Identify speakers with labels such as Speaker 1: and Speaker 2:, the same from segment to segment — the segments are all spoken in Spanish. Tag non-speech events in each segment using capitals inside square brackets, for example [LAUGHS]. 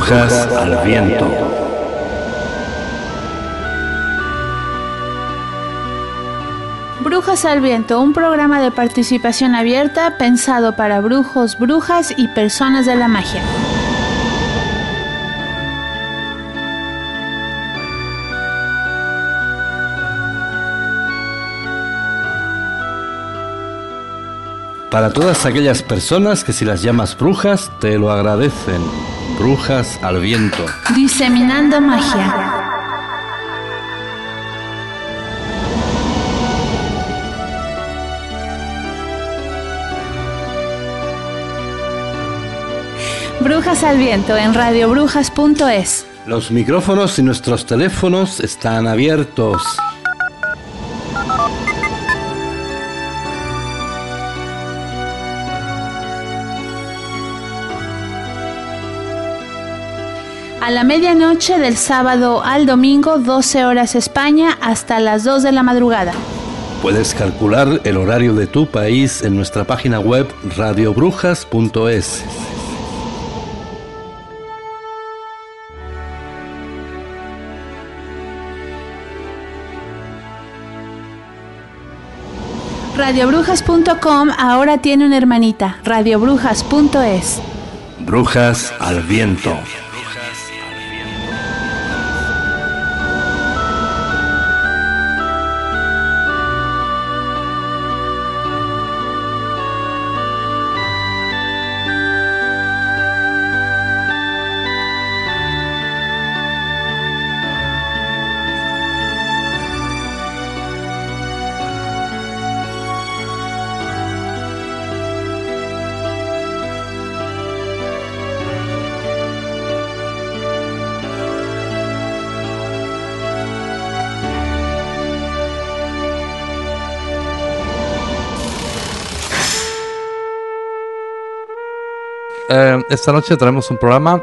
Speaker 1: Brujas al viento.
Speaker 2: Brujas al Viento, un programa de participación abierta pensado para brujos, brujas y personas de la magia.
Speaker 1: Para todas aquellas personas que si las llamas brujas te lo agradecen. Brujas al viento.
Speaker 2: Diseminando magia. Brujas al viento en radiobrujas.es.
Speaker 1: Los micrófonos y nuestros teléfonos están abiertos.
Speaker 2: A la medianoche del sábado al domingo, 12 horas España, hasta las 2 de la madrugada.
Speaker 1: Puedes calcular el horario de tu país en nuestra página web radiobrujas.es.
Speaker 2: Radiobrujas.com ahora tiene una hermanita, radiobrujas.es.
Speaker 1: Brujas al viento.
Speaker 3: Eh, esta noche traemos un programa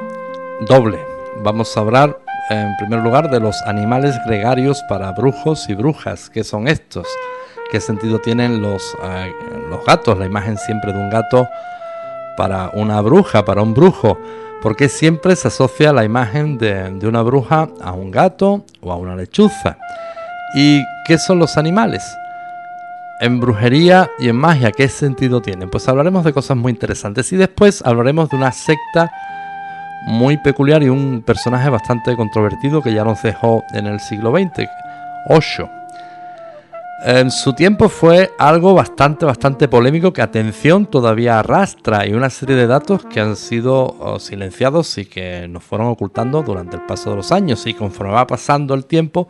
Speaker 3: doble. Vamos a hablar en primer lugar de los animales gregarios para brujos y brujas. ¿Qué son estos? ¿Qué sentido tienen los, eh, los gatos? La imagen siempre de un gato para una bruja, para un brujo. ¿Por qué siempre se asocia la imagen de, de una bruja a un gato o a una lechuza? ¿Y qué son los animales? En brujería y en magia, ¿qué sentido tienen? Pues hablaremos de cosas muy interesantes y después hablaremos de una secta muy peculiar y un personaje bastante controvertido que ya nos dejó en el siglo XX, Osho. En su tiempo fue algo bastante, bastante polémico que atención todavía arrastra y una serie de datos que han sido oh, silenciados y que nos fueron ocultando durante el paso de los años y conforme va pasando el tiempo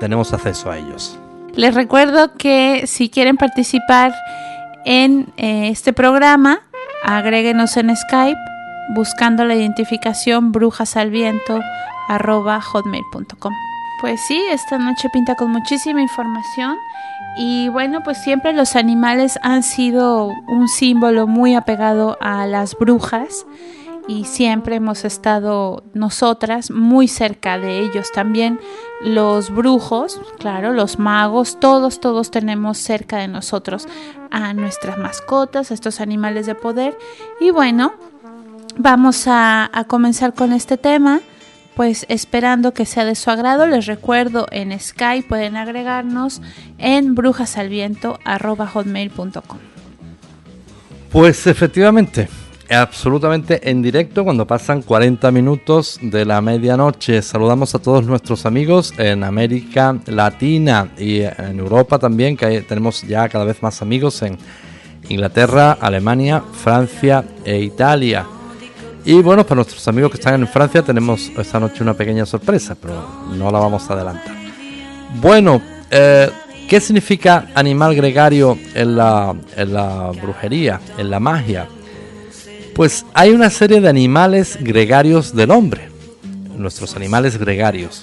Speaker 3: tenemos acceso a ellos.
Speaker 2: Les recuerdo que si quieren participar en eh, este programa, agréguenos en Skype buscando la identificación brujasalviento.hotmail.com. Pues sí, esta noche pinta con muchísima información y bueno, pues siempre los animales han sido un símbolo muy apegado a las brujas y siempre hemos estado nosotras muy cerca de ellos también. Los brujos, claro, los magos, todos, todos tenemos cerca de nosotros a nuestras mascotas, a estos animales de poder. Y bueno, vamos a, comenzar con este tema pues esperando que sea de su agrado, les recuerdo en Skype pueden agregarnos en brujasalviento.com.
Speaker 3: Pues efectivamente, absolutamente en directo cuando pasan 40 minutos de la medianoche. Saludamos a todos nuestros amigos en América Latina y en Europa también, que tenemos ya cada vez más amigos en Inglaterra, Alemania, Francia e Italia. Y bueno, para nuestros amigos que están en Francia tenemos esta noche una pequeña sorpresa, pero no la vamos a adelantar. Bueno, eh, ¿qué significa animal gregario en la, en la brujería, en la magia? Pues hay una serie de animales gregarios del hombre, nuestros animales gregarios.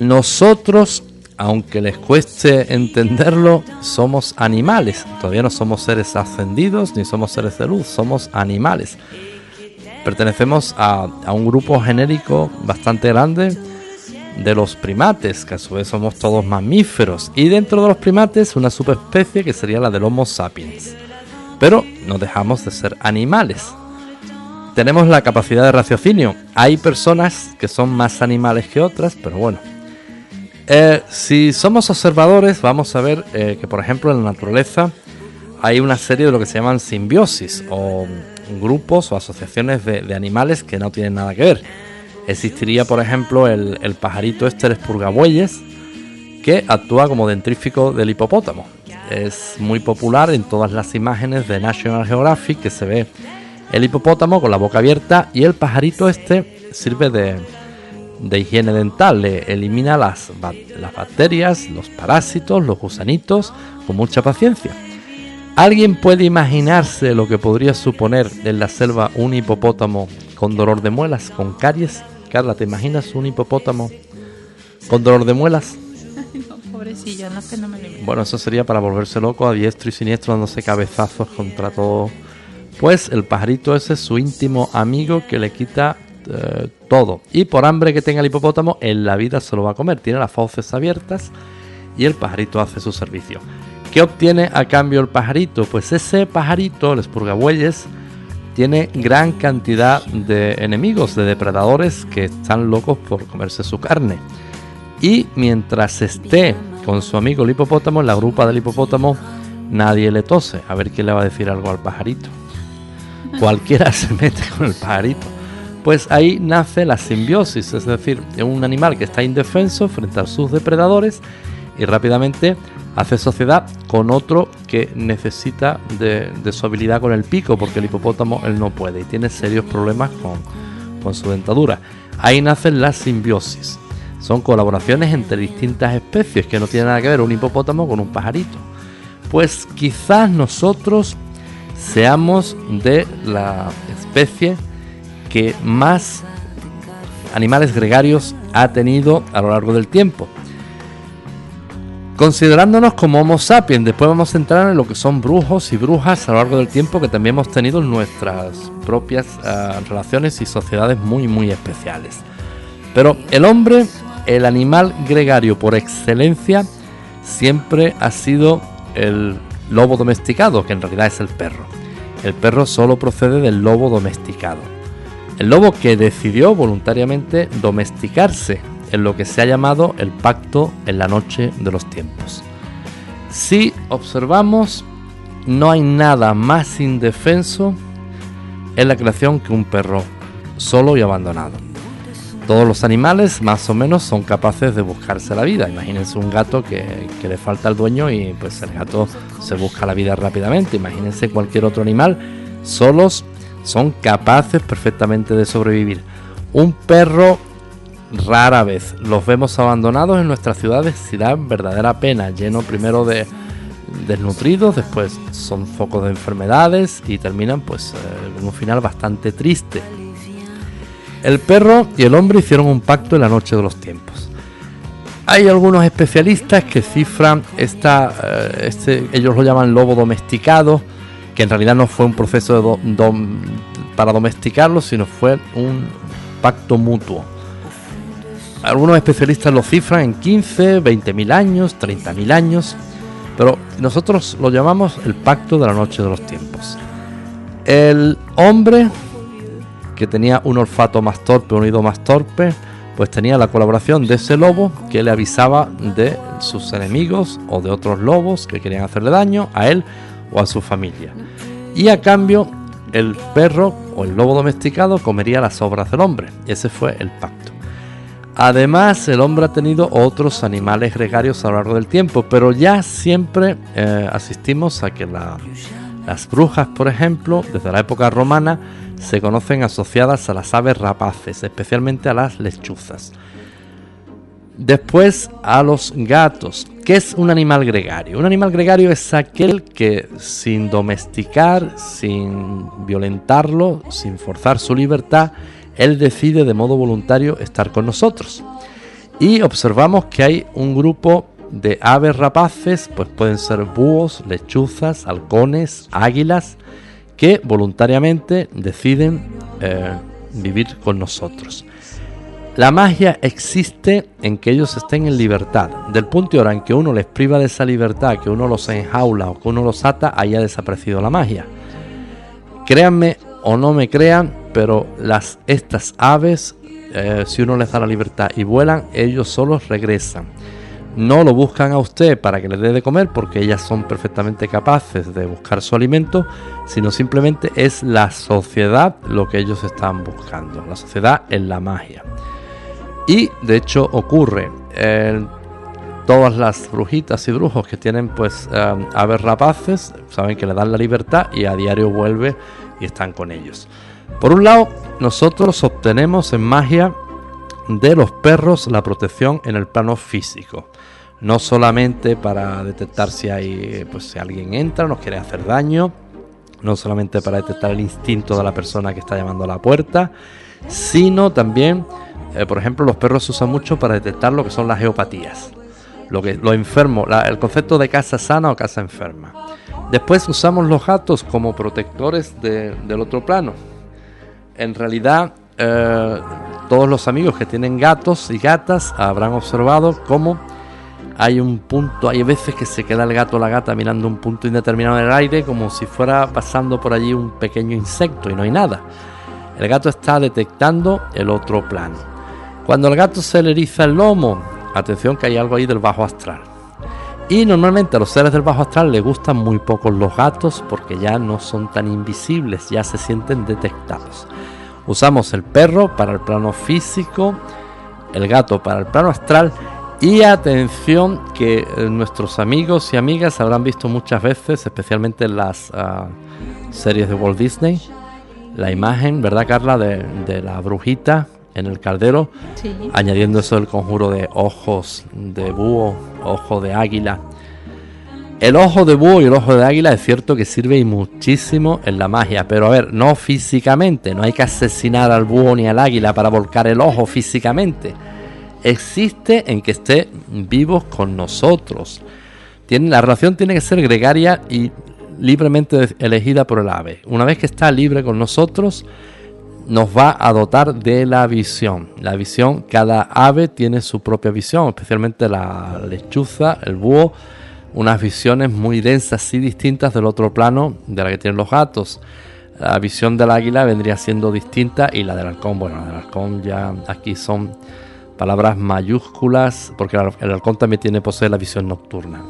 Speaker 3: Nosotros, aunque les cueste entenderlo, somos animales. Todavía no somos seres ascendidos ni somos seres de luz, somos animales. Pertenecemos a, un grupo genérico bastante grande de los primates, que a su vez somos todos mamíferos. Y dentro de los primates, una subespecie que sería la del Homo sapiens pero no dejamos de ser animales. tenemos la capacidad de raciocinio. Hay personas que son más animales que otras, pero bueno. Eh, si somos observadores, vamos a ver eh, que, por ejemplo, en la naturaleza hay una serie de lo que se llaman simbiosis, o grupos o asociaciones de, animales que no tienen nada que ver. Existiría, por ejemplo, el, pajarito este, el que actúa como dentrífico del hipopótamo. Es muy popular en todas las imágenes de National Geographic que se ve el hipopótamo con la boca abierta y el pajarito este sirve de, de higiene dental, le elimina las, las bacterias, los parásitos, los gusanitos con mucha paciencia. ¿Alguien puede imaginarse lo que podría suponer en la selva un hipopótamo con dolor de muelas, con caries? Carla, ¿te imaginas un hipopótamo con dolor de muelas? Bueno, eso sería para volverse loco a diestro y siniestro dándose cabezazos contra todo pues el pajarito ese es su íntimo amigo que le quita eh, todo. Y por hambre que tenga el hipopótamo, en la vida se lo va a comer. Tiene las fauces abiertas y el pajarito hace su servicio. ¿Qué obtiene a cambio el pajarito? Pues ese pajarito, el espurgabueyes, tiene gran cantidad de enemigos, de depredadores que están locos por comerse su carne. Y mientras esté con su amigo el hipopótamo, en la grupa del hipopótamo, nadie le tose. A ver quién le va a decir algo al pajarito cualquiera [LAUGHS] se mete con el pajarito. Pues ahí nace la simbiosis, es decir, un animal que está indefenso frente a sus depredadores y rápidamente hace sociedad con otro que necesita de, su habilidad con el pico, porque el hipopótamo él no puede y tiene serios problemas con, con su dentadura. Ahí nace la simbiosis. Son colaboraciones entre distintas especies que no tienen nada que ver un hipopótamo con un pajarito. Pues quizás nosotros seamos de la especie que más animales gregarios ha tenido a lo largo del tiempo. Considerándonos como Homo sapiens, después vamos a entrar en lo que son brujos y brujas a lo largo del tiempo que también hemos tenido en nuestras propias ah, relaciones y sociedades muy muy especiales. Pero el hombre, el animal gregario por excelencia, siempre ha sido el lobo domesticado, que en realidad es el perro. El perro solo procede del lobo domesticado. El lobo que decidió voluntariamente domesticarse en lo que se ha llamado el pacto en la noche de los tiempos. Si observamos, no hay nada más indefenso en la creación que un perro solo y abandonado. Todos los animales más o menos son capaces de buscarse la vida. Imagínense un gato que, le falta al dueño y pues el gato se busca la vida rápidamente. Imagínense cualquier otro animal. Solos son capaces perfectamente de sobrevivir. Un perro rara vez. Los vemos abandonados en nuestras ciudades si da verdadera pena. Lleno primero de desnutridos, después son focos de enfermedades y terminan pues eh, en un final bastante triste. El perro y el hombre hicieron un pacto en la noche de los tiempos. Hay algunos especialistas que cifran esta, eh, este, ellos lo llaman lobo domesticado, que en realidad no fue un proceso para domesticarlo, sino fue un pacto mutuo. Algunos especialistas lo cifran en 15, 20 mil años, 30 mil años, pero nosotros lo llamamos el pacto de la noche de los tiempos. El hombre que tenía un olfato más torpe, un oído más torpe, pues tenía la colaboración de ese lobo que le avisaba de sus enemigos o de otros lobos que querían hacerle daño a él o a su familia. Y a cambio, el perro o el lobo domesticado comería las obras del hombre. Ese fue el pacto. Además, el hombre ha tenido otros animales gregarios a lo largo del tiempo, pero ya siempre eh, asistimos a que las brujas, por ejemplo, desde la época romana, se conocen asociadas a las aves rapaces, especialmente a las lechuzas. Después a los gatos. ¿Qué es un animal gregario? Un animal gregario es aquel que sin domesticar, sin violentarlo, sin forzar su libertad, él decide de modo voluntario estar con nosotros. Y observamos que hay un grupo de aves rapaces, pues pueden ser búhos, lechuzas, halcones, águilas, que voluntariamente deciden eh, vivir con nosotros. La magia existe en que ellos estén en libertad. Del punto y hora en que uno les priva de esa libertad, que uno los enjaula o que uno los ata, ahí ha desaparecido la magia. Créanme o no me crean, pero las, estas aves, eh, si uno les da la libertad y vuelan, ellos solos regresan. No lo buscan a usted para que les dé de comer porque ellas son perfectamente capaces de buscar su alimento, sino simplemente es la sociedad lo que ellos están buscando. La sociedad es la magia. Y de hecho ocurre. todas las brujitas y brujos que tienen pues eh, aves rapaces saben que le dan la libertad y a diario vuelve y están con ellos. Por un lado, nosotros obtenemos en magia de los perros la protección en el plano físico. No solamente para detectar si hay pues si alguien entra, nos quiere hacer daño, no solamente para detectar el instinto de la persona que está llamando a la puerta, sino también eh, por ejemplo, los perros se usan mucho para detectar lo que son las geopatías, lo que lo enfermo, el concepto de casa sana o casa enferma. Después usamos los gatos como protectores del otro plano. En realidad, eh, todos los amigos que tienen gatos y gatas habrán observado cómo hay un punto, hay veces que se queda el gato o la gata mirando un punto indeterminado en el aire como si fuera pasando por allí un pequeño insecto y no hay nada. El gato está detectando el otro plano. Cuando el gato se le eriza el lomo, atención que hay algo ahí del bajo astral. Y normalmente a los seres del bajo astral les gustan muy pocos los gatos porque ya no son tan invisibles, ya se sienten detectados. Usamos el perro para el plano físico, el gato para el plano astral y atención que eh, nuestros amigos y amigas habrán visto muchas veces, especialmente en las ah, series de Walt Disney, la imagen, ¿verdad Carla? De, de la brujita en el caldero, añadiendo eso el conjuro de ojos de búho, ojo de águila. El ojo de búho y el ojo de águila es cierto que sirve muchísimo en la magia, pero a ver, no físicamente, no hay que asesinar al búho ni al águila para volcar el ojo físicamente. Existe en que esté vivos con nosotros. Tiene, la relación tiene que ser gregaria y libremente elegida por el ave. Una vez que está libre con nosotros, nos va a dotar de la visión. La visión, cada ave tiene su propia visión, especialmente la lechuza, el búho, unas visiones muy densas y distintas del otro plano de la que tienen los gatos. La visión del águila vendría siendo distinta y la del halcón, bueno, la del halcón ya aquí son palabras mayúsculas porque el halcón también tiene posee la visión nocturna.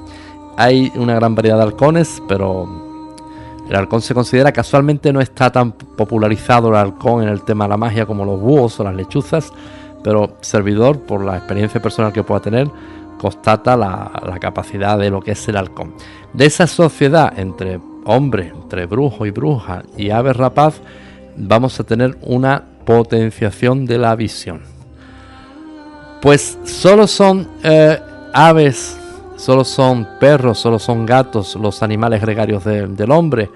Speaker 3: Hay una gran variedad de halcones, pero el halcón se considera casualmente no está tan popularizado el halcón en el tema de la magia como los búhos o las lechuzas, pero servidor, por la experiencia personal que pueda tener, constata la, capacidad de lo que es el halcón. De esa sociedad entre hombre, entre brujo y bruja y ave rapaz, vamos a tener una potenciación de la visión. Pues solo son eh, aves solo son perros, solo son gatos los animales gregarios del hombre.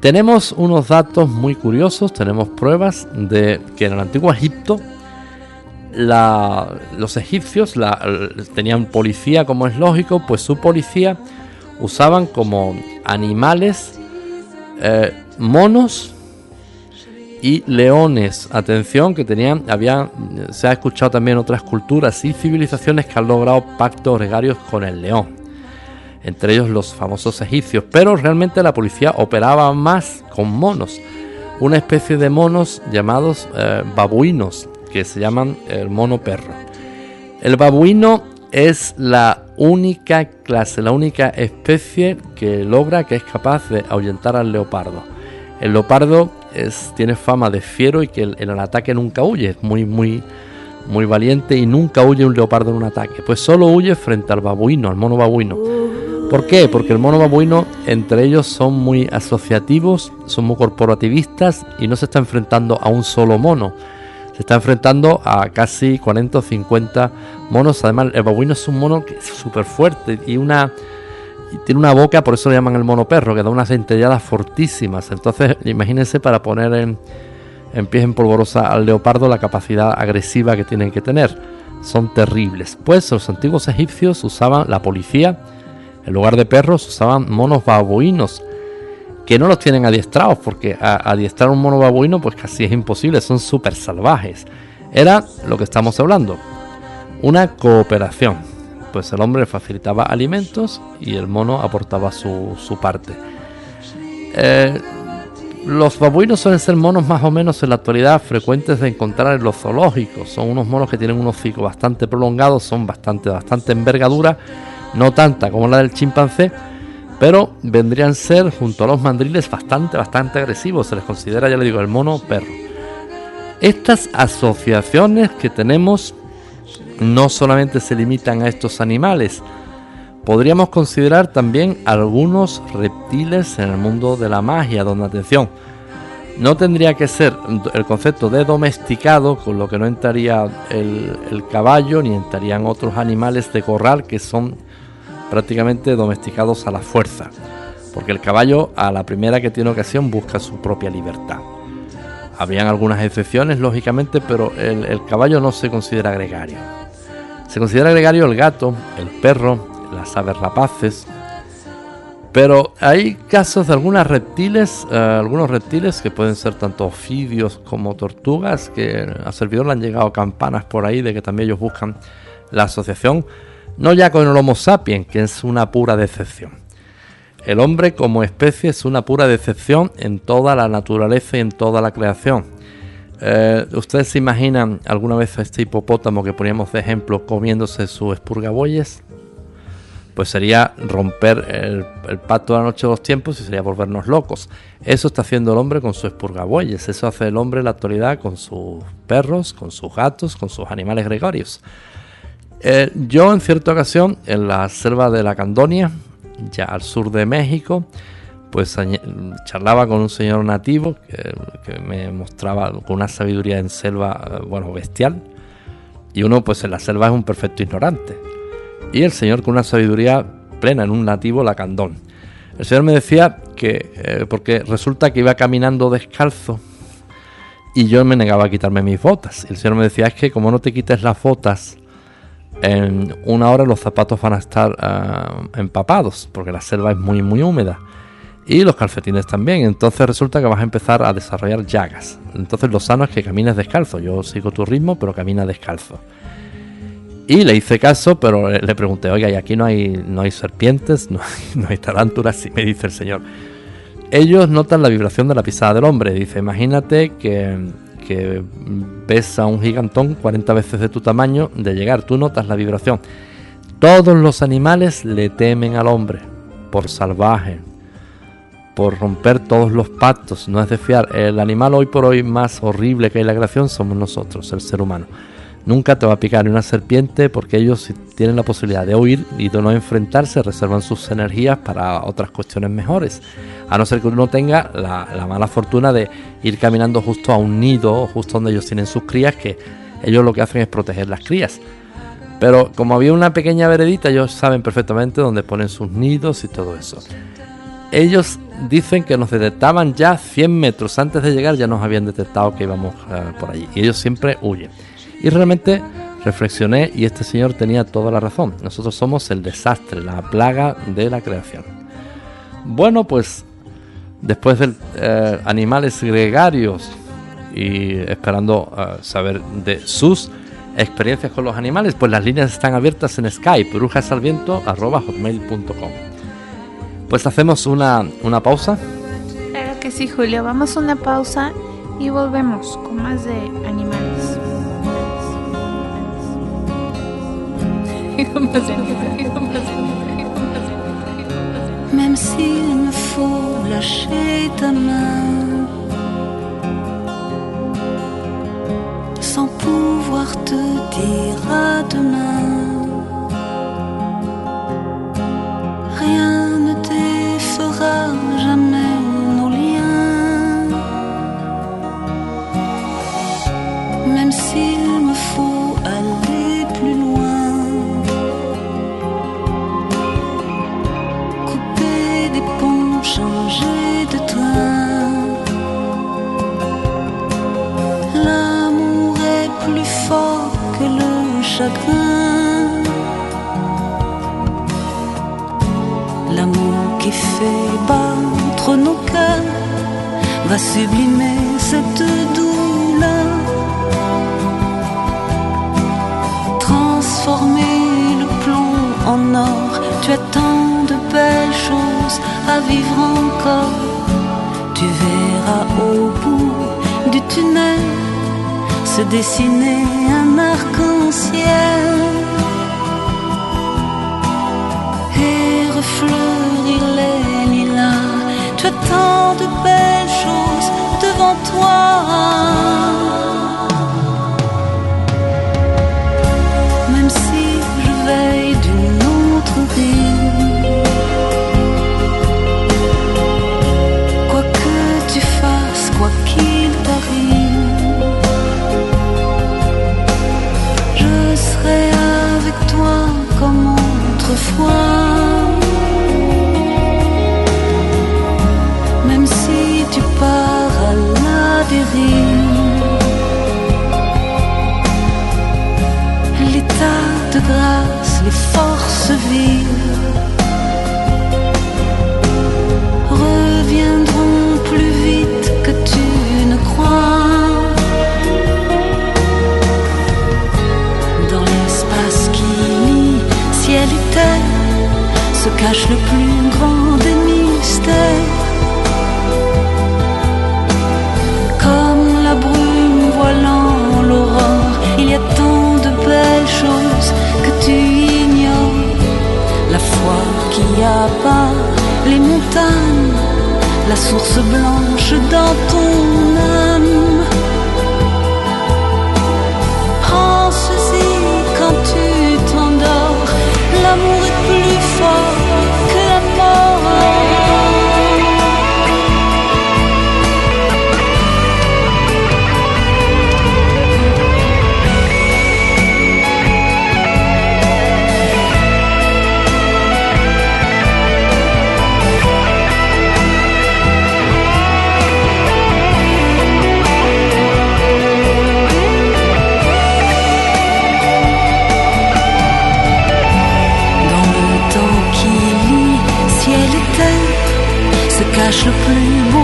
Speaker 3: Tenemos unos datos muy curiosos, tenemos pruebas de que en el antiguo Egipto los egipcios tenían policía, como es lógico, pues su policía usaban como animales eh, monos y leones. Atención, que tenían, había, se ha escuchado también otras culturas y civilizaciones que han logrado pactos gregarios con el león, entre ellos los famosos egipcios, pero realmente la policía operaba más con monos, una especie de monos llamados eh, babuinos, que se llaman el mono perro. El babuino es la única clase, la única especie que logra, que es capaz de ahuyentar al leopardo. El leopardo tiene fama de fiero y que en el, ataque nunca huye, es muy, muy, muy valiente y nunca huye un leopardo en un ataque. Pues solo huye frente al babuino, al mono babuino. ¿Por qué? Porque el mono babuino entre ellos son muy asociativos, son muy corporativistas y no se está enfrentando a un solo mono. Se está enfrentando a casi 40 o 50 monos. Además, el babuino es un mono súper fuerte y una tiene una boca, por eso lo llaman el mono perro, que da unas dentelladas fortísimas. Entonces, imagínense para poner en, en pies en polvorosa al leopardo la capacidad agresiva que tienen que tener. Son terribles. Pues los antiguos egipcios usaban la policía, en lugar de perros, usaban monos babuinos, que no los tienen adiestrados, porque adiestrar un mono babuino, pues casi es imposible, son súper salvajes. Era lo que estamos hablando, una cooperación pues el hombre facilitaba alimentos y el mono aportaba su, parte. Eh, los babuinos suelen ser monos más o menos en la actualidad frecuentes de encontrar en los zoológicos. Son unos monos que tienen un hocico bastante prolongado, son bastante, bastante envergadura, no tanta como la del chimpancé, pero vendrían a ser junto a los mandriles bastante, bastante agresivos. Se les considera, ya le digo, el mono perro. Estas asociaciones que tenemos no solamente se limitan a estos animales, Podríamos considerar también algunos reptiles en el mundo de la magia, donde atención, no tendría que ser el concepto de domesticado, con lo que no entraría el, caballo ni entrarían otros animales de corral que son prácticamente domesticados a la fuerza, porque el caballo a la primera que tiene ocasión busca su propia libertad. Habrían algunas excepciones, lógicamente, pero el, el caballo no se considera gregario. Se considera gregario el gato, el perro, las aves rapaces. Pero hay casos de algunos reptiles, eh, algunos reptiles que pueden ser tanto ofidios como tortugas, que a servidor le han llegado campanas por ahí de que también ellos buscan la asociación, no ya con el Homo sapiens, que es una pura decepción. El hombre como especie es una pura decepción en toda la naturaleza y en toda la creación. Eh, ¿Ustedes se imaginan alguna vez a este hipopótamo que poníamos de ejemplo comiéndose sus espurgaboyes? pues sería romper el, pacto de la noche de los tiempos y sería volvernos locos. Eso está haciendo el hombre con sus espurgabueyes, eso hace el hombre en la actualidad con sus perros, con sus gatos, con sus animales gregorios. Eh, yo en cierta ocasión, en la selva de la Candonia, ya al sur de México, pues charlaba con un señor nativo que, me mostraba con una sabiduría en selva, eh, bueno, bestial. Y uno pues en la selva es un perfecto ignorante y el Señor con una sabiduría plena en un nativo lacandón. El Señor me decía que, eh, porque resulta que iba caminando descalzo y yo me negaba a quitarme mis botas. El Señor me decía, es que como no te quites las botas, en una hora los zapatos van a estar ah, empapados, porque la selva es muy, muy húmeda. Y los calcetines también. Entonces resulta que vas a empezar a desarrollar llagas. Entonces lo sano es que camines descalzo. Yo sigo tu ritmo, pero camina descalzo. Y le hice caso, pero le pregunté, oiga, ¿y aquí no hay, no hay serpientes? [LAUGHS] ¿No hay, no hay tarántulas? Y me dice el Señor. Ellos notan la vibración de la pisada del hombre. Dice, imagínate que, que ves a un gigantón 40 veces de tu tamaño de llegar. Tú notas la vibración. Todos los animales le temen al hombre por salvaje, por romper todos los pactos. No es de fiar. El animal hoy por hoy más horrible que hay en la creación somos nosotros, el ser humano. Nunca te va a picar una serpiente porque ellos si tienen la posibilidad de huir y de no enfrentarse, reservan sus energías para otras cuestiones mejores. A no ser que uno tenga la, mala fortuna de ir caminando justo a un nido, justo donde ellos tienen sus crías, que ellos lo que hacen es proteger las crías. Pero como había una pequeña veredita, ellos saben perfectamente dónde ponen sus nidos y todo eso. Ellos dicen que nos detectaban ya 100 metros antes de llegar, ya nos habían detectado que íbamos eh, por allí. Y ellos siempre huyen. Y realmente reflexioné y este señor tenía toda la razón. Nosotros somos el desastre, la plaga de la creación. Bueno, pues después de eh, animales gregarios y esperando eh, saber de sus experiencias con los animales, pues las líneas están abiertas en Skype, brujasalviento.com. Pues hacemos una, una pausa.
Speaker 2: Claro que sí, Julio. Vamos a una pausa y volvemos con más de animales.
Speaker 4: Même s'il me faut lâcher ta main, sans pouvoir te dire à demain, rien L'amour qui fait battre nos cœurs va sublimer cette douleur. Transformer le plomb en or, tu attends de belles choses à vivre encore. Tu verras Au bout du tunnel se dessinait un arc-en-ciel et refleurir les lilas. Tu as tant de belles choses devant toi. Cache le plus grand des mystères. Comme la brume voilant l'aurore, il y a tant de belles choses que tu ignores. La foi qui abat les montagnes, la source blanche dans ton âme. Pense-y quand tu t'endors, l'amour se cache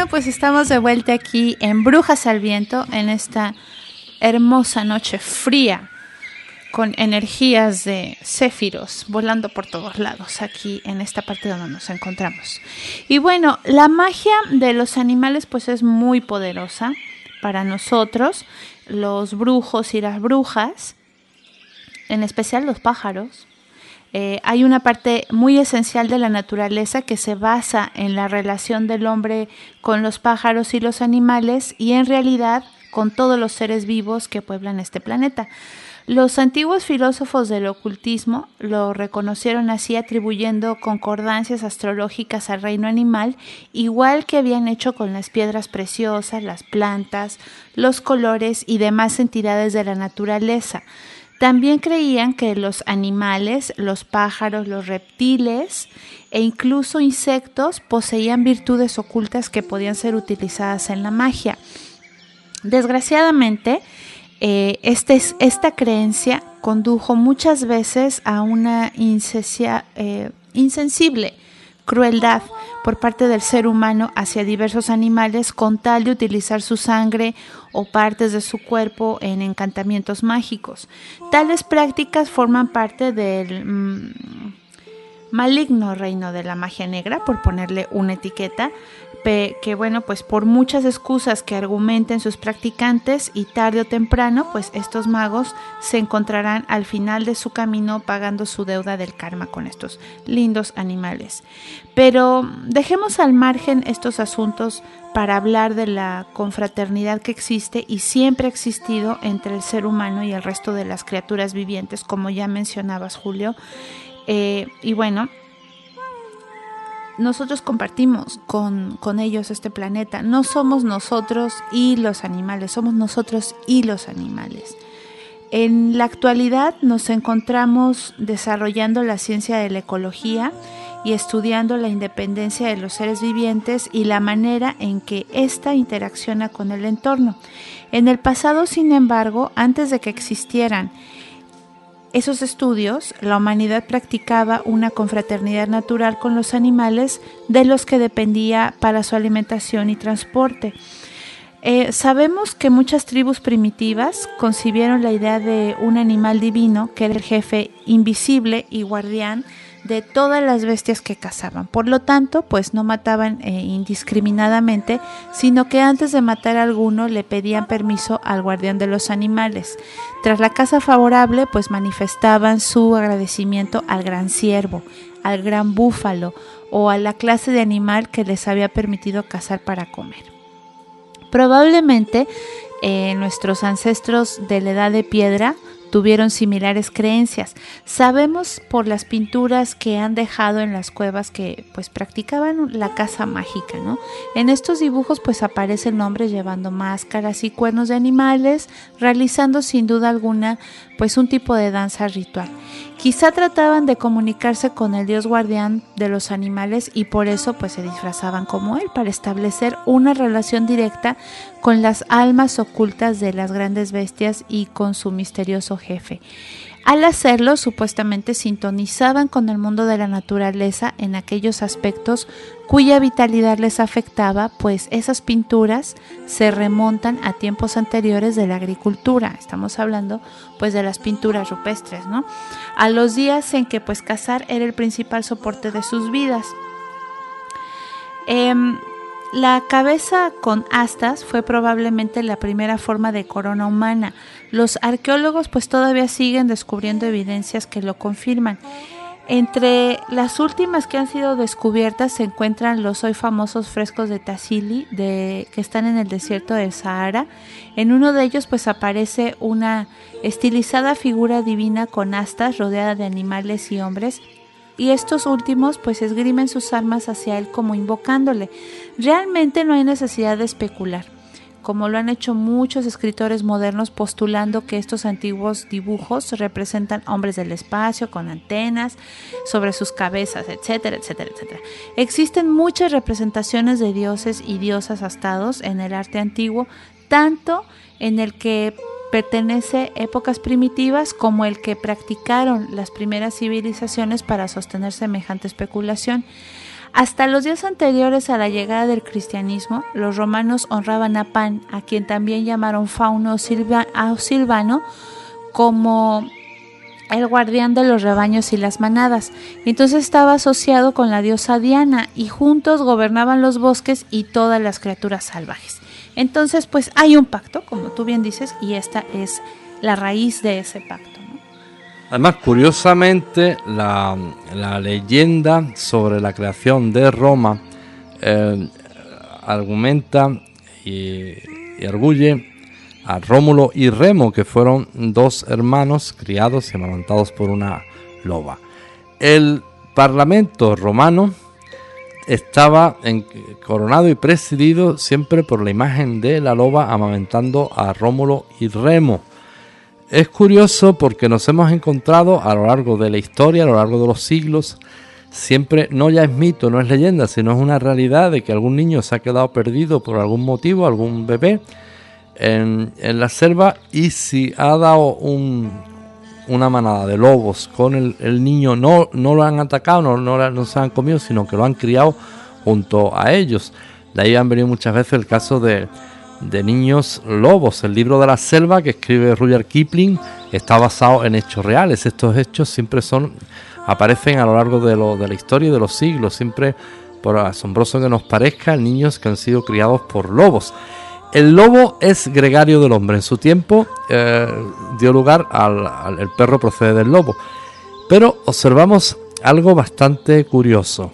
Speaker 2: Bueno, pues estamos de vuelta aquí en Brujas al Viento, en esta hermosa noche fría, con energías de céfiros volando por todos lados, aquí en esta parte donde nos encontramos. Y bueno, la magia de los animales pues es muy poderosa para nosotros, los brujos y las brujas, en especial los pájaros, eh, hay una parte muy esencial de la naturaleza que se basa en la relación del hombre con los pájaros y los animales y en realidad con todos los seres vivos que pueblan este planeta. Los antiguos filósofos del ocultismo lo reconocieron así atribuyendo concordancias astrológicas al reino animal, igual que habían hecho con las piedras preciosas, las plantas, los colores y demás entidades de la naturaleza. También creían que los animales, los pájaros, los reptiles e incluso insectos poseían virtudes ocultas que podían ser utilizadas en la magia. Desgraciadamente, eh, este, esta creencia condujo muchas veces a una insesia, eh, insensible crueldad por parte del ser humano hacia diversos animales con tal de utilizar su sangre o partes de su cuerpo en encantamientos mágicos. Tales prácticas forman parte del mm, maligno reino de la magia negra, por ponerle una etiqueta, que bueno, pues por muchas excusas que argumenten sus practicantes y tarde o temprano, pues estos magos se encontrarán al final de su camino pagando su deuda del karma con estos lindos animales. Pero dejemos al margen estos asuntos para hablar de la confraternidad que existe y siempre ha existido entre el ser humano y el resto de las criaturas vivientes, como ya mencionabas, Julio. Eh, y bueno, nosotros compartimos con, con, ellos este planeta. No somos nosotros y los animales, somos nosotros y los animales. En la actualidad nos encontramos desarrollando la ciencia de la ecología y estudiando la independencia de los seres vivientes y la manera en que ésta interacciona con el entorno. En el pasado, sin embargo, antes de que existieran esos estudios, la humanidad practicaba una confraternidad natural con los animales de los que dependía para su alimentación y transporte. Eh, sabemos que muchas tribus primitivas concibieron la idea de un animal divino que era el jefe invisible y guardián de todas las bestias que cazaban. Por lo tanto, pues no mataban eh, indiscriminadamente, sino que antes de matar a alguno le pedían permiso al guardián de los animales. Tras la caza favorable, pues manifestaban su agradecimiento al gran ciervo, al gran búfalo o a la clase de animal que les había permitido cazar para comer. Probablemente eh, nuestros ancestros de la edad de piedra tuvieron similares creencias. Sabemos por las pinturas que han dejado en las cuevas que pues practicaban la caza mágica, ¿no? En estos dibujos pues aparecen hombres llevando máscaras y cuernos de animales, realizando sin duda alguna pues un tipo de danza ritual. Quizá trataban de comunicarse con el dios guardián de los animales y por eso pues se disfrazaban como él para establecer una relación directa con las almas ocultas de las grandes bestias y con su misterioso jefe. Al hacerlo, supuestamente sintonizaban con el mundo de la naturaleza en aquellos aspectos cuya vitalidad les afectaba, pues esas pinturas se remontan a tiempos anteriores de la agricultura. Estamos hablando pues de las pinturas rupestres, ¿no? A los días en que pues cazar era el principal soporte de sus vidas. Em, la cabeza con astas fue probablemente la primera forma de corona humana. Los arqueólogos pues todavía siguen descubriendo evidencias que lo confirman. Entre las últimas que han sido descubiertas se encuentran los hoy famosos frescos de Tassili de, que están en el desierto del Sahara. En uno de ellos pues aparece una estilizada figura divina con astas rodeada de animales y hombres y estos últimos pues esgrimen sus armas hacia él como invocándole. Realmente no hay necesidad de especular, como lo han hecho muchos escritores modernos postulando que estos antiguos dibujos representan hombres del espacio con antenas sobre sus cabezas, etcétera, etcétera, etcétera. Existen muchas representaciones de dioses y diosas astados en el arte antiguo, tanto en el que pertenece épocas primitivas como el que practicaron las primeras civilizaciones para sostener semejante especulación. Hasta los días anteriores a la llegada del cristianismo, los romanos honraban a Pan, a quien también llamaron Fauno o Silvano, como el guardián de los rebaños y las manadas. Entonces estaba asociado con la diosa Diana y juntos gobernaban los bosques y todas las criaturas salvajes. Entonces, pues hay un pacto, como tú bien dices, y esta es la raíz de ese pacto.
Speaker 3: Además, curiosamente, la, leyenda sobre la creación de Roma eh, argumenta y, y arguye a Rómulo y Remo, que fueron dos hermanos criados y amamantados por una loba. El Parlamento romano estaba coronado y presidido siempre por la imagen de la loba amamentando a Rómulo y Remo. Es curioso porque nos hemos encontrado a lo largo de la historia, a lo largo de los siglos, siempre no ya es mito, no es leyenda, sino es una realidad de que algún niño se ha quedado perdido por algún motivo, algún bebé en, la selva y si ha dado un, una manada de lobos con el, niño, no, no lo han atacado, no, no, se han comido, sino que lo han criado junto a ellos. De ahí han venido muchas veces el caso de, de niños lobos. El libro de la selva que escribe Rudyard Kipling está basado en hechos reales. Estos hechos siempre son aparecen a lo largo de, lo, de la historia y de los siglos. Siempre por asombroso que nos parezca, niños que han sido criados por lobos. El lobo es gregario del hombre. En su tiempo eh, dio lugar al, el perro procede del lobo. Pero observamos algo bastante curioso.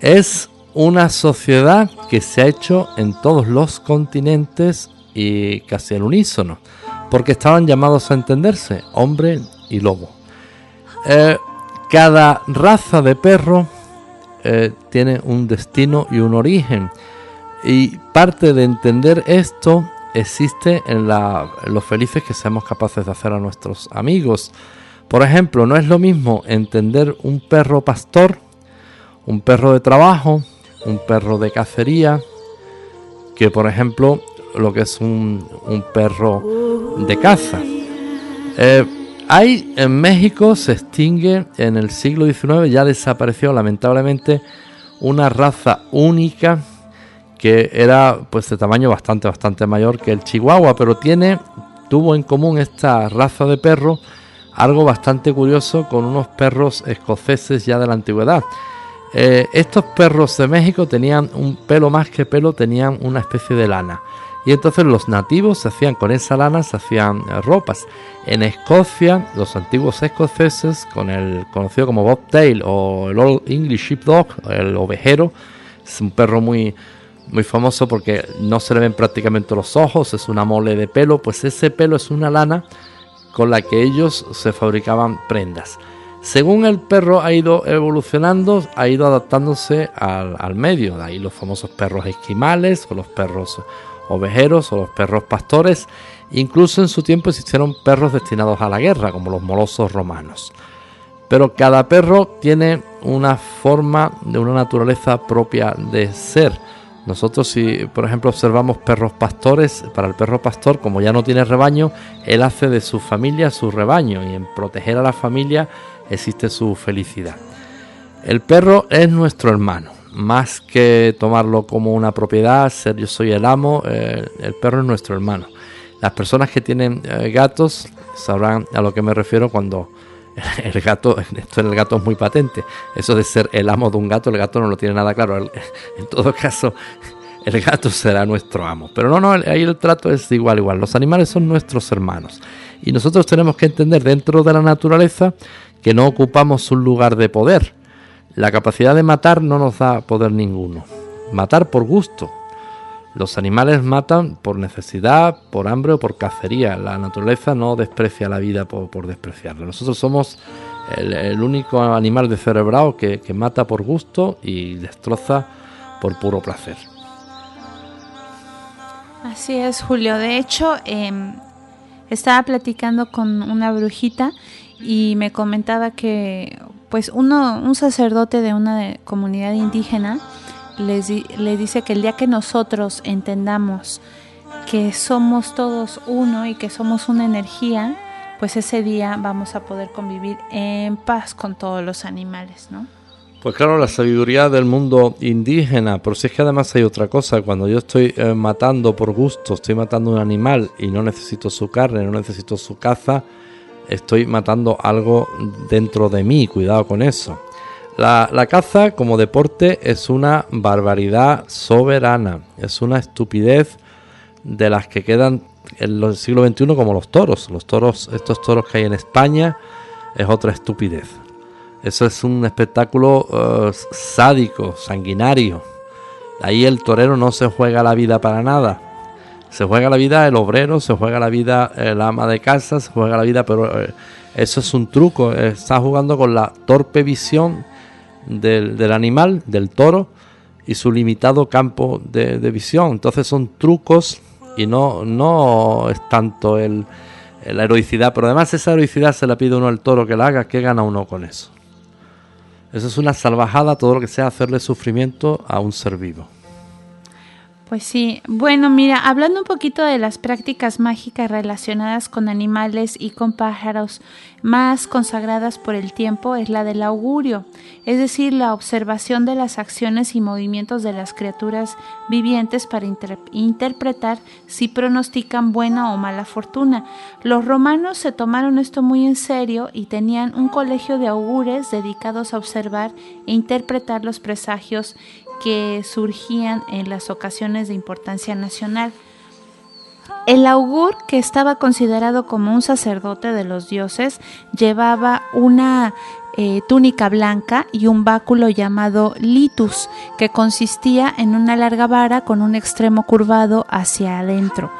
Speaker 3: Es una sociedad que se ha hecho en todos los continentes y casi al unísono, porque estaban llamados a entenderse, hombre y lobo. Eh, cada raza de perro eh, tiene un destino y un origen. Y parte de entender esto existe en, la, los felices que seamos capaces de hacer a nuestros amigos. Por ejemplo, no es lo mismo entender un perro pastor, un perro de trabajo, un perro de cacería, que por ejemplo lo que es un, perro de caza. Eh, hay en México, se extingue en el siglo XIX, ya desapareció lamentablemente una raza única que era pues de tamaño bastante bastante mayor que el chihuahua, pero tiene tuvo en común esta raza de perro algo bastante curioso con unos perros escoceses ya de la antigüedad. Eh, estos perros de México tenían un pelo más que pelo, tenían una especie de lana. Y entonces los nativos se hacían con esa lana, se hacían eh, ropas. En Escocia, los antiguos escoceses, con el conocido como bobtail o el Old English Sheepdog, el ovejero, es un perro muy, muy famoso porque no se le ven prácticamente los ojos, es una mole de pelo, pues ese pelo es una lana con la que ellos se fabricaban prendas. Según el perro ha ido evolucionando, ha ido adaptándose al, medio, de ahí los famosos perros esquimales o los perros ovejeros o los perros pastores. Incluso en su tiempo existieron perros destinados a la guerra, como los molosos romanos. Pero cada perro tiene una forma de una naturaleza propia de ser. Nosotros si por ejemplo observamos perros pastores, para el perro pastor como ya no tiene rebaño, él hace de su familia su rebaño y en proteger a la familia existe su felicidad. El perro es nuestro hermano, más que tomarlo como una propiedad, ser yo soy el amo, eh, el perro es nuestro hermano. Las personas que tienen eh, gatos sabrán a lo que me refiero cuando [LAUGHS] el gato, esto el gato es muy patente, eso de ser el amo de un gato, el gato no lo tiene nada claro, en todo caso el gato será nuestro amo, pero no, no, ahí el trato es igual, igual, los animales son nuestros hermanos. Y nosotros tenemos que entender dentro de la naturaleza que no ocupamos un lugar de poder, la capacidad de matar no nos da poder ninguno. Matar por gusto. Los animales matan por necesidad, por hambre o por cacería. La naturaleza no desprecia la vida por, despreciarla. Nosotros somos el, único animal descerebrado que, que mata por gusto y destroza por puro placer.
Speaker 2: Así es, Julio. De hecho, em, estaba platicando con una brujita y me comentaba que pues uno, un sacerdote de una comunidad indígena les, le dice que el día que nosotros entendamos que somos todos uno y que somos una energía, pues ese día vamos a poder convivir en paz con todos los animales, ¿no?
Speaker 3: Pues claro, la sabiduría del mundo indígena, pero si es que además hay otra cosa, cuando yo estoy eh, matando por gusto, estoy matando un animal y no necesito su carne, no necesito su caza, estoy matando algo dentro de mí, cuidado con eso. La, caza como deporte es una barbaridad soberana, es una estupidez de las que quedan en el siglo XXI como los toros. Los toros, estos toros que hay en España, es otra estupidez. Eso es un espectáculo eh, sádico, sanguinario. Ahí el torero no se juega la vida para nada. Se juega la vida el obrero, se juega la vida el ama de casa, se juega la vida, pero eh, eso es un truco. Está jugando con la torpe visión del, animal, del toro, y su limitado campo de, visión. Entonces son trucos y no, no es tanto el, la heroicidad, pero además esa heroicidad se la pide uno al toro que la haga, que gana uno con eso? Eso es una salvajada, todo lo que sea hacerle sufrimiento a un ser vivo.
Speaker 2: Pues sí, bueno, mira, hablando un poquito de las prácticas mágicas relacionadas con animales y con pájaros más consagradas por el tiempo es la del augurio, es decir, la observación de las acciones y movimientos de las criaturas vivientes para interpretar si pronostican buena o mala fortuna. Los romanos se tomaron esto muy en serio y tenían un colegio de augures dedicados a observar e interpretar los presagios que surgían en las ocasiones de importancia nacional. El augur, que estaba considerado como un sacerdote de los dioses, llevaba una eh, túnica blanca y un báculo llamado litus, que consistía en una larga vara con un extremo curvado hacia adentro.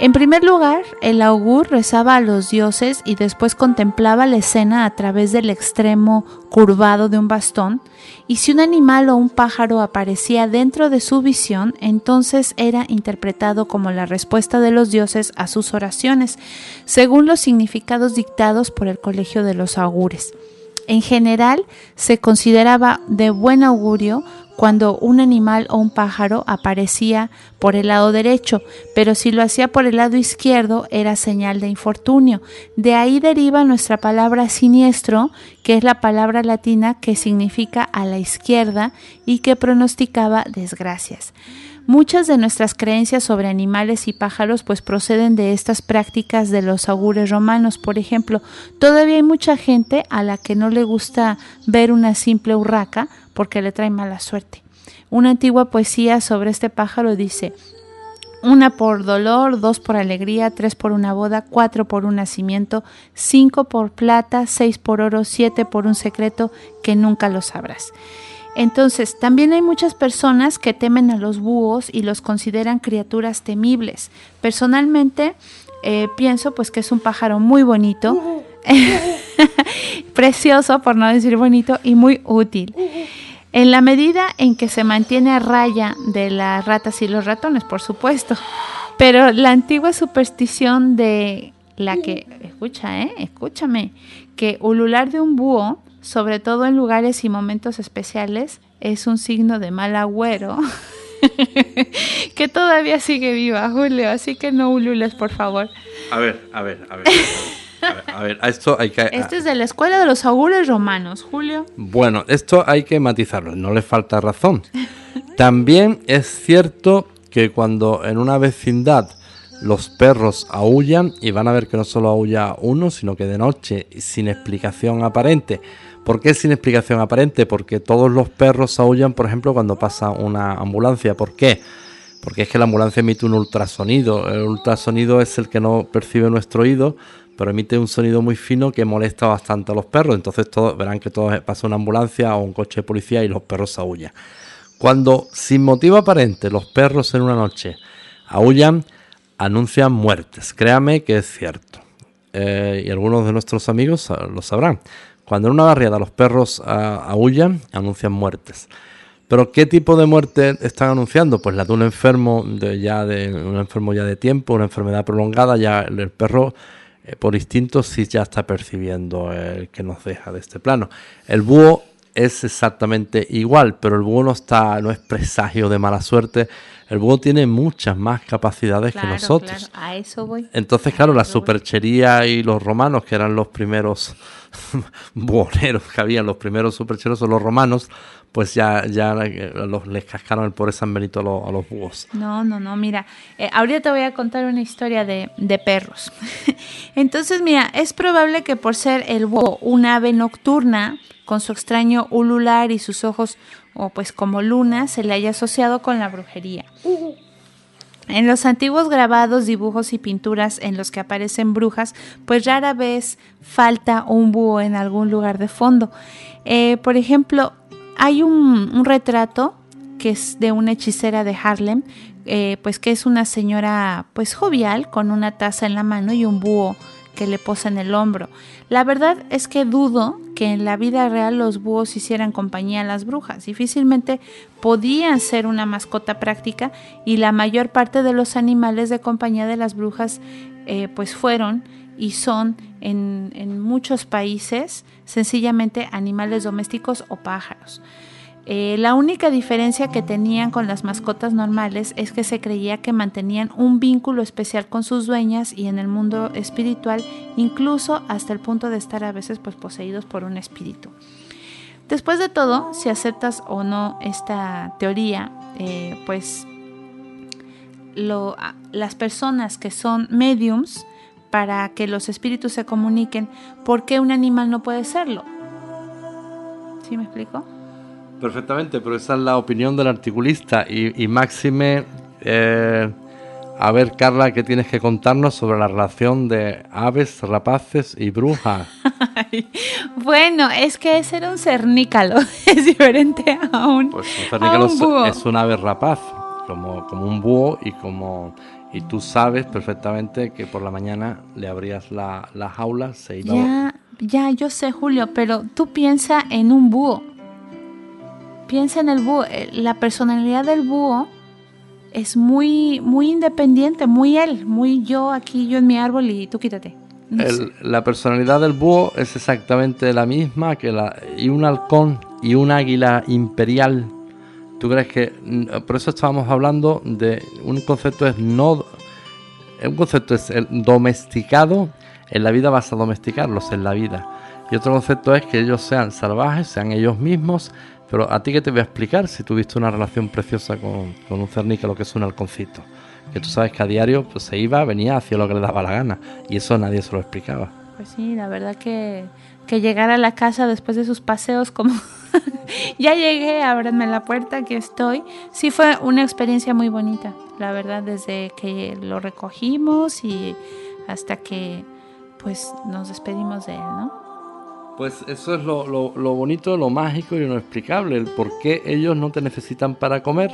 Speaker 2: En primer lugar, el augur rezaba a los dioses y después contemplaba la escena a través del extremo curvado de un bastón, y si un animal o un pájaro aparecía dentro de su visión, entonces era interpretado como la respuesta de los dioses a sus oraciones, según los significados dictados por el Colegio de los Augures. En general, se consideraba de buen augurio cuando un animal o un pájaro aparecía por el lado derecho, pero si lo hacía por el lado izquierdo era señal de infortunio. De ahí deriva nuestra palabra siniestro, que es la palabra latina que significa a la izquierda y que pronosticaba desgracias. Muchas de nuestras creencias sobre animales y pájaros pues proceden de estas prácticas de los augures romanos. Por ejemplo, todavía hay mucha gente a la que no le gusta ver una simple urraca porque le trae mala suerte. Una antigua poesía sobre este pájaro dice, una por dolor, dos por alegría, tres por una boda, cuatro por un nacimiento, cinco por plata, seis por oro, siete por un secreto que nunca lo sabrás. Entonces, también hay muchas personas que temen a los búhos y los consideran criaturas temibles. Personalmente, eh, pienso pues que es un pájaro muy bonito, [LAUGHS] precioso por no decir bonito y muy útil. En la medida en que se mantiene a raya de las ratas y los ratones, por supuesto. Pero la antigua superstición de la que, escucha, ¿eh? Escúchame, que ulular de un búho, sobre todo en lugares y momentos especiales, es un signo de mal agüero. [LAUGHS] que todavía sigue viva, Julio, así que no ulules, por favor.
Speaker 3: A ver, a ver, a ver. A ver, esto hay que...
Speaker 2: Este es de la escuela de los augures romanos, Julio.
Speaker 3: Bueno, esto hay que matizarlo, no le falta razón. [LAUGHS] También es cierto que cuando en una vecindad los perros aullan, y van a ver que no solo aulla uno, sino que de noche, sin explicación aparente. ¿Por qué sin explicación aparente? Porque todos los perros aullan, por ejemplo, cuando pasa una ambulancia. ¿Por qué? Porque es que la ambulancia emite un ultrasonido. El ultrasonido es el que no percibe nuestro oído, pero emite un sonido muy fino que molesta bastante a los perros. Entonces todos verán que todo pasa una ambulancia o un coche de policía y los perros aullan. Cuando sin motivo aparente los perros en una noche aullan, anuncian muertes. Créame que es cierto. Eh, y algunos de nuestros amigos lo sabrán. Cuando en una barriada los perros ah, aullan, anuncian muertes. Pero ¿qué tipo de muerte están anunciando? Pues la de un enfermo ya de un enfermo ya de tiempo, una enfermedad prolongada, ya el perro eh, por instinto sí ya está percibiendo el que nos deja de este plano. El búho es exactamente igual, pero el búho no está, no es presagio de mala suerte. El búho tiene muchas más capacidades que nosotros.
Speaker 2: Claro, a eso voy.
Speaker 3: Entonces, claro, la superchería y los romanos, que eran los primeros [LAUGHS] buhoneros que habían, los primeros supercheros son los romanos, pues ya, ya los, les cascaron el pobre San Benito a los, búhos.
Speaker 2: No, no, no, mira, eh, ahorita te voy a contar una historia de, de perros. [LAUGHS] Entonces, mira, es probable que por ser el búho un ave nocturna, con su extraño ulular y sus ojos, o pues como luna, se le haya asociado con la brujería. En los antiguos grabados, dibujos y pinturas en los que aparecen brujas, pues rara vez falta un búho en algún lugar de fondo. Eh, por ejemplo, hay un, retrato que es de una hechicera de Harlem, eh, pues que es una señora pues jovial con una taza en la mano y un búho que le posa en el hombro. La verdad es que dudo que en la vida real los búhos hicieran compañía a las brujas. Difícilmente podían ser una mascota práctica y la mayor parte de los animales de compañía de las brujas eh, pues fueron y son en, muchos países sencillamente animales domésticos o pájaros. Eh, la única diferencia que tenían con las mascotas normales es que se creía que mantenían un vínculo especial con sus dueñas y en el mundo espiritual, incluso hasta el punto de estar a veces pues, poseídos por un espíritu. Después de todo, si aceptas o no esta teoría, eh, pues las personas que son mediums para que los espíritus se comuniquen, ¿por qué un animal no puede serlo? ¿Sí me explico?
Speaker 3: Perfectamente, pero esa es la opinión del articulista y, máxime, eh, a ver Carla, ¿qué tienes que contarnos sobre la relación de aves, rapaces y brujas? [LAUGHS]
Speaker 2: bueno, es que ese era un cernícalo, [LAUGHS] es diferente a un,
Speaker 3: pues un cernícalo es un ave rapaz, como, como un búho y como y tú sabes perfectamente que por la mañana le abrías la, la jaula, se iba...
Speaker 2: Ya, ya, yo sé, Julio, pero tú piensa en un búho piensa en el búho, eh, la personalidad del búho es muy, muy independiente, muy él, muy yo aquí, yo en mi árbol y tú quítate.
Speaker 3: la personalidad del búho es exactamente la misma que la y un halcón y un águila imperial. ¿Tú crees que mm, por eso estábamos hablando de un concepto es no un concepto es el domesticado, en la vida vas a domesticarlos en la vida. Y otro concepto es que ellos sean salvajes, sean ellos mismos, pero a ti que te voy a explicar si tuviste una relación preciosa con, con un cernique, lo que es un halconcito. Que tú sabes que a diario pues, se iba, venía, hacía lo que le daba la gana. Y eso nadie se lo explicaba.
Speaker 2: Pues sí, la verdad que, que llegar a la casa después de sus paseos como [LAUGHS] ya llegué, ábranme la puerta, aquí estoy. Sí fue una experiencia muy bonita, la verdad, desde que lo recogimos y hasta que pues nos despedimos de él, ¿no?
Speaker 3: Pues eso es lo, lo, bonito, lo mágico y lo inexplicable, el por qué ellos no te necesitan para comer,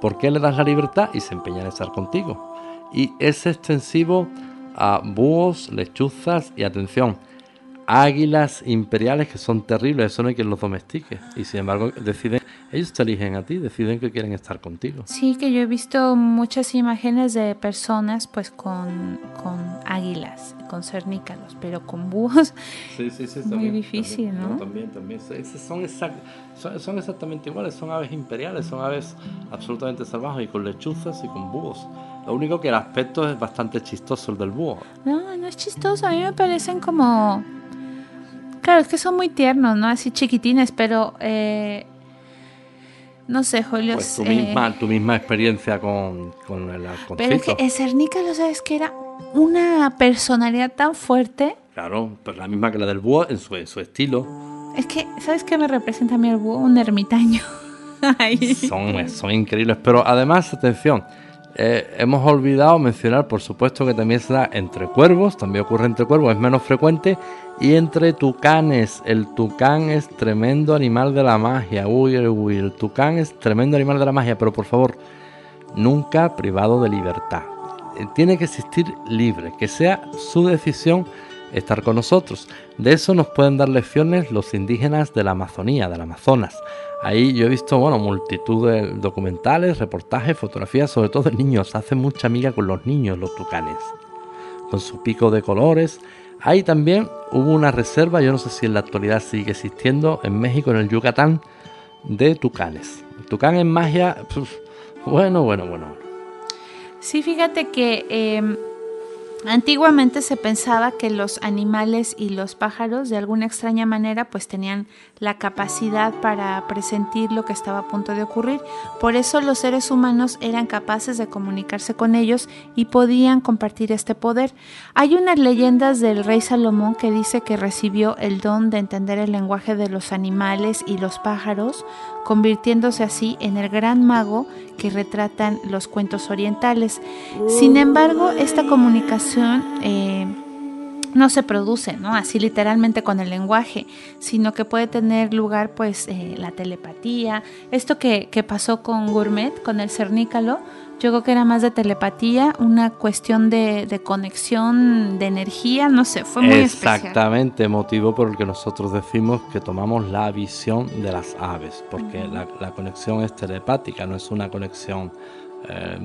Speaker 3: por qué le das la libertad y se empeñan en estar contigo. Y es extensivo a búhos, lechuzas y atención, águilas imperiales que son terribles, eso no hay quien los domestique. Y sin embargo deciden, ellos te eligen a ti, deciden que quieren estar contigo.
Speaker 2: Sí, que yo he visto muchas imágenes de personas pues con, con águilas, con cernícalos, pero con búhos
Speaker 3: sí, sí, sí,
Speaker 2: muy difícil, ¿no?
Speaker 3: También, también. Son, son, son, exactamente iguales, son aves imperiales, son aves absolutamente salvajes y con lechuzas y con búhos. Lo único que el aspecto es bastante chistoso el del búho.
Speaker 2: No, no es chistoso, a mí me parecen como Claro, es que son muy tiernos, ¿no? Así chiquitines, pero eh, no sé, Julio.
Speaker 3: Pues tu, misma, tu misma experiencia con, con el halconcito.
Speaker 2: Pero es que el cernícalo, ¿sabes que Era una personalidad tan fuerte.
Speaker 3: Claro, pues la misma que la del búho en su, su estilo.
Speaker 2: Es que, ¿sabes qué me representa a mí el búho? Un ermitaño. [LAUGHS]
Speaker 3: son, son increíbles, pero además, atención, eh, hemos olvidado mencionar, por supuesto, que también se da entre cuervos, también ocurre entre cuervos, es menos frecuente, y entre tucanes. El tucán es tremendo animal de la magia. Uy, uy, el tucán es tremendo animal de la magia, pero por favor, nunca privado de libertad. Eh, tiene que existir libre, que sea su decisión estar con nosotros. De eso nos pueden dar lecciones los indígenas de la Amazonía, del Amazonas. Ahí yo he visto, bueno, multitud de documentales, reportajes, fotografías, sobre todo de niños. Hace mucha amiga con los niños, los tucanes. Con su pico de colores. Ahí también hubo una reserva, yo no sé si en la actualidad sigue existiendo, en México, en el Yucatán, de tucanes. tucán en magia, bueno, bueno, bueno.
Speaker 2: Sí, fíjate que em, Antiguamente se pensaba que los animales y los pájaros de alguna extraña manera pues tenían la capacidad para presentir lo que estaba a punto de ocurrir. Por eso los seres humanos eran capaces de comunicarse con ellos y podían compartir este poder. Hay unas leyendas del rey Salomón que dice que recibió el don de entender el lenguaje de los animales y los pájaros, convirtiéndose así en el gran mago que retratan los cuentos orientales. Sin embargo, esta comunicación eh, no se produce, ¿no? Así literalmente con el lenguaje, sino que puede tener lugar, pues, eh, la telepatía. Esto que, que pasó con Gourmet, con el cernícalo, yo creo que era más de telepatía, una cuestión de, conexión, de energía, no sé, fue muy
Speaker 3: Exactamente, motivo por el que nosotros decimos que tomamos la visión de las aves, porque la, conexión es telepática, no es una conexión eh,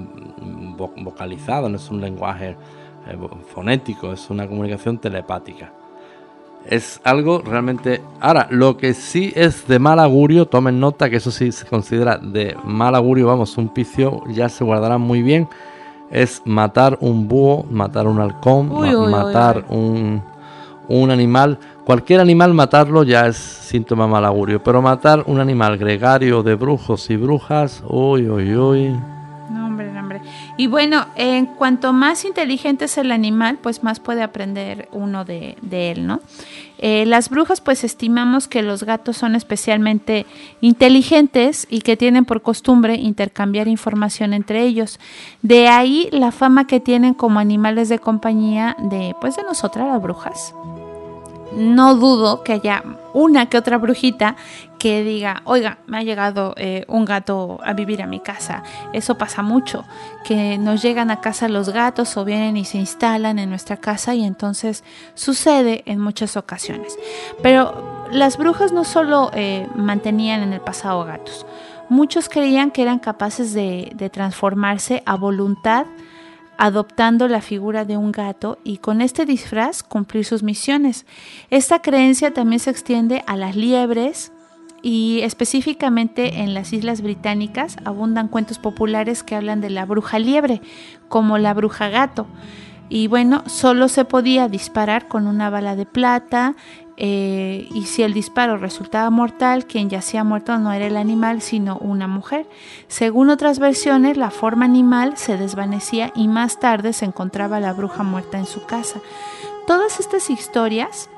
Speaker 3: vocalizada, no es un lenguaje eh, fonético, es una comunicación telepática. Es algo realmente... Ahora, lo que sí es de mal augurio, tomen nota que eso sí se considera de mal augurio, vamos, un picio ya se guardará muy bien, es matar un búho, matar un halcón, matar Un, un animal. Cualquier animal matarlo ya es síntoma mal augurio, pero matar un animal gregario de brujos y brujas, uy, uy, uy.
Speaker 2: Y bueno, en cuanto más inteligente es el animal, pues más puede aprender uno de, él, ¿no? Eh, las brujas pues estimamos que los gatos son especialmente inteligentes y que tienen por costumbre intercambiar información entre ellos. De ahí la fama que tienen como animales de compañía de pues de nosotras las brujas no dudo que haya una que otra brujita que diga, oiga, me ha llegado eh, un gato a vivir a mi casa. Eso pasa mucho, que nos llegan a casa los gatos o vienen y se instalan en nuestra casa y entonces sucede en muchas ocasiones. Pero las brujas no solo eh, mantenían en el pasado gatos, muchos creían que eran capaces de, de transformarse a voluntad adoptando la figura de un gato y con este disfraz cumplir sus misiones. Esta creencia también se extiende a las liebres y específicamente en las Islas Británicas abundan cuentos populares que hablan de la bruja liebre, como la bruja gato. Y bueno, solo se podía disparar con una bala de plata eh, y si el disparo resultaba mortal, quien yacía muerto no era el animal, sino una mujer. Según otras versiones, la forma animal se desvanecía y más tarde se encontraba la bruja muerta en su casa. Todas estas historias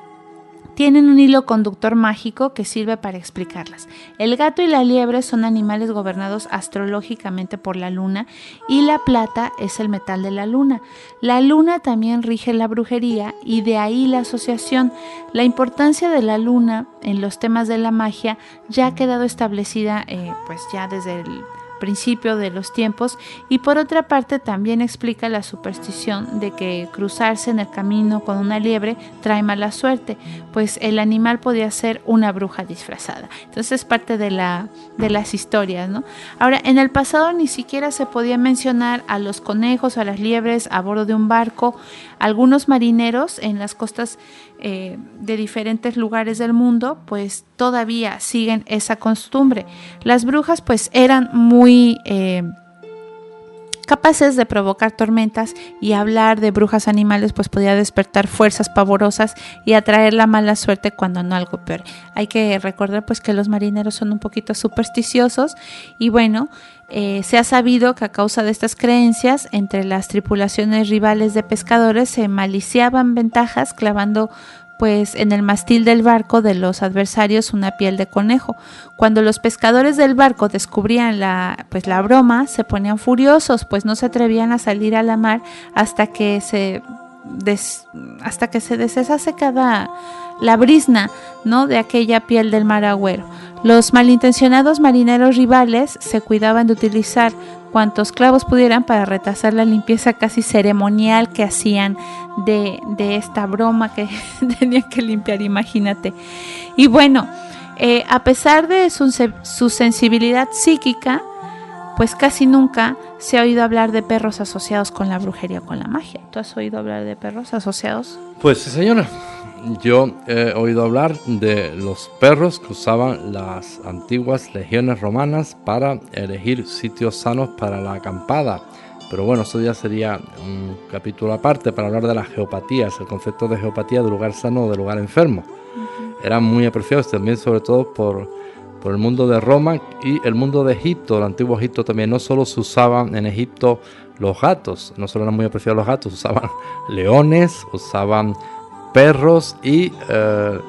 Speaker 2: tienen un hilo conductor mágico que sirve para explicarlas. El gato y la liebre son animales gobernados astrológicamente por la luna y la plata es el metal de la luna. La luna también rige la brujería y de ahí la asociación. La importancia de la luna en los temas de la magia ya ha quedado establecida eh, pues ya desde el principio de los tiempos y por otra parte también explica la superstición de que cruzarse en el camino con una liebre trae mala suerte, pues el animal podía ser una bruja disfrazada. Entonces es parte de, la, de las historias, ¿no? Ahora, en el pasado ni siquiera se podía mencionar a los conejos, a las liebres a bordo de un barco. Algunos marineros en las costas eh, de diferentes lugares del mundo, pues todavía siguen esa costumbre. Las brujas pues eran muy... Eh, capaces de provocar tormentas y hablar de brujas animales pues podía despertar fuerzas pavorosas y atraer la mala suerte cuando no algo peor. Hay que recordar pues que los marineros son un poquito supersticiosos y bueno, eh, se ha sabido que a causa de estas creencias entre las tripulaciones rivales de pescadores se maliciaban ventajas clavando pues en el mastil del barco de los adversarios una piel de conejo. Cuando los pescadores del barco descubrían la, pues la broma, se ponían furiosos, pues no se atrevían a salir a la mar hasta que se hasta que se deshace la brisna, ¿no? de aquella piel del mar agüero. Los malintencionados marineros rivales se cuidaban de utilizar cuantos clavos pudieran para retrasar la limpieza casi ceremonial que hacían de, esta broma que [LAUGHS] tenían que limpiar, imagínate. Y bueno, eh, a pesar de su, su sensibilidad psíquica, pues casi nunca se ha oído hablar de perros asociados con la brujería o con la magia. ¿Tú has oído hablar de perros asociados?
Speaker 3: Pues sí, señora yo he oído hablar de los perros que usaban las antiguas legiones romanas para elegir sitios sanos para la acampada. Pero bueno, eso ya sería un capítulo aparte para hablar de las geopatías, el concepto de geopatía de lugar sano o de lugar enfermo. Eran muy apreciados también, sobre todo por, por el mundo de Roma y el mundo de Egipto, el antiguo Egipto también. No solo se usaban en Egipto los gatos, no solo eran muy apreciados los gatos, usaban [LAUGHS] leones, usaban perros y eh,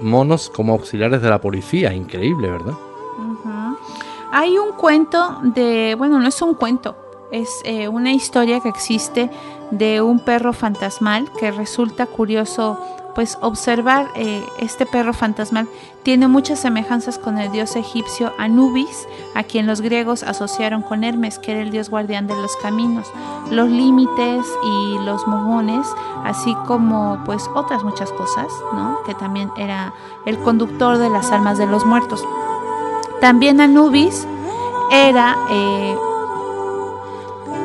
Speaker 3: monos como auxiliares de la policía. Increíble, ¿verdad?
Speaker 2: Hay un cuento de, bueno, no es un cuento, es eh, una historia que existe de un perro fantasmal que resulta curioso pues observar eh, este perro fantasmal tiene muchas semejanzas con el dios egipcio Anubis, a quien los griegos asociaron con Hermes, que era el dios guardián de los caminos, los límites y los mogones, así como pues otras muchas cosas, ¿no? que también era el conductor de las almas de los muertos. También Anubis era eh,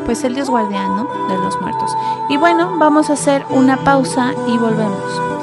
Speaker 2: pues el dios guardián de los muertos. Y bueno, vamos a hacer una pausa y volvemos.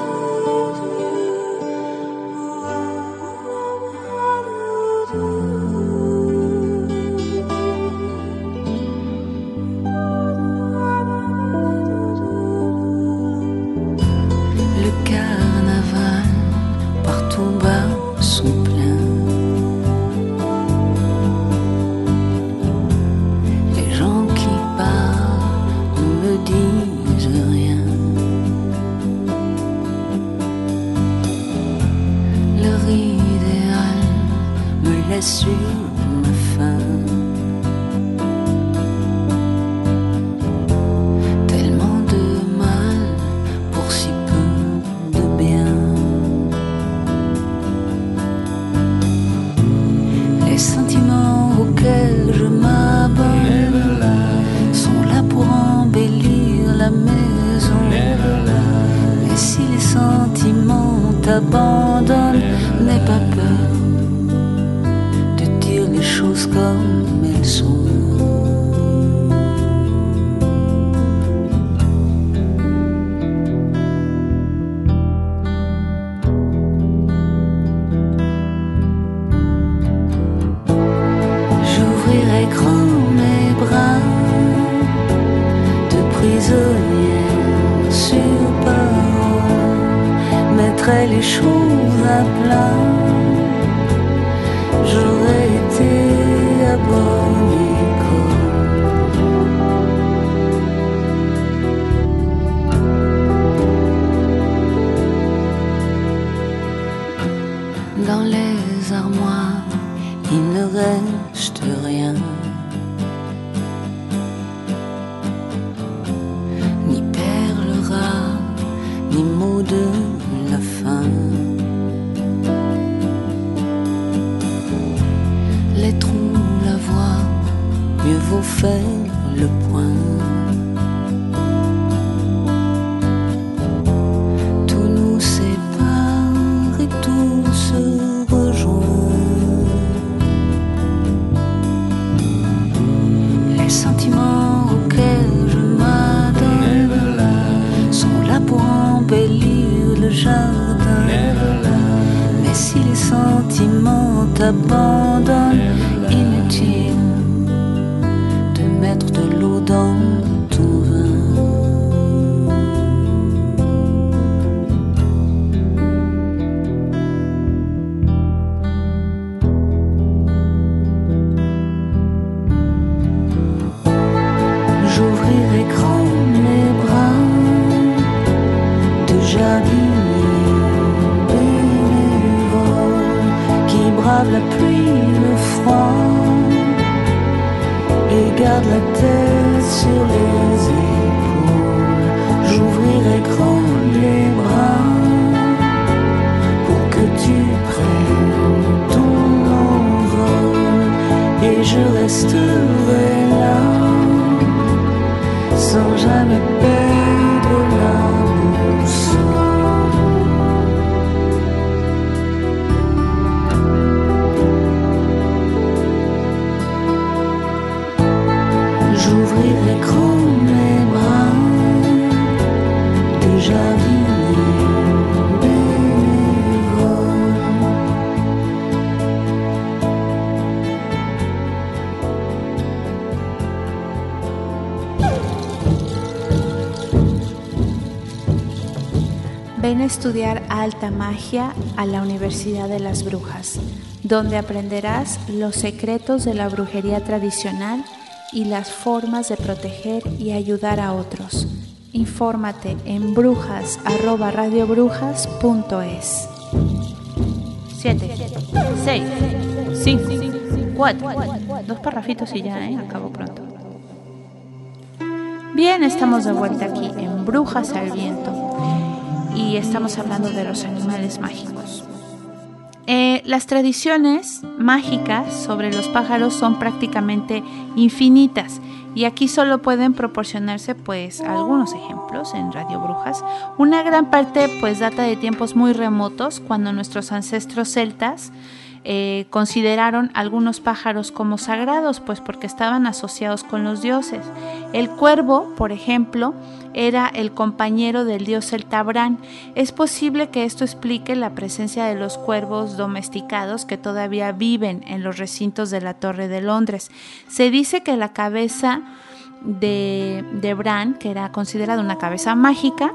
Speaker 2: Ven a estudiar alta magia a la Universidad de las Brujas, donde aprenderás los secretos de la brujería tradicional y las formas de proteger y ayudar a otros. Infórmate en brujas@radiobrujas.es. 7, 6, 5, 4, dos parrafitos y ya, ¿eh? Acabo pronto. Bien, estamos de vuelta aquí en Brujas al Viento y estamos hablando de los animales mágicos. Eh, las tradiciones mágicas sobre los pájaros son prácticamente infinitas y aquí solo pueden proporcionarse pues algunos ejemplos en Radio Brujas. Una gran parte pues data de tiempos muy remotos cuando nuestros ancestros celtas eh, consideraron algunos pájaros como sagrados, pues porque estaban asociados con los dioses. El cuervo, por ejemplo, era el compañero del dios celta Bran. Es posible que esto explique la presencia de los cuervos domesticados que todavía viven en los recintos de la Torre de Londres. Se dice que la cabeza de, de Bran, que era considerada una cabeza mágica,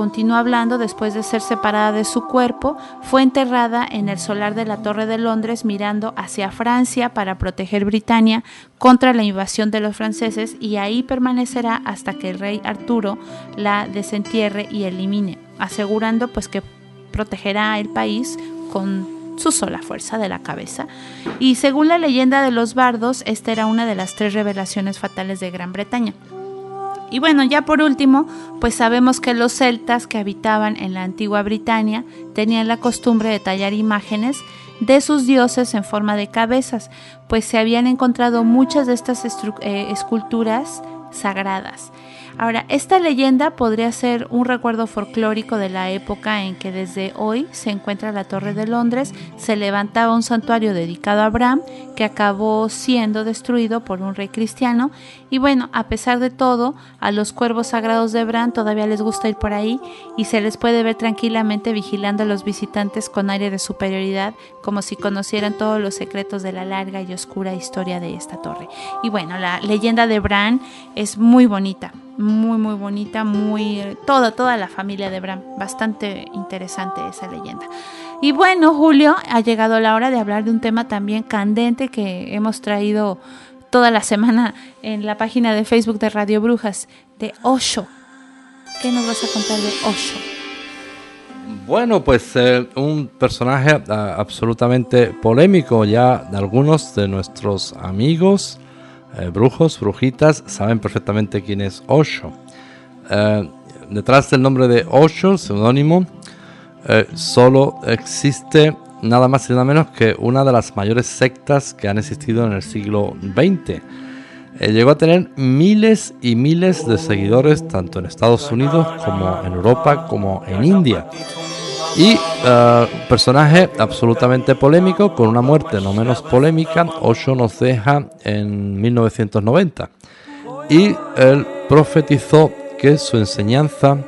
Speaker 2: continuó hablando después de ser separada de su cuerpo, fue enterrada en el solar de la Torre de Londres mirando hacia Francia para proteger Britania contra la invasión de los franceses y ahí permanecerá hasta que el rey Arturo la desentierre y elimine, asegurando pues que protegerá el país con su sola fuerza de la cabeza. Y según la leyenda de los bardos, esta era una de las tres revelaciones fatales de Gran Bretaña. Y bueno, ya por último, pues sabemos que los celtas que habitaban en la antigua Britania tenían la costumbre de tallar imágenes de sus dioses en forma de cabezas, pues se habían encontrado muchas de estas eh, esculturas sagradas. Ahora, esta leyenda podría ser un recuerdo folclórico de la época en que desde hoy se encuentra la Torre de Londres, se levantaba un santuario dedicado a Abraham que acabó siendo destruido por un rey cristiano y bueno, a pesar de todo, a los cuervos sagrados de Bran todavía les gusta ir por ahí y se les puede ver tranquilamente vigilando a los visitantes con aire de superioridad, como si conocieran todos los secretos de la larga y oscura historia de esta torre. Y bueno, la leyenda de Bran es muy bonita muy muy bonita, muy toda toda la familia de Bram, bastante interesante esa leyenda. Y bueno, Julio, ha llegado la hora de hablar de un tema también candente que hemos traído toda la semana en la página de Facebook de Radio Brujas de Osho. ¿Qué nos vas a contar de Osho?
Speaker 3: Bueno, pues eh, un personaje ah, absolutamente polémico ya de algunos de nuestros amigos eh, brujos, brujitas, saben perfectamente quién es Osho. Eh, detrás del nombre de Osho, seudónimo, eh, solo existe nada más y nada menos que una de las mayores sectas que han existido en el siglo XX. llegó a tener miles y miles de seguidores tanto en Estados Unidos como en Europa como en India. Y uh, personaje absolutamente polémico, con una muerte no menos polémica, Osho nos deja en 1990. Y él profetizó que su enseñanza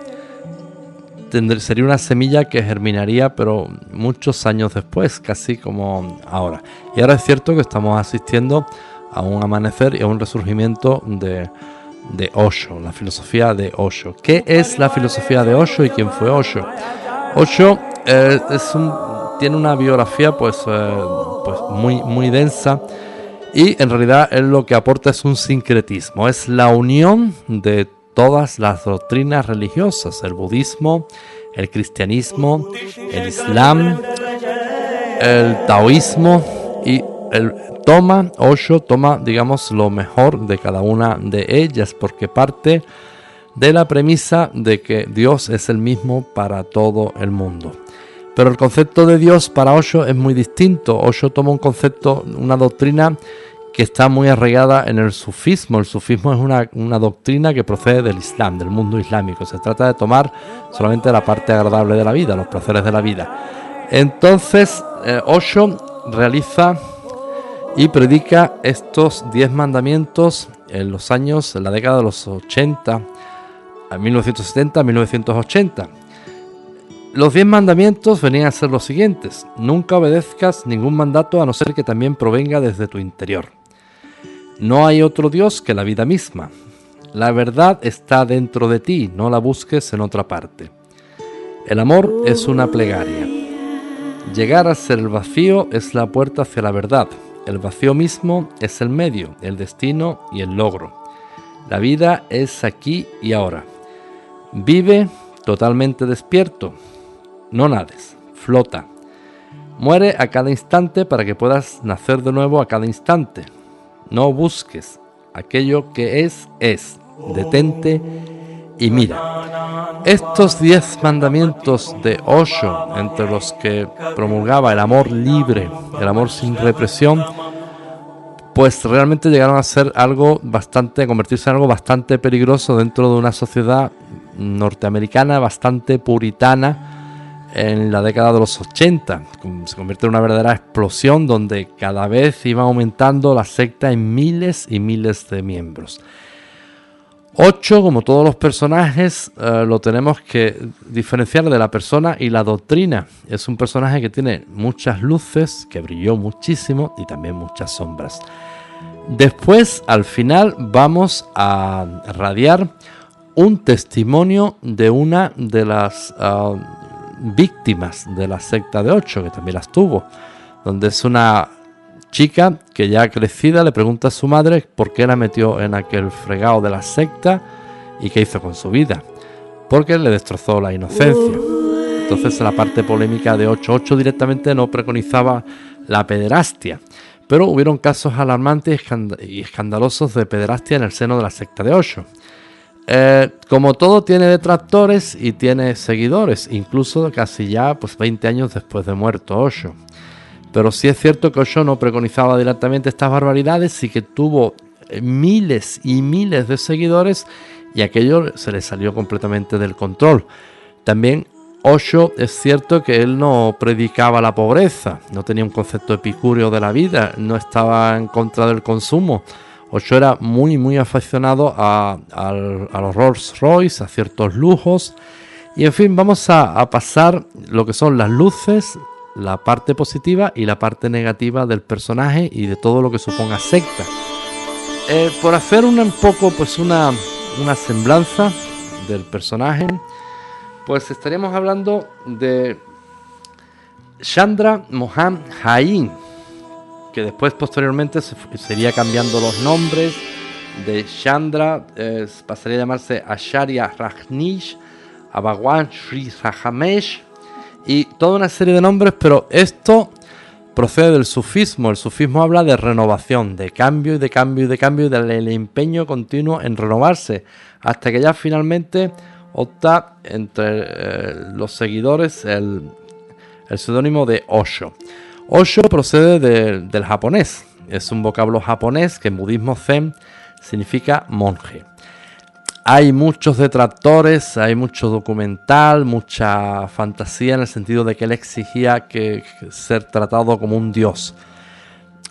Speaker 3: sería una semilla que germinaría, pero muchos años después, casi como ahora. Y ahora es cierto que estamos asistiendo a un amanecer y a un resurgimiento de, de Osho, la filosofía de Osho. ¿Qué es la filosofía de Osho y quién fue Osho? Osho eh, tiene una biografía pues, eh, pues muy, densa. Y en realidad lo que aporta es un sincretismo, es la unión de todas las doctrinas religiosas, el budismo, el cristianismo, el islam, el taoísmo y el toma, Osho toma digamos lo mejor de cada una de ellas porque parte de la premisa de que Dios es el mismo para todo el mundo. Pero el concepto de Dios para Osho es muy distinto. Osho toma un concepto, una doctrina que está muy arraigada en el sufismo. El sufismo es una, doctrina que procede del Islam, del mundo islámico. Se trata de tomar solamente la parte agradable de la vida, los placeres de la vida. Entonces, eh, Osho realiza y predica estos 10 mandamientos en los años, en la década de los 80 1970 1980. Los diez mandamientos venían a ser los siguientes. Nunca obedezcas ningún mandato a no ser que también provenga desde tu interior. No hay otro Dios que la vida misma. La verdad está dentro de ti, no la busques en otra parte. El amor es una plegaria. Llegar a ser el vacío es la puerta hacia la verdad. El vacío mismo es el medio, el destino y el logro. La vida es aquí y ahora. Vive totalmente despierto. No nades, flota. Muere a cada instante para que puedas nacer de nuevo a cada instante. No busques. Aquello que es, es. Detente y mira. Estos diez mandamientos de Osho, entre los que promulgaba el amor libre, el amor sin represión, pues realmente llegaron a ser algo bastante, a convertirse en algo bastante peligroso dentro de una sociedad norteamericana bastante puritana en la década de los 80. Se convierte en una verdadera explosión donde cada vez iba aumentando la secta en miles y miles de miembros. Ocho, como todos los personajes, eh, lo tenemos que diferenciar de la persona y la doctrina. Es un personaje que tiene muchas luces, que brilló muchísimo y también muchas sombras. Después, al final, vamos a radiar un testimonio de una de las ah, víctimas de la secta de ocho, que también las tuvo, donde es una chica que ya crecida le pregunta a su madre por qué la metió en aquel fregado de la secta y qué hizo con su vida, porque le destrozó la inocencia. Entonces la parte polémica de 8.8 directamente no preconizaba la pederastia. Pero hubieron casos alarmantes y escandalosos de pederastia en el seno de la secta de Osho. Eh, como todo tiene detractores y tiene seguidores, incluso casi ya pues 20 años después de muerto Osho. Pero sí es cierto que Osho no preconizaba directamente estas barbaridades y que tuvo eh, miles y miles de seguidores y aquello se le salió completamente del control. También Osho es cierto que él no predicaba la pobreza, no tenía un concepto epicúreo de la vida, no estaba en contra del consumo. Osho era muy muy aficionado a, los Rolls Royce, a ciertos lujos. Y en fin, vamos a, pasar lo que son las luces, la parte positiva y la parte negativa del personaje y de todo lo que suponga secta. Eh, por hacer un poco pues una, una semblanza del personaje, pues estaríamos hablando de Chandra Mohan Jain, que después posteriormente se sería cambiando los nombres de Chandra, pasaría a llamarse Acharya Rajnish, Bhagwan Sri Rajamesh y toda una serie de nombres, pero esto procede del sufismo. El sufismo habla de renovación, de cambio y de cambio y de cambio y del empeño continuo en renovarse, hasta que ya finalmente opta entre eh, los seguidores el, seudónimo de Osho. Osho procede del japonés, es un vocablo japonés que en budismo zen significa monje. Hay muchos detractores, hay mucho documental, mucha fantasía en el sentido de que él exigía que, ser tratado como un dios.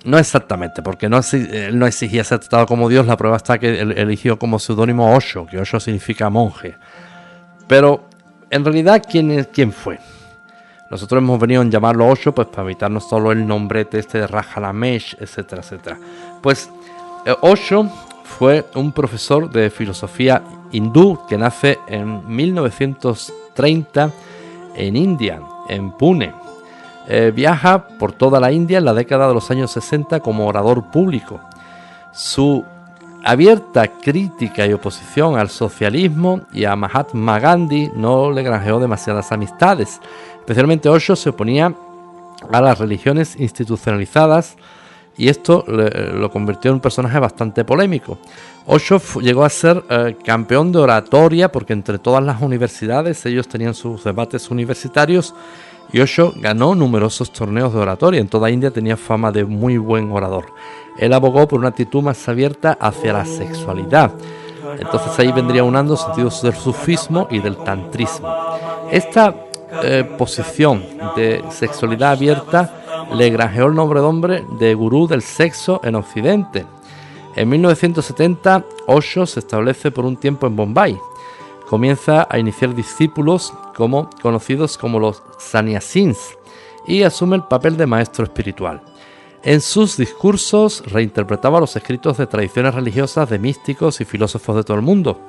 Speaker 3: No exactamente, porque no, él no exigía ser tratado como dios, la prueba está que él eligió como seudónimo Osho, que Osho significa monje. Pero en realidad, ¿quién, quién fue? Nosotros hemos venido a llamarlo Osho pues para evitarnos solo el nombrete este de Rajalamesh, etcétera, etcétera. Pues eh, Osho fue un profesor de filosofía hindú que nace en 1930 en India, en Pune. Eh, viaja por toda la India en la década de los años 60 como orador público. Su abierta crítica y oposición al socialismo y a Mahatma Gandhi no le granjeó demasiadas amistades. Especialmente Osho se oponía a las religiones institucionalizadas y esto lo convirtió en un personaje bastante polémico. Osho llegó a ser eh, campeón de oratoria porque entre todas las universidades ellos tenían sus debates universitarios y Osho ganó numerosos torneos de oratoria. En toda India tenía fama de muy buen orador. Él abogó por una actitud más abierta hacia la sexualidad. Entonces ahí vendría unando sentidos del sufismo y del tantrismo. Esta eh, posición de sexualidad abierta le granjeó el nombre de hombre de gurú del sexo en Occidente. En 1970, Osho se establece por un tiempo en Bombay. Comienza a iniciar discípulos como conocidos como los sannyasins y asume el papel de maestro espiritual. En sus discursos reinterpretaba los escritos de tradiciones religiosas de místicos y filósofos de todo el mundo.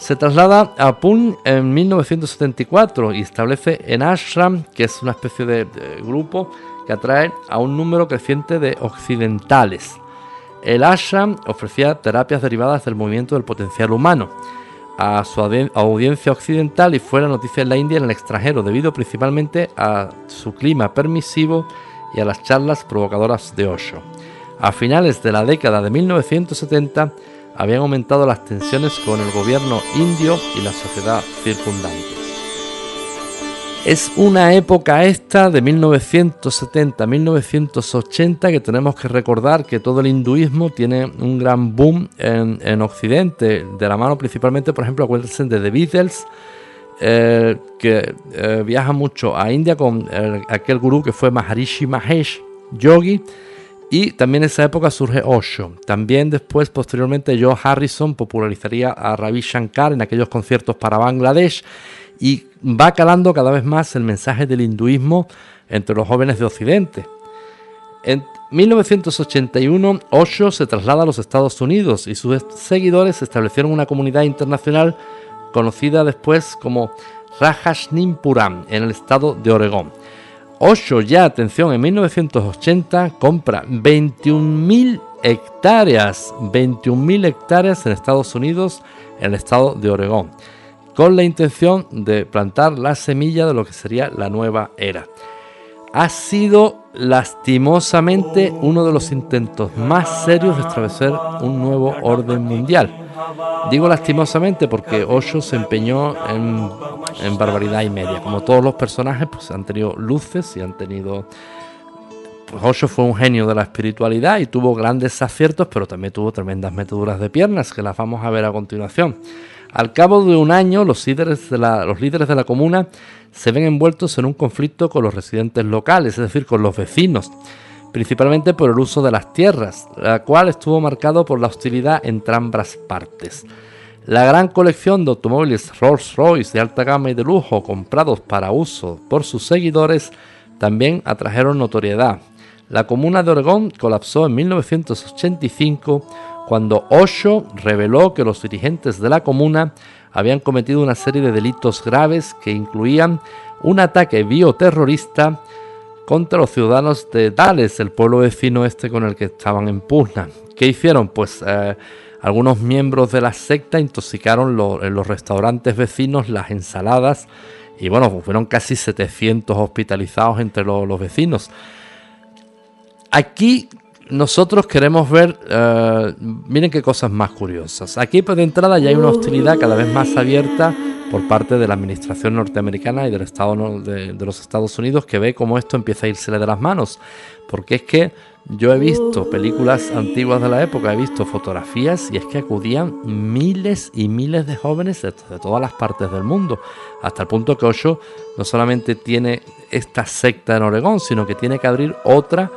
Speaker 3: Se traslada a Pune en 1974 y establece en Ashram, que es una especie de, grupo que atrae a un número creciente de occidentales. El Ashram ofrecía terapias derivadas del movimiento del potencial humano a su audiencia occidental y fuera noticia en la India y en el extranjero, debido principalmente a su clima permisivo y a las charlas provocadoras de Osho. A finales de la década de 1970 habían aumentado las tensiones con el gobierno indio y la sociedad circundante. Es una época esta de 1970-1980 que tenemos que recordar que todo el hinduismo tiene un gran boom en, Occidente, de la mano principalmente, por ejemplo, acuérdense de The Beatles, eh, que eh, viaja mucho a India con aquel gurú que fue Maharishi Mahesh Yogi. Y también en esa época surge Osho. También después, posteriormente, Joe Harrison popularizaría a Ravi Shankar en aquellos conciertos para Bangladesh y va calando cada vez más el mensaje del hinduismo entre los jóvenes de Occidente. En 1981, Osho se traslada a los Estados Unidos y sus seguidores establecieron una comunidad internacional conocida después como Rajashnimpuram, en el estado de Oregón. Osho ya, atención, en 1980 compra 21.000 hectáreas, 21.000 hectáreas en Estados Unidos, en el estado de Oregón con la intención de plantar la semilla de lo que sería la nueva era. Ha sido lastimosamente uno de los intentos más serios de establecer un nuevo orden mundial. Digo lastimosamente porque Osho se empeñó en, barbaridad y media. Como todos los personajes, pues han tenido luces y han tenido pues Osho fue un genio de la espiritualidad y tuvo grandes aciertos, pero también tuvo tremendas meteduras de piernas, que las vamos a ver a continuación. Al cabo de un año, los líderes de la, los líderes de la comuna se ven envueltos en un conflicto con los residentes locales, es decir, con los vecinos, principalmente por el uso de las tierras, la cual estuvo marcado por la hostilidad entre ambas partes. La gran colección de automóviles Rolls-Royce de alta gama y de lujo comprados para uso por sus seguidores también atrajeron notoriedad. La comuna de Oregón colapsó en 1985 cuando Osho reveló que los dirigentes de la comuna habían cometido una serie de delitos graves que incluían un ataque bioterrorista contra los ciudadanos de Dales, el pueblo vecino este con el que estaban en pugna. ¿Qué hicieron? Pues eh, algunos miembros de la secta intoxicaron en los restaurantes vecinos las ensaladas y bueno, fueron casi 700 hospitalizados entre los vecinos. Aquí nosotros queremos ver, eh, miren qué cosas más curiosas. Aquí pues de entrada ya hay una hostilidad cada vez más abierta por parte de la administración norteamericana y del Estado de, los Estados Unidos que ve cómo esto empieza a irse de las manos. Porque es que yo he visto películas antiguas de la época, he visto fotografías y es que acudían miles y miles de jóvenes de, de todas las partes del mundo. Hasta el punto que Osho no solamente tiene esta secta en Oregón, sino que tiene que abrir otra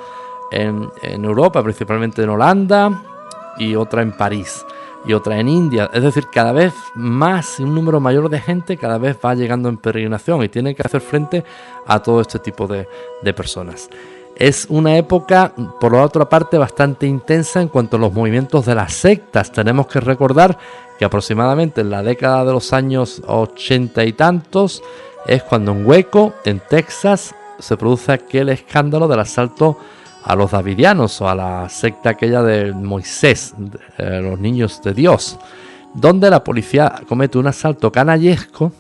Speaker 3: en, Europa, principalmente en Holanda, y otra en París y otra en India. Es decir, cada vez más, un número mayor de gente cada vez va llegando en peregrinación y tiene que hacer frente a todo este tipo de, de, personas. Es una época, por la otra parte, bastante intensa en cuanto a los movimientos de las sectas. Tenemos que recordar que aproximadamente en la década de los años ochenta y tantos es cuando en Hueco, en Texas, se produce aquel escándalo del asalto a los davidianos o a la secta aquella de Moisés, eh, los niños de Dios, donde la policía comete un asalto canallesco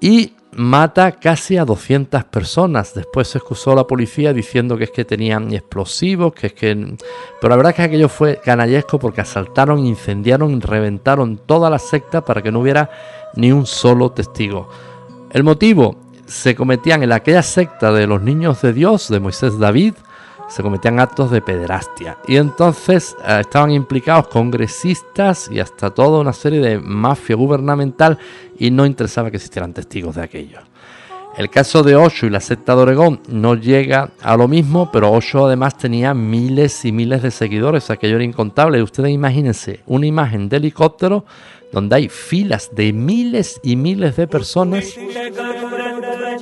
Speaker 3: y mata casi a 200 personas. Después se excusó la policía diciendo que es que tenían explosivos, que es que... Pero la verdad es que aquello fue canallesco porque asaltaron, incendiaron reventaron toda la secta para que no hubiera ni un solo testigo. El motivo, se cometían en aquella secta de los niños de Dios, de Moisés David, se cometían actos de pederastia. Y entonces eh, estaban implicados congresistas y hasta toda una serie de mafia gubernamental y no interesaba que existieran testigos de aquello. El caso de Osho y la secta de Oregón no llega a lo mismo, pero Osho además tenía miles y miles de seguidores, aquello era incontable. Ustedes imagínense una imagen de helicóptero donde hay filas de miles y miles de personas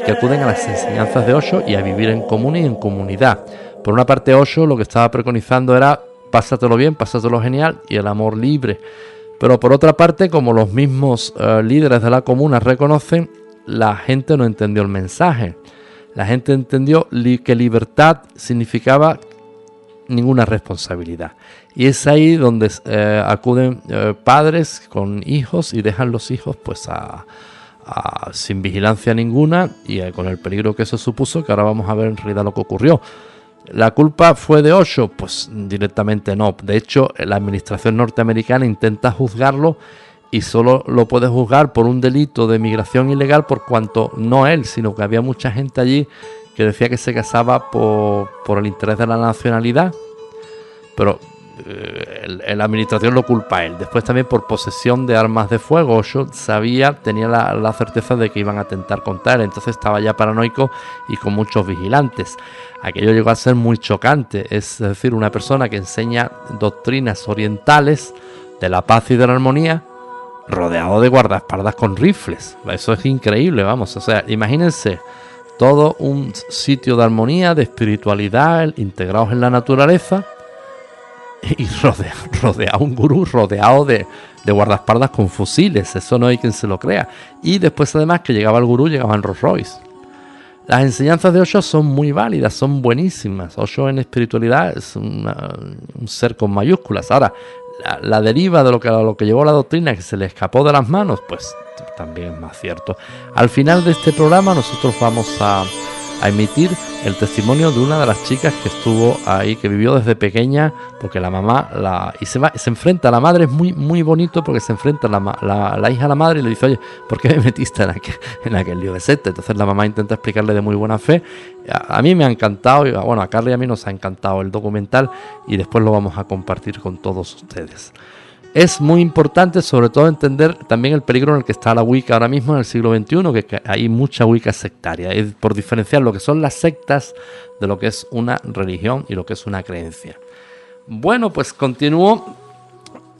Speaker 3: que acuden a las enseñanzas de Osho y a vivir en común y en comunidad. Por una parte, Osho lo que estaba preconizando era pásatelo bien, pásatelo genial y el amor libre. Pero por otra parte, como los mismos eh, líderes de la comuna reconocen, la gente no entendió el mensaje. La gente entendió que libertad significaba ninguna responsabilidad. Y es ahí donde eh, acuden eh, padres con hijos y dejan los hijos pues sin vigilancia ninguna y con el peligro que eso supuso, que ahora vamos a ver en realidad lo que ocurrió. ¿La culpa fue de Osho? Pues directamente no. De hecho, la administración norteamericana intenta juzgarlo y solo lo puede juzgar por un delito de migración ilegal por cuanto no él, sino que había mucha gente allí que decía que se casaba por, por el interés de la nacionalidad. Pero eh, la administración lo culpa a él. Después también por posesión de armas de fuego. Osho sabía, tenía la, la, certeza de que iban a atentar contra él. Entonces estaba ya paranoico y con muchos vigilantes. Aquello llegó a ser muy chocante. Es decir, una persona que enseña doctrinas orientales de la paz y de la armonía rodeado de guardaespaldas con rifles. Eso es increíble, vamos. O sea, imagínense todo un sitio de armonía, de espiritualidad, integrados en la naturaleza [LAUGHS] y rodeado, rodeado un gurú rodeado de, de, guardaespaldas con fusiles. Eso no hay quien se lo crea. Y después, además, que llegaba el gurú, llegaba en Rolls Royce. Las enseñanzas de Osho son muy válidas, son buenísimas. Osho en espiritualidad es un ser con mayúsculas. Ahora, la, deriva de lo que, lo que llevó la doctrina que se le escapó de las manos, pues también es más cierto. Al final de este programa nosotros vamos a, a emitir el testimonio de una de las chicas que estuvo ahí, que vivió desde pequeña, porque la mamá la y se va, se enfrenta a la madre, es muy muy bonito porque se enfrenta la, la, hija a la madre y le dice, oye, ¿por qué me metiste en aquel, [LAUGHS] en aquel lío de sete? Entonces la mamá intenta explicarle de muy buena fe. A, mí me ha encantado, y, bueno, a Carly y a mí nos ha encantado el documental y después lo vamos a compartir con todos ustedes. Es muy importante sobre todo entender también el peligro en el que está la Wicca ahora mismo en el siglo XXI, que hay mucha Wicca sectaria, por diferenciar lo que son las sectas de lo que es una religión y lo que es una creencia. Bueno, pues continúo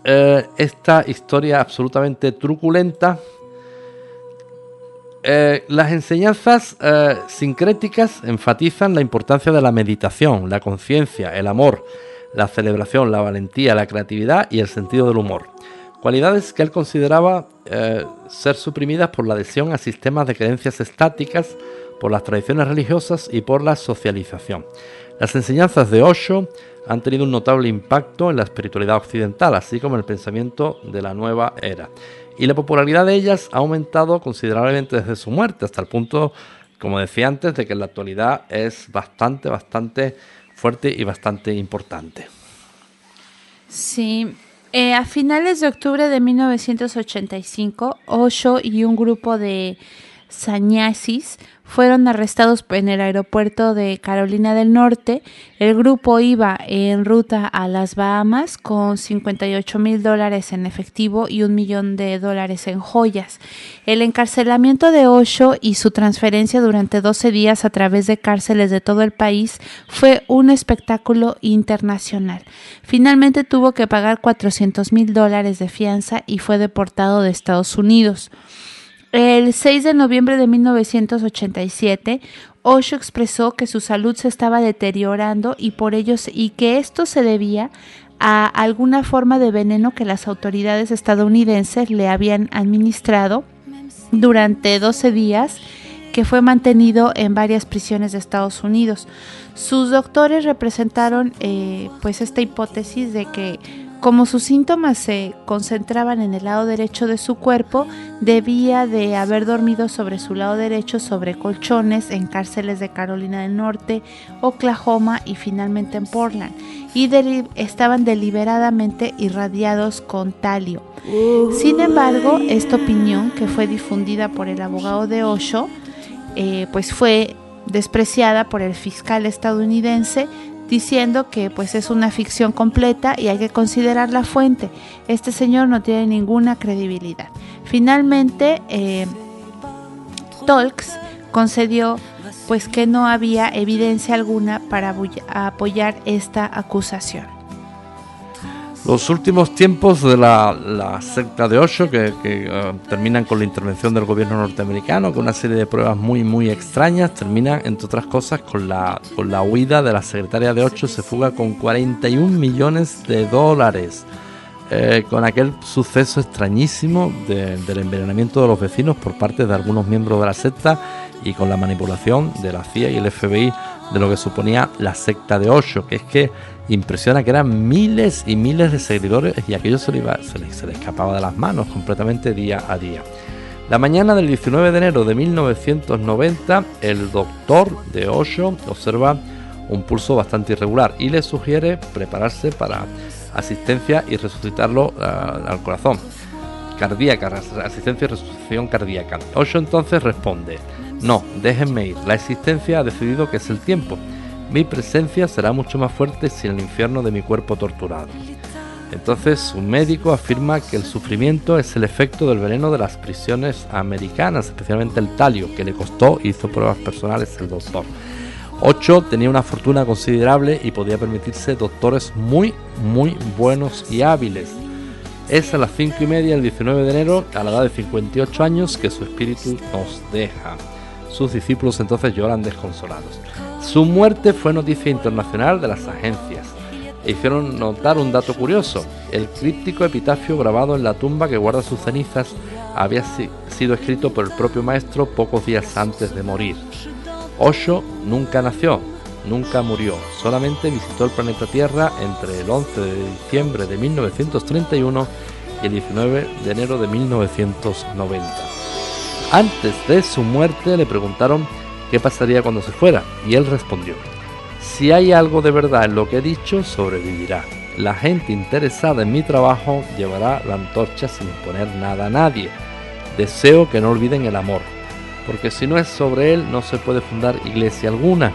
Speaker 3: eh, esta historia absolutamente truculenta. Eh, las enseñanzas eh, sincréticas enfatizan la importancia de la meditación, la conciencia, el amor, la celebración, la valentía, la creatividad y el sentido del humor. Cualidades que él consideraba eh, ser suprimidas por la adhesión a sistemas de creencias estáticas, por las tradiciones religiosas y por la socialización. Las enseñanzas de Osho han tenido un notable impacto en la espiritualidad occidental, así como en el pensamiento de la nueva era. Y la popularidad de ellas ha aumentado considerablemente desde su muerte, hasta el punto, como decía antes, de que en la actualidad es bastante, bastante fuerte y bastante importante.
Speaker 2: Sí, eh, a finales de octubre de 1985, Osho y un grupo de sannyasis fueron arrestados en el aeropuerto de Carolina del Norte. El grupo iba en ruta a las Bahamas con 58 mil dólares en efectivo y un millón de dólares en joyas. El encarcelamiento de Osho y su transferencia durante 12 días a través de cárceles de todo el país fue un espectáculo internacional. Finalmente tuvo que pagar 400 mil dólares de fianza y fue deportado de Estados Unidos. El 6 de noviembre de 1987, Osho expresó que su salud se estaba deteriorando y por ello y que esto se debía a alguna forma de veneno que las autoridades estadounidenses le habían administrado durante 12 días que fue mantenido en varias prisiones de Estados Unidos. Sus doctores representaron eh, pues esta hipótesis de que como sus síntomas se concentraban en el lado derecho de su cuerpo, debía de haber dormido sobre su lado derecho sobre colchones en cárceles de Carolina del Norte, Oklahoma y finalmente en Portland, y estaban deliberadamente irradiados con talio. Sin embargo, esta opinión, que fue difundida por el abogado de Osho, eh, pues fue despreciada por el fiscal estadounidense diciendo que pues es una ficción completa y hay que considerar la fuente. Este señor no tiene ninguna credibilidad. Finalmente, eh, Tolks concedió pues que no había evidencia alguna para apoyar esta acusación.
Speaker 3: Los últimos tiempos de la, secta de Osho, que, eh, terminan con la intervención del gobierno norteamericano, con una serie de pruebas muy, muy extrañas, terminan, entre otras cosas, con la, con la huida de la secretaria de Osho, se fuga con 41 millones de dólares. Eh, con aquel suceso extrañísimo del envenenamiento de los vecinos por parte de algunos miembros de la secta y con la manipulación de la CIA y el FBI de lo que suponía la secta de Osho, que es que impresiona que eran miles y miles de seguidores y aquello se le, iba, se, le, se le escapaba de las manos completamente día a día. La mañana del 19 de enero de 1990, el doctor de Osho observa un pulso bastante irregular y le sugiere prepararse para asistencia y resucitarlo ah, al corazón. Cardíaca, asistencia y resucitación cardíaca. Osho entonces responde, no, déjenme ir, la existencia ha decidido que es el tiempo mi presencia será mucho más fuerte sin el infierno de mi cuerpo torturado. Entonces, un médico afirma que el sufrimiento es el efecto del veneno de las prisiones americanas, especialmente el talio, que le costó, hizo pruebas personales el doctor. Ocho tenía una fortuna considerable y podía permitirse doctores muy, muy buenos y hábiles. Es a las cinco y media del 19 de enero, a la edad de 58 años, que su espíritu nos deja. Sus discípulos entonces lloran desconsolados. Su muerte fue noticia internacional de las agencias e hicieron notar un dato curioso. El críptico epitafio grabado en la tumba que guarda sus cenizas había sido escrito por el propio maestro pocos días antes de morir. Osho nunca nació, nunca murió, solamente visitó el planeta Tierra entre el 11 de diciembre de 1931 y el 19 de enero de 1990. Antes de su muerte le preguntaron qué pasaría cuando se fuera y él respondió, si hay algo de verdad en lo que he dicho, sobrevivirá. La gente interesada en mi trabajo llevará la antorcha sin imponer nada a nadie. Deseo que no olviden el amor, porque si no es sobre él no se puede fundar iglesia alguna.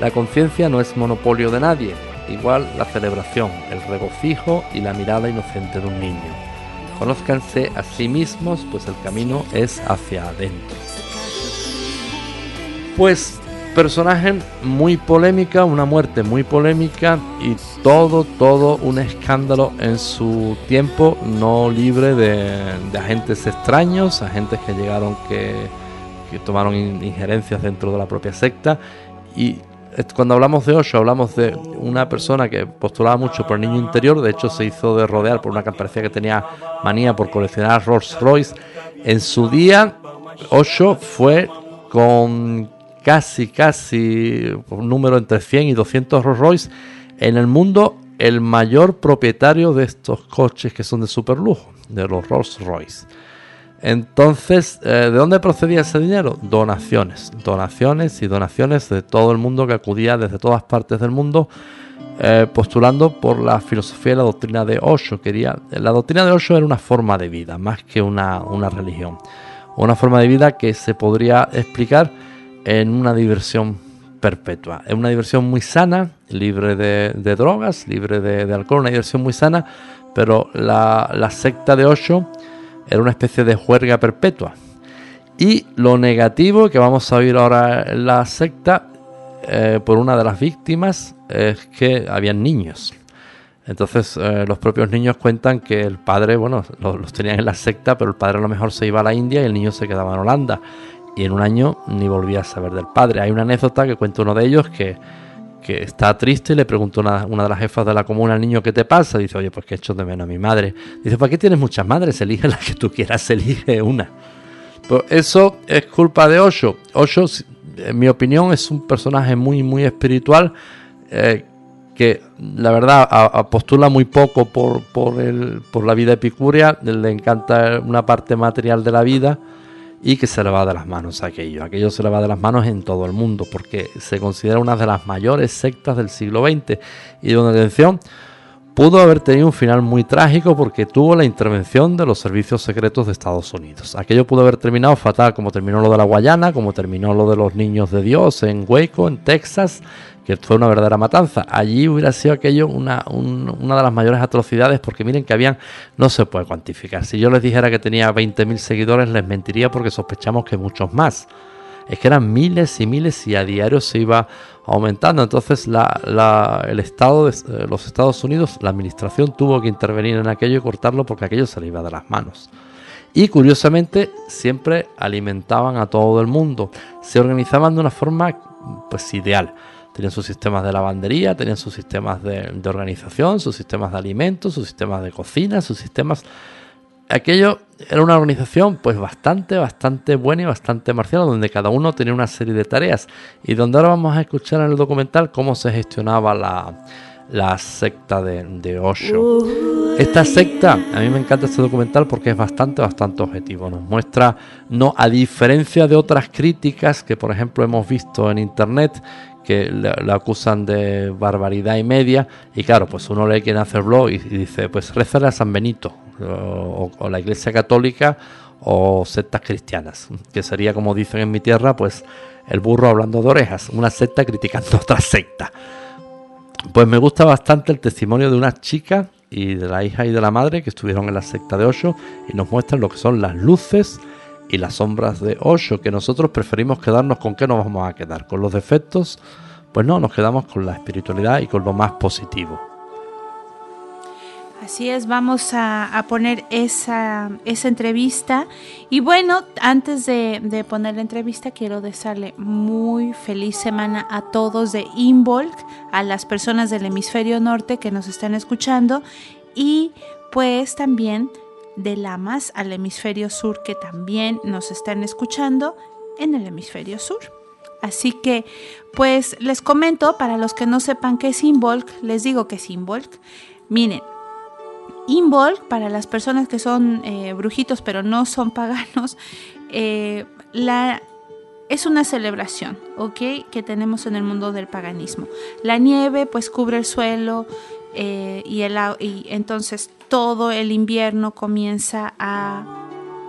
Speaker 3: La conciencia no es monopolio de nadie, igual la celebración, el regocijo y la mirada inocente de un niño. Conózcanse a sí mismos, pues el camino es hacia adentro. Pues personaje muy polémica, una muerte muy polémica y todo, todo un escándalo en su tiempo, no libre de, agentes extraños, agentes que llegaron que, que tomaron injerencias dentro de la propia secta y cuando hablamos de Osho, hablamos de una persona que postulaba mucho por el niño interior, de hecho se hizo de rodear por una que parecía que tenía manía por coleccionar Rolls Royce. En su día, Osho fue con casi, casi un número entre 100 y 200 Rolls Royce en el mundo el mayor propietario de estos coches que son de super lujo, de los Rolls Royce. Entonces, eh, ¿de dónde procedía ese dinero? Donaciones, donaciones y donaciones de todo el mundo que acudía desde todas partes del mundo eh, postulando por la filosofía y la doctrina de Osho. Quería, la doctrina de Osho era una forma de vida, más que una, religión. Una forma de vida que se podría explicar en una diversión perpetua. Es una diversión muy sana, libre de, drogas, libre de, alcohol, una diversión muy sana, pero la, la secta de Osho era una especie de juerga perpetua. Y lo negativo que vamos a oír ahora en la secta eh, por una de las víctimas es que habían niños. Entonces eh, los propios niños cuentan que el padre, bueno, los, tenían en la secta, pero el padre a lo mejor se iba a la India y el niño se quedaba en Holanda. Y en un año ni volvía a saber del padre. Hay una anécdota que cuenta uno de ellos que que está triste le preguntó una, una, de las jefas de la comuna al niño qué te pasa. Dice, oye, pues que he hecho de menos a mi madre. Dice, ¿para qué tienes muchas madres? Elige la que tú quieras, elige una. Pues eso es culpa de Osho. Osho, en mi opinión, es un personaje muy, muy espiritual eh, que la verdad postula muy poco por, por, el, por la vida epicúrea. Le encanta una parte material de la vida y que se le va de las manos aquello. Aquello se le va de las manos en todo el mundo porque se considera una de las mayores sectas del siglo XX y donde, atención, pudo haber tenido un final muy trágico porque tuvo la intervención de los servicios secretos de Estados Unidos. Aquello pudo haber terminado fatal como terminó lo de la Guayana, como terminó lo de los niños de Dios en Waco, en Texas, que fue una verdadera matanza. Allí hubiera sido aquello una, una de las mayores atrocidades porque miren que habían, no se puede cuantificar. Si yo les dijera que tenía 20.000 seguidores les mentiría porque sospechamos que muchos más. Es que eran miles y miles y a diario se iba aumentando. Entonces la, el Estado de eh, los Estados Unidos, la administración tuvo que intervenir en aquello y cortarlo porque aquello se le iba de las manos. Y curiosamente siempre alimentaban a todo el mundo. Se organizaban de una forma pues ideal tenían sus sistemas de lavandería, tenían sus sistemas de, organización, sus sistemas de alimentos, sus sistemas de cocina, sus sistemas... Aquello era una organización pues bastante, bastante buena y bastante marcial, donde cada uno tenía una serie de tareas y donde ahora vamos a escuchar en el documental cómo se gestionaba la, secta de, de, Osho. Esta secta, a mí me encanta este documental porque es bastante, bastante objetivo. Nos muestra, no a diferencia de otras críticas que por ejemplo hemos visto en internet, que le, acusan de barbaridad y media. Y claro, pues uno lee quien hace el blog y, dice, pues rezar a San Benito o, la Iglesia Católica o sectas cristianas, que sería como dicen en mi tierra, pues el burro hablando de orejas, una secta criticando otra secta. Pues me gusta bastante el testimonio de una chica y de la hija y de la madre que estuvieron en la secta de Osho y nos muestran lo que son las luces y las sombras de Osho, que nosotros preferimos quedarnos con qué nos vamos a quedar, con los defectos, pues no, nos quedamos con la espiritualidad y con lo más positivo.
Speaker 2: Así es, vamos a, poner esa, esa, entrevista. Y bueno, antes de, de, poner la entrevista, quiero desearle muy feliz semana a todos de Involk, a las personas del hemisferio norte que nos están escuchando y pues también de Lamas al hemisferio sur que también nos están escuchando en el hemisferio sur. Así que, pues les comento, para los que no sepan qué es Involk, les digo que es Involk. Miren, Imbolc, para las personas que son eh, brujitos pero no son paganos, [LAUGHS] eh, la, es una celebración, ¿ok? Que tenemos en el mundo del paganismo. La nieve pues cubre el suelo eh, y, el, y entonces todo el invierno comienza a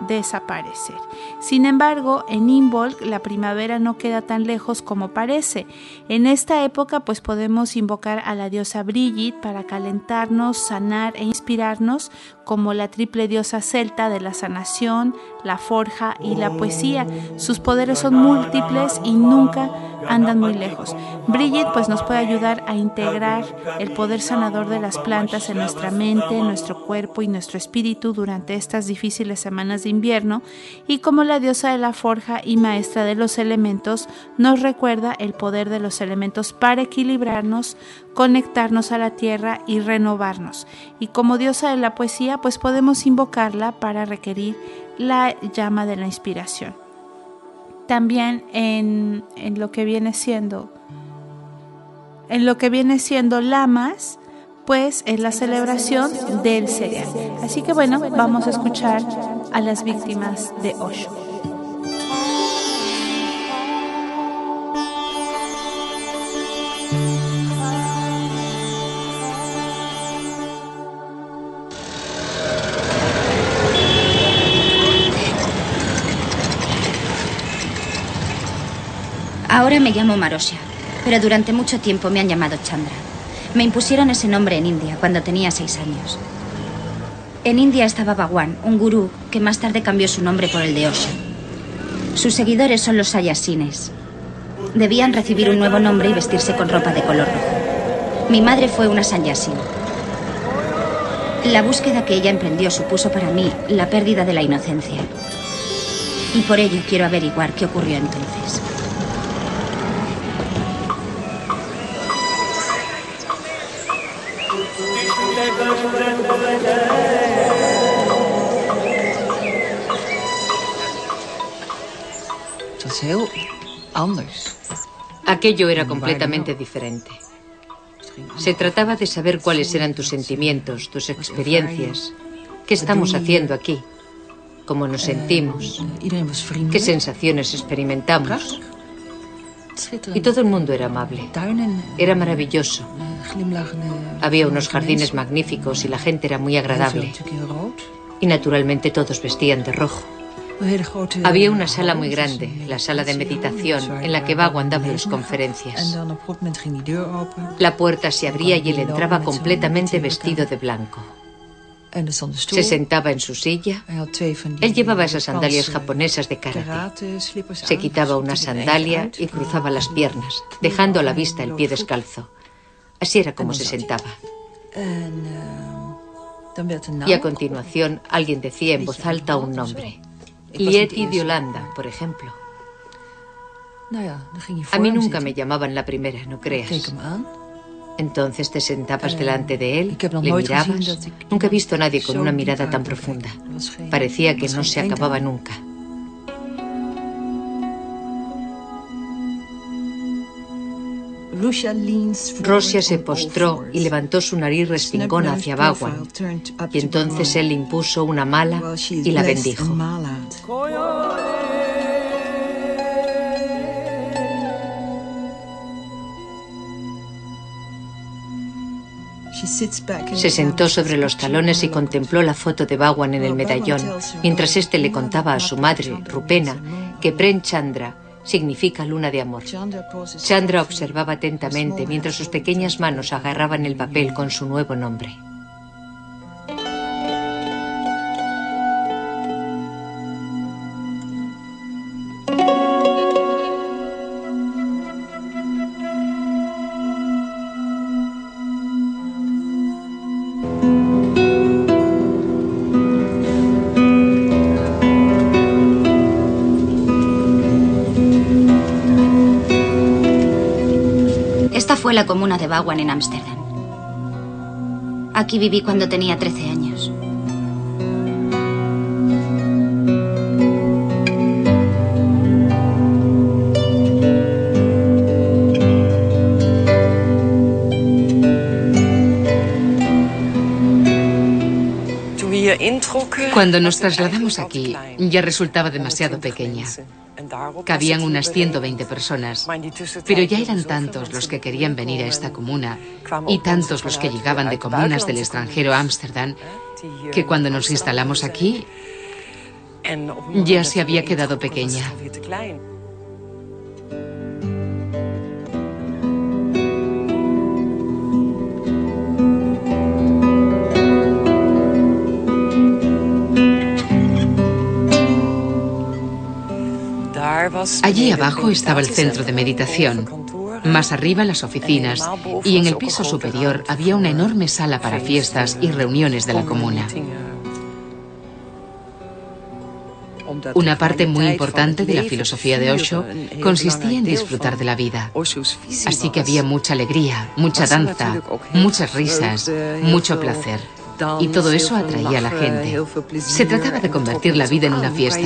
Speaker 2: desaparecer. Sin embargo, en Imbolc la primavera no queda tan lejos como parece. En esta época pues podemos invocar a la diosa Brigitte para calentarnos, sanar e inspirarnos como la triple diosa celta de la sanación, la forja y la poesía. Sus poderes son múltiples y nunca andan muy lejos. Brigitte pues nos puede ayudar a integrar el poder sanador de las plantas en nuestra mente, nuestro cuerpo y nuestro espíritu durante estas difíciles semanas de invierno y como la diosa de la forja y maestra de los elementos nos recuerda el poder de los elementos para equilibrarnos, conectarnos a la tierra y renovarnos. Y como diosa de la poesía pues podemos invocarla para requerir la llama de la inspiración. También en, lo que viene siendo en lo que viene siendo lamas pues es la celebración del cereal. Así que bueno vamos a escuchar a las víctimas de Osho
Speaker 5: Ahora me llamo Marosha, pero durante mucho tiempo me han llamado Chandra. Me impusieron ese nombre en India cuando tenía seis años. En India estaba Bhagwan, un gurú que más tarde cambió su nombre por el de Osho. Sus seguidores son los Sayasines. Debían recibir un nuevo nombre y vestirse con ropa de color rojo. Mi madre fue una Sanyasin. La búsqueda que ella emprendió supuso para mí la pérdida de la inocencia. Y por ello quiero averiguar qué ocurrió entonces.
Speaker 6: Aquello era completamente diferente. Se trataba de saber cuáles eran tus sentimientos, tus experiencias, qué estamos haciendo aquí, cómo nos sentimos, qué sensaciones experimentamos. Y todo el mundo era amable. Era maravilloso. Había unos jardines magníficos y la gente era muy agradable. Y naturalmente todos vestían de rojo. Había una sala muy grande, la sala de meditación, en la que Vago daba las conferencias. La puerta se abría y él entraba completamente vestido de blanco. Se sentaba en su silla. Él llevaba esas sandalias japonesas de karate. Se quitaba una sandalia y cruzaba las piernas, dejando a la vista el pie descalzo. Así era como se sentaba. Y a continuación alguien decía en voz alta un nombre. Lieti de Holanda, por ejemplo. A mí nunca me llamaban la primera, no creas. Entonces te sentabas delante de él, le mirabas. Nunca he visto a nadie con una mirada tan profunda. Parecía que no se acababa nunca. Rosia se postró y levantó su nariz respingona hacia Bhagwan. Y entonces él le impuso una mala y la bendijo. Se sentó sobre los talones y contempló la foto de Bhagwan en el medallón, mientras éste le contaba a su madre, Rupena, que Pren Chandra significa luna de amor. Chandra observaba atentamente mientras sus pequeñas manos agarraban el papel con su nuevo nombre.
Speaker 5: La comuna de Bawan en Ámsterdam. Aquí viví cuando tenía 13 años.
Speaker 7: Cuando nos trasladamos aquí, ya resultaba demasiado pequeña. Cabían unas 120 personas, pero ya eran tantos los que querían venir a esta comuna y tantos los que llegaban de comunas del extranjero a Ámsterdam que cuando nos instalamos aquí ya se había quedado pequeña. Allí abajo estaba el centro de meditación, más arriba las oficinas y en el piso superior había una enorme sala para fiestas y reuniones de la comuna. Una parte muy importante de la filosofía de Osho consistía en disfrutar de la vida. Así que había mucha alegría, mucha danza, muchas risas, mucho placer. Y todo eso atraía a la gente. Se trataba de convertir la vida en una fiesta.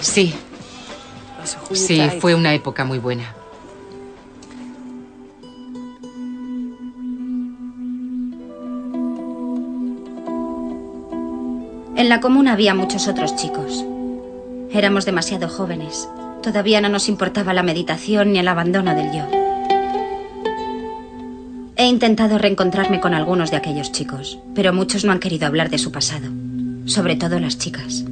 Speaker 7: Sí. Sí, fue una época muy buena.
Speaker 5: En la comuna había muchos otros chicos. Éramos demasiado jóvenes. Todavía no nos importaba la meditación ni el abandono del yo. He intentado reencontrarme con algunos de aquellos chicos, pero muchos no han querido hablar de su pasado, sobre todo las chicas.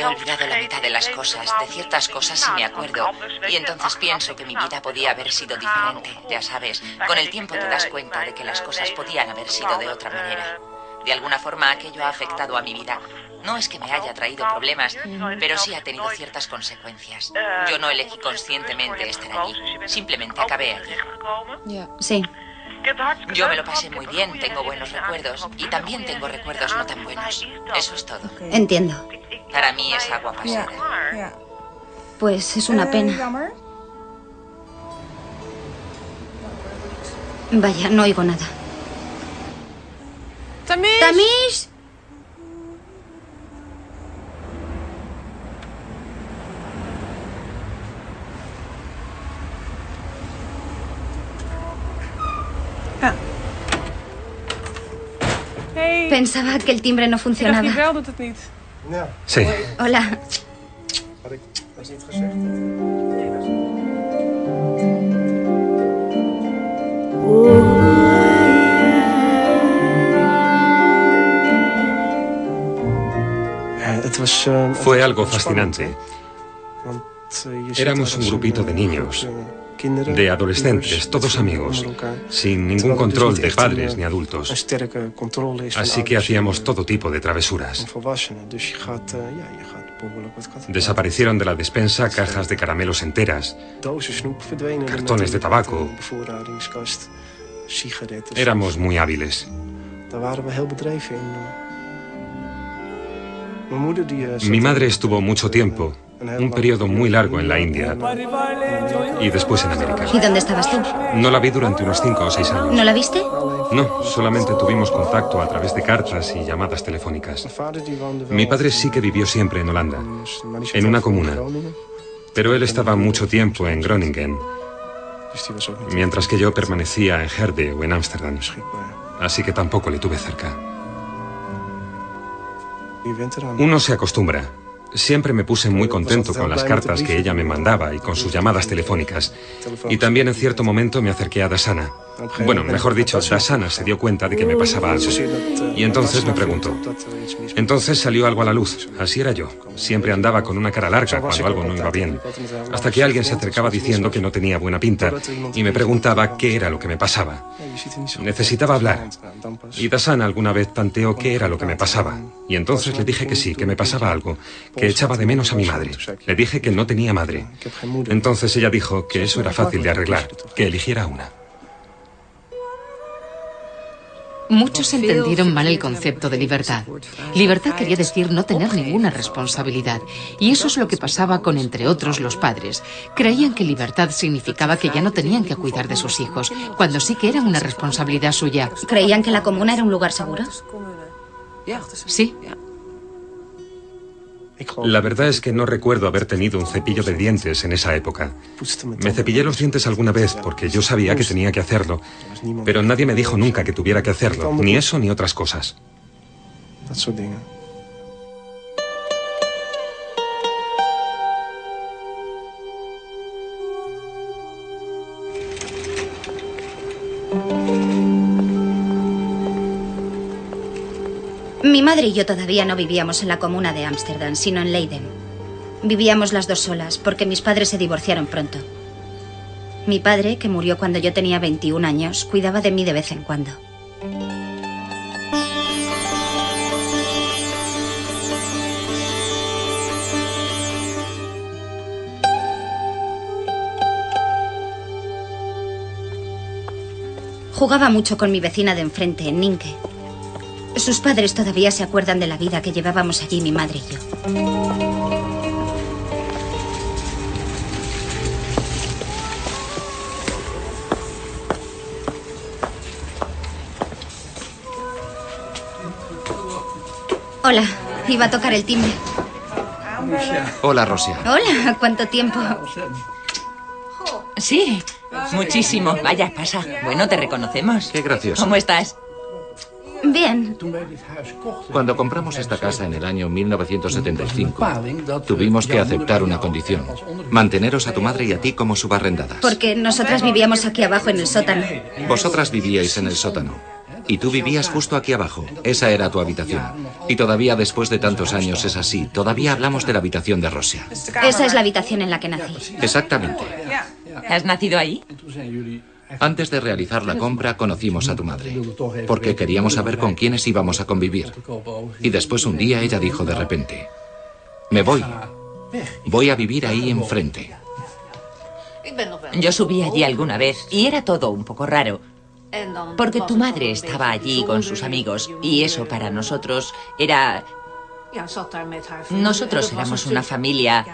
Speaker 8: He olvidado la mitad de las cosas, de ciertas cosas sí me acuerdo, y entonces pienso que mi vida podía haber sido diferente, ya sabes, con el tiempo te das cuenta de que las cosas podían haber sido de otra manera. De alguna forma aquello ha afectado a mi vida. No es que me haya traído problemas, pero sí ha tenido ciertas consecuencias. Yo no elegí conscientemente estar allí, simplemente acabé allí.
Speaker 5: Sí.
Speaker 8: Yo me lo pasé muy bien, tengo buenos recuerdos y también tengo recuerdos no tan buenos. Eso es todo.
Speaker 5: Entiendo.
Speaker 8: Para mí es agua pasada.
Speaker 5: Pues es una pena. Vaya, no oigo nada. ¡Tamish! Pensaba que el timbre no funcionaba.
Speaker 9: Sí.
Speaker 5: Hola.
Speaker 10: Fue algo fascinante. Éramos un grupito de niños, de adolescentes, todos amigos, sin ningún control de padres ni adultos. Así que hacíamos todo tipo de travesuras. Desaparecieron de la despensa cajas de caramelos enteras, cartones de tabaco. Éramos muy hábiles. Mi madre estuvo mucho tiempo, un periodo muy largo en la India y después en América.
Speaker 5: ¿Y dónde estabas tú?
Speaker 10: No la vi durante unos cinco o seis años.
Speaker 5: ¿No la viste?
Speaker 10: No, solamente tuvimos contacto a través de cartas y llamadas telefónicas. Mi padre sí que vivió siempre en Holanda, en una comuna, pero él estaba mucho tiempo en Groningen, mientras que yo permanecía en Herde o en Ámsterdam. Así que tampoco le tuve cerca. Uno se acostumbra. Siempre me puse muy contento con las cartas que ella me mandaba y con sus llamadas telefónicas. Y también en cierto momento me acerqué a Dasana. Bueno, mejor dicho, Dasana se dio cuenta de que me pasaba algo. Y entonces me preguntó. Entonces salió algo a la luz. Así era yo. Siempre andaba con una cara larga cuando algo no iba bien. Hasta que alguien se acercaba diciendo que no tenía buena pinta y me preguntaba qué era lo que me pasaba. Necesitaba hablar. Y Dasana alguna vez tanteó qué era lo que me pasaba. Y entonces le dije que sí, que me pasaba algo, que echaba de menos a mi madre. Le dije que no tenía madre. Entonces ella dijo que eso era fácil de arreglar, que eligiera una.
Speaker 11: Muchos entendieron mal el concepto de libertad. Libertad quería decir no tener ninguna responsabilidad. Y eso es lo que pasaba con, entre otros, los padres. Creían que libertad significaba que ya no tenían que cuidar de sus hijos, cuando sí que era una responsabilidad suya.
Speaker 5: ¿Creían que la comuna era un lugar seguro?
Speaker 11: Sí.
Speaker 9: La verdad es que no recuerdo haber tenido un cepillo de dientes en esa época. Me cepillé los dientes alguna vez porque yo sabía que tenía que hacerlo, pero nadie me dijo nunca que tuviera que hacerlo, ni eso ni otras cosas.
Speaker 5: Mi madre y yo todavía no vivíamos en la comuna de Ámsterdam, sino en Leiden. Vivíamos las dos solas porque mis padres se divorciaron pronto. Mi padre, que murió cuando yo tenía 21 años, cuidaba de mí de vez en cuando. Jugaba mucho con mi vecina de enfrente, en Ninke. Sus padres todavía se acuerdan de la vida que llevábamos allí mi madre y yo. Hola, iba a tocar el timbre.
Speaker 12: Hola, Rosia.
Speaker 5: Hola, ¿cuánto tiempo?
Speaker 8: Sí, muchísimo. Vaya, pasa. Bueno, te reconocemos.
Speaker 12: Qué gracioso.
Speaker 8: ¿Cómo estás?
Speaker 5: Bien.
Speaker 12: Cuando compramos esta casa en el año 1975, tuvimos que aceptar una condición. Manteneros a tu madre y a ti como subarrendadas.
Speaker 5: Porque nosotras vivíamos aquí abajo en el sótano.
Speaker 12: Vosotras vivíais en el sótano. Y tú vivías justo aquí abajo. Esa era tu habitación. Y todavía después de tantos años es así. Todavía hablamos de la habitación de Rosia.
Speaker 5: Esa es la habitación en la que nací.
Speaker 12: Exactamente.
Speaker 8: ¿Has nacido ahí?
Speaker 12: Antes de realizar la compra conocimos a tu madre, porque queríamos saber con quiénes íbamos a convivir. Y después un día ella dijo de repente, me voy, voy a vivir ahí enfrente.
Speaker 8: Yo subí allí alguna vez y era todo un poco raro. Porque tu madre estaba allí con sus amigos y eso para nosotros era... Nosotros éramos una familia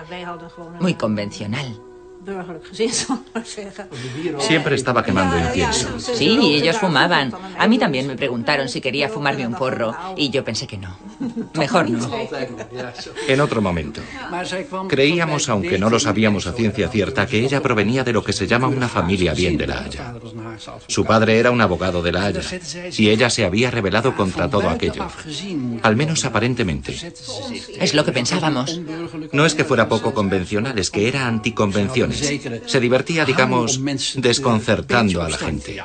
Speaker 8: muy convencional. [LAUGHS]
Speaker 12: Siempre estaba quemando incienso.
Speaker 8: Sí, ellos fumaban. A mí también me preguntaron si quería fumarme un porro y yo pensé que no. Mejor no. [LAUGHS]
Speaker 12: En otro momento. Creíamos, aunque no lo sabíamos a ciencia cierta, que ella provenía de lo que se llama una familia bien de La Haya. Su padre era un abogado de La Haya y ella se había rebelado contra todo aquello. Al menos aparentemente.
Speaker 8: Es lo que pensábamos.
Speaker 12: No es que fuera poco convencional, es que era anticonvenciones. Se divertía, digamos, desconcertando a la gente.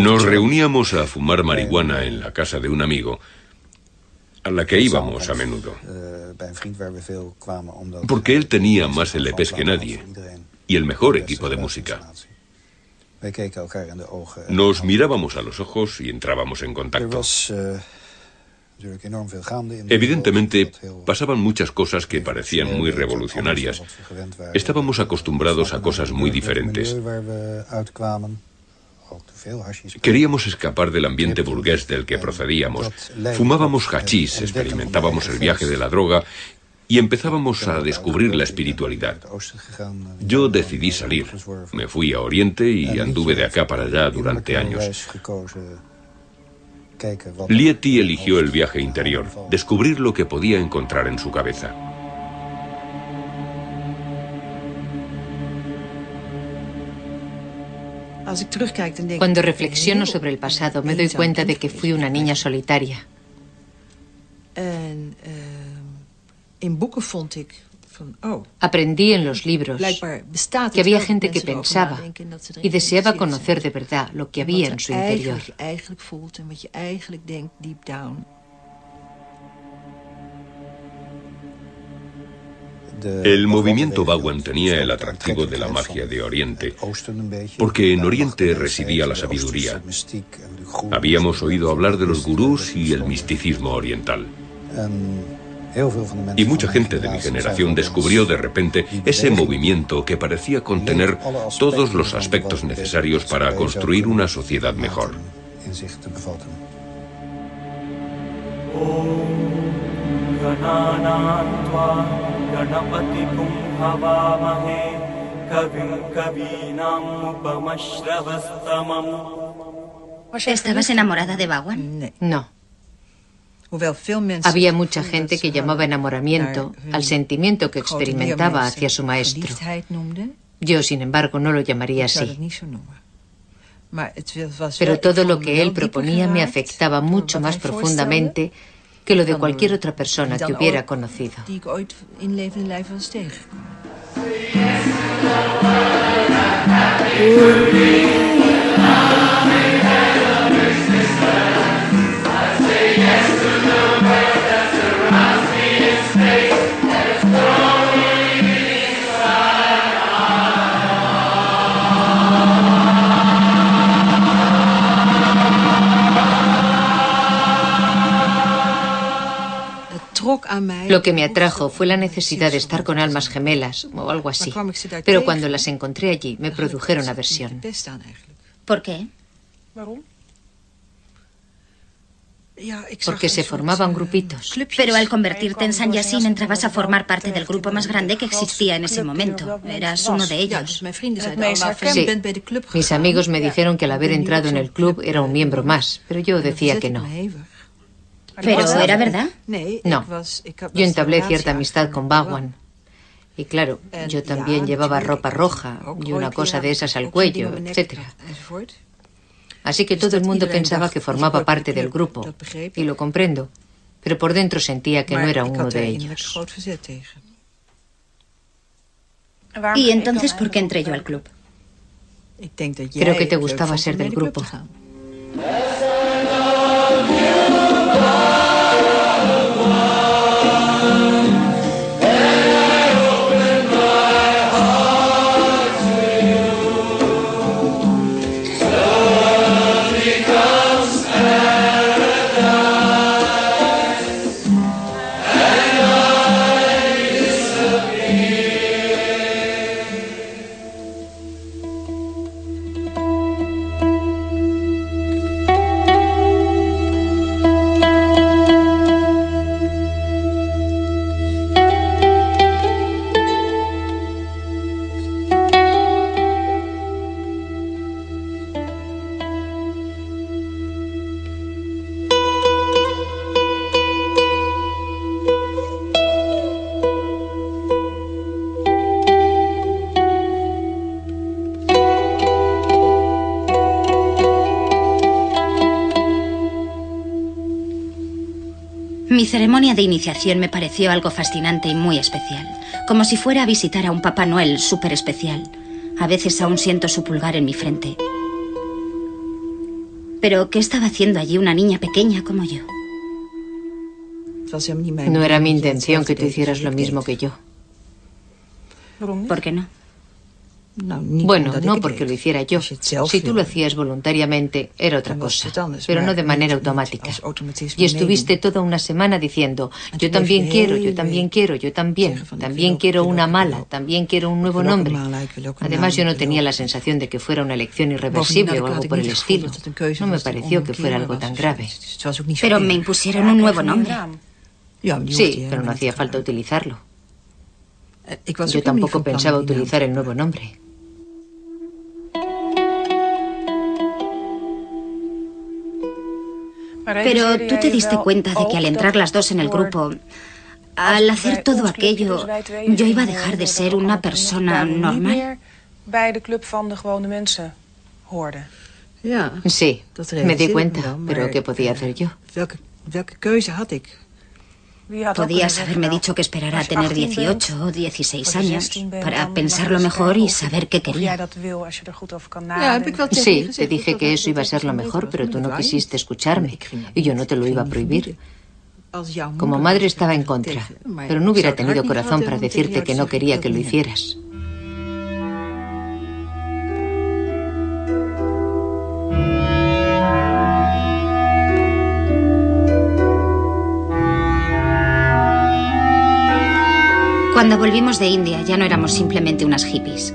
Speaker 13: Nos reuníamos a fumar marihuana en la casa de un amigo, a la que íbamos a menudo. Porque él tenía más LPs que nadie y el mejor equipo de música. Nos mirábamos a los ojos y entrábamos en contacto. Evidentemente, pasaban muchas cosas que parecían muy revolucionarias. Estábamos acostumbrados a cosas muy diferentes. Queríamos escapar del ambiente burgués del que procedíamos. Fumábamos hachís, experimentábamos el viaje de la droga y empezábamos a descubrir la espiritualidad. Yo decidí salir. Me fui a Oriente y anduve de acá para allá durante años. Lieti eligió el viaje interior, descubrir lo que podía encontrar en su cabeza.
Speaker 6: Cuando reflexiono sobre el pasado, me doy cuenta de que fui una niña solitaria. Aprendí en los libros que había gente que pensaba y deseaba conocer de verdad lo que había en su interior.
Speaker 13: El movimiento Bawan tenía el atractivo de la magia de Oriente, porque en Oriente residía la sabiduría. Habíamos oído hablar de los gurús y el misticismo oriental. Y mucha gente de mi generación descubrió de repente ese movimiento que parecía contener todos los aspectos necesarios para construir una sociedad mejor.
Speaker 5: ¿Estabas enamorada de Bawan?
Speaker 6: No. Había mucha gente que llamaba enamoramiento al sentimiento que experimentaba hacia su maestro. Yo, sin embargo, no lo llamaría así. Pero todo lo que él proponía me afectaba mucho más profundamente que lo de cualquier otra persona que hubiera conocido. Lo que me atrajo fue la necesidad de estar con almas gemelas o algo así. Pero cuando las encontré allí me produjeron aversión.
Speaker 5: ¿Por qué?
Speaker 6: Porque se formaban grupitos.
Speaker 5: Pero al convertirte en San Yassin entrabas a formar parte del grupo más grande que existía en ese momento. Eras uno de ellos.
Speaker 6: Sí. Mis amigos me dijeron que al haber entrado en el club era un miembro más, pero yo decía que no.
Speaker 5: ¿Pero era verdad?
Speaker 6: No. Yo entablé cierta amistad con Bawan. Y claro, yo también llevaba ropa roja y una cosa de esas al cuello, etc. Así que todo el mundo pensaba que formaba parte del grupo. Y lo comprendo. Pero por dentro sentía que no era uno de ellos.
Speaker 5: ¿Y entonces por qué entré yo al club?
Speaker 6: Creo que te gustaba ser del grupo.
Speaker 5: Ceremonia de iniciación me pareció algo fascinante y muy especial. Como si fuera a visitar a un Papá Noel súper especial. A veces aún siento su pulgar en mi frente. Pero, ¿qué estaba haciendo allí una niña pequeña como yo?
Speaker 6: No era mi intención que tú hicieras lo mismo que yo.
Speaker 5: ¿Por qué no?
Speaker 6: Bueno, no porque lo hiciera yo. Si tú lo hacías voluntariamente, era otra cosa, pero no de manera automática. Y estuviste toda una semana diciendo, yo también quiero, yo también quiero, yo también, también quiero una mala, también quiero un nuevo nombre. Además, yo no tenía la sensación de que fuera una elección irreversible o algo por el estilo. No me pareció que fuera algo tan grave.
Speaker 5: Pero me impusieron un nuevo nombre.
Speaker 6: Sí, pero no hacía falta utilizarlo. Yo tampoco pensaba utilizar el nuevo nombre.
Speaker 5: Pero tú te diste cuenta de que al entrar las dos en el grupo, al hacer todo aquello, yo iba a dejar de ser una persona normal.
Speaker 6: Sí, me di cuenta, pero ¿qué podía hacer yo?
Speaker 5: Podías haberme dicho que esperara a tener 18 o 16 años para pensarlo mejor y saber qué quería.
Speaker 6: Sí, te dije que eso iba a ser lo mejor, pero tú no quisiste escucharme. y yo no te lo iba a prohibir. Como madre estaba en contra, pero no hubiera tenido corazón para decirte que no quería que lo hicieras.
Speaker 5: Cuando volvimos de India ya no éramos simplemente unas hippies.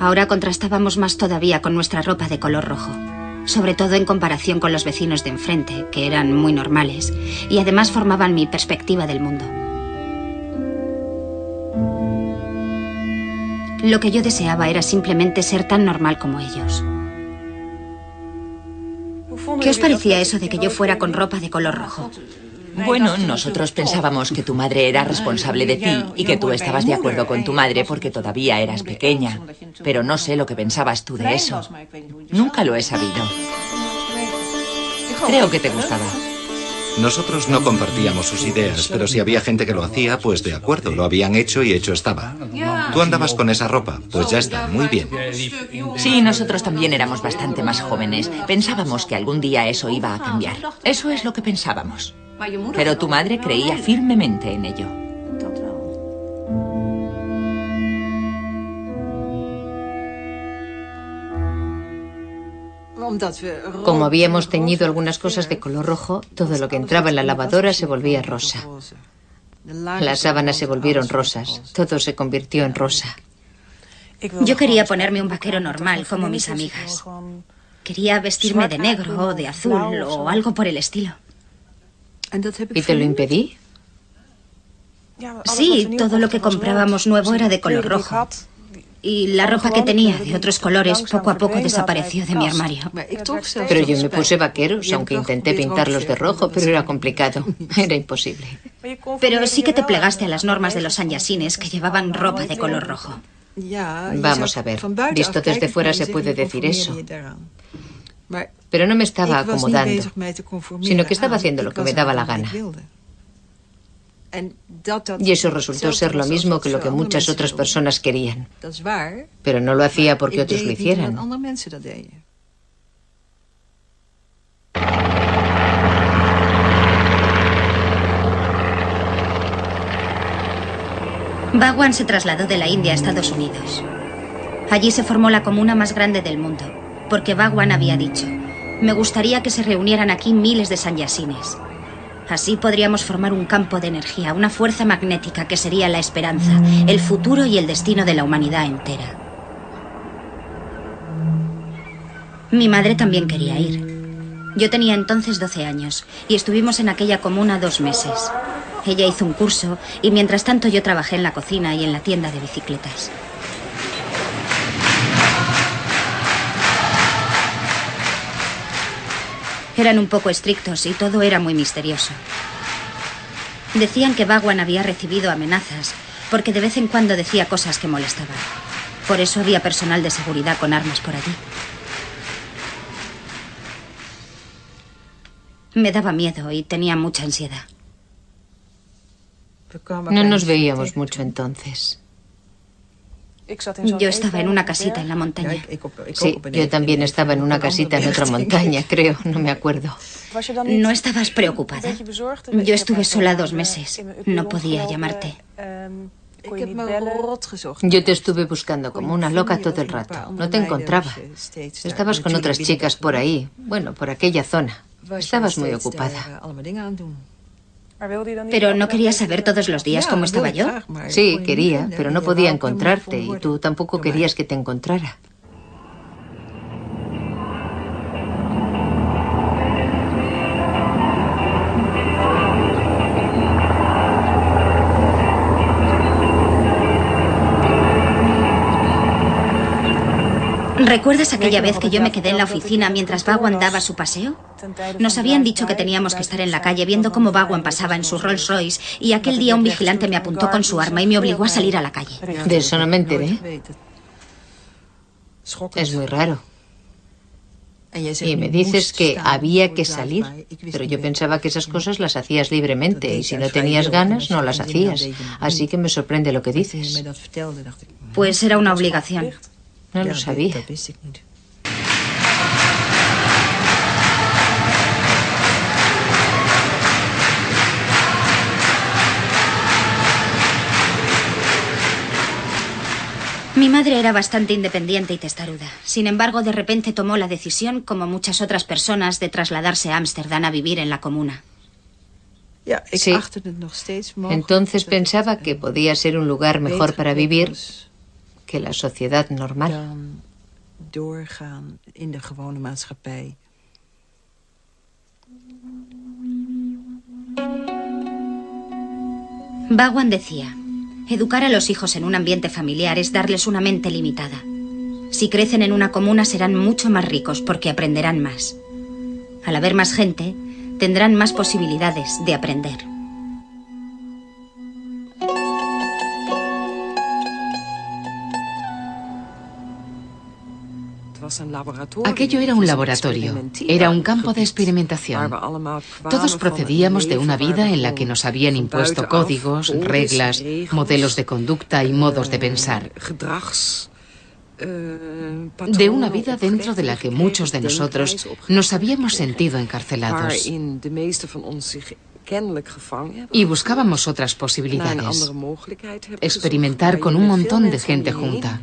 Speaker 5: Ahora contrastábamos más todavía con nuestra ropa de color rojo, sobre todo en comparación con los vecinos de enfrente, que eran muy normales, y además formaban mi perspectiva del mundo. Lo que yo deseaba era simplemente ser tan normal como ellos. ¿Qué os parecía eso de que yo fuera con ropa de color rojo?
Speaker 8: Bueno, nosotros pensábamos que tu madre era responsable de ti y que tú estabas de acuerdo con tu madre porque todavía eras pequeña. Pero no sé lo que pensabas tú de eso. Nunca lo he sabido. Creo que te gustaba.
Speaker 12: Nosotros no compartíamos sus ideas, pero si había gente que lo hacía, pues de acuerdo, lo habían hecho y hecho estaba. Tú andabas con esa ropa, pues ya está, muy bien.
Speaker 8: Sí, nosotros también éramos bastante más jóvenes. Pensábamos que algún día eso iba a cambiar. Eso es lo que pensábamos. Pero tu madre creía firmemente en ello.
Speaker 6: Como habíamos teñido algunas cosas de color rojo, todo lo que entraba en la lavadora se volvía rosa. Las sábanas se volvieron rosas, todo se convirtió en rosa.
Speaker 5: Yo quería ponerme un vaquero normal, como mis amigas. Quería vestirme de negro o de azul o algo por el estilo.
Speaker 6: ¿Y te lo impedí?
Speaker 5: Sí, todo lo que comprábamos nuevo era de color rojo. Y la ropa que tenía de otros colores poco a poco desapareció de mi armario.
Speaker 6: Pero yo me puse vaqueros, aunque intenté pintarlos de rojo, pero era complicado. [LAUGHS] [LAUGHS] Era imposible.
Speaker 5: Pero sí que te plegaste a las normas de los sanyasines que llevaban ropa de color rojo.
Speaker 6: Vamos a ver, visto desde fuera se puede decir eso. Pero no me estaba acomodando, sino que estaba haciendo lo que me daba la gana. Y eso resultó ser lo mismo que lo que muchas otras personas querían. Pero no lo hacía porque otros lo hicieran.
Speaker 5: Bhagwan se trasladó de la India a Estados Unidos. Allí se formó la comuna más grande del mundo, porque Bhagwan había dicho, me gustaría que se reunieran aquí miles de sanyasines. Así podríamos formar un campo de energía, una fuerza magnética que sería la esperanza, el futuro y el destino de la humanidad entera. Mi madre también quería ir. Yo tenía entonces 12 años y estuvimos en aquella comuna dos meses. Ella hizo un curso y mientras tanto yo trabajé en la cocina y en la tienda de bicicletas. Eran un poco estrictos y todo era muy misterioso. Decían que Bhagwan había recibido amenazas porque de vez en cuando decía cosas que molestaban. Por eso había personal de seguridad con armas por allí. Me daba miedo y tenía mucha ansiedad.
Speaker 6: No nos veíamos mucho entonces.
Speaker 5: Yo estaba en una casita en la montaña.
Speaker 6: Sí, yo también estaba en una casita en otra [LAUGHS] montaña, creo, no me acuerdo.
Speaker 5: ¿No estabas preocupada? Yo estuve sola dos meses. No podía llamarte.
Speaker 6: Yo te estuve buscando como una loca todo el rato. No te encontraba. Estabas con otras chicas por ahí, bueno, por aquella zona. Estabas muy ocupada.
Speaker 5: ¿Pero no querías saber todos los días cómo estaba yo?
Speaker 6: Sí, quería, pero no podía encontrarte y tú tampoco querías que te encontrara.
Speaker 5: ¿Recuerdas aquella vez que yo me quedé en la oficina mientras Bhagwan daba su paseo? Nos habían dicho que teníamos que estar en la calle viendo cómo Bhagwan pasaba en su Rolls Royce y aquel día un vigilante me apuntó con su arma y me obligó a salir a la calle.
Speaker 6: De eso no me enteré. Es muy raro. Y me dices que había que salir, pero yo pensaba que esas cosas las hacías libremente y si no tenías ganas no las hacías. Así que me sorprende lo que dices.
Speaker 5: Pues era una obligación.
Speaker 6: No lo sabía.
Speaker 5: Mi madre era bastante independiente y testaruda. Sin embargo, de repente tomó la decisión, como muchas otras personas, de trasladarse a Ámsterdam a vivir en la comuna.
Speaker 6: Sí. Entonces pensaba que podía ser un lugar mejor para vivir que la sociedad normal.
Speaker 11: doorgaan in de gewone maatschappij.
Speaker 5: Bagwan decía, educar a los hijos en un ambiente familiar es darles una mente limitada. Si crecen en una comuna serán mucho más ricos porque aprenderán más. Al haber más gente, tendrán más posibilidades de aprender.
Speaker 7: Aquello era un laboratorio, era un campo de experimentación. Todos procedíamos de una vida en la que nos habían impuesto códigos, reglas, modelos de conducta y modos de pensar. De una vida dentro de la que muchos de nosotros nos habíamos sentido encarcelados. Y buscábamos otras posibilidades. Experimentar con un montón de gente junta.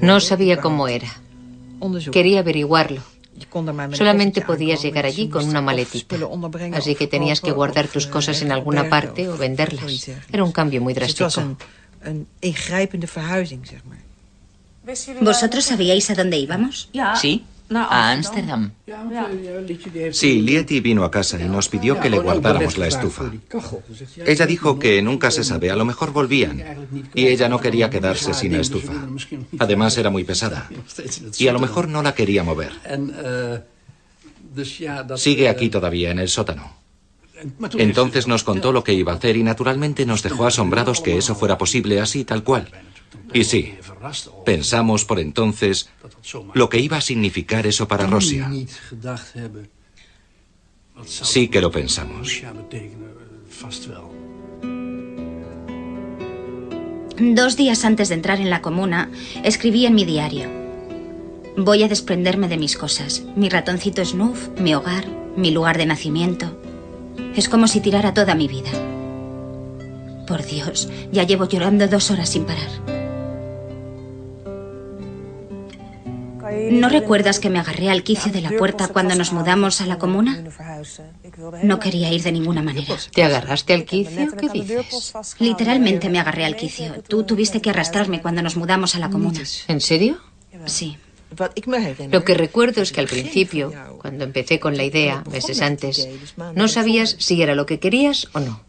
Speaker 6: No sabía cómo era. Quería averiguarlo. Solamente podías llegar allí con una maletita. Así que tenías que guardar tus cosas en alguna parte o venderlas. Era un cambio muy drástico.
Speaker 5: ¿Vosotros sabíais a dónde íbamos?
Speaker 14: Sí, a Ámsterdam.
Speaker 12: Sí, Lieti vino a casa y nos pidió que le guardáramos la estufa. Ella dijo que nunca se sabe, a lo mejor volvían. Y ella no quería quedarse sin la estufa. Además era muy pesada. [LAUGHS] Y a lo mejor no la quería mover. Sigue aquí todavía, en el sótano. Entonces nos contó lo que iba a hacer y naturalmente nos dejó asombrados que eso fuera posible así, tal cual. Y sí, pensamos por entonces lo que iba a significar eso para Rusia. Sí que lo pensamos.
Speaker 5: Dos días antes de entrar en la comuna, escribí en mi diario. Voy a desprenderme de mis cosas. Mi ratoncito Snuff, mi hogar, mi lugar de nacimiento. Es como si tirara toda mi vida. Por Dios, ya llevo llorando dos horas sin parar. ¿No recuerdas que me agarré al quicio de la puerta cuando nos mudamos a la comuna? No quería ir de ninguna manera.
Speaker 6: ¿Te agarraste al quicio? ¿Qué dices?
Speaker 5: Literalmente me agarré al quicio. Tú tuviste que arrastrarme cuando nos mudamos a la comuna.
Speaker 6: ¿En serio?
Speaker 5: Sí.
Speaker 6: Lo que recuerdo es que al principio, cuando empecé con la idea, meses antes, no sabías si era lo que querías o no.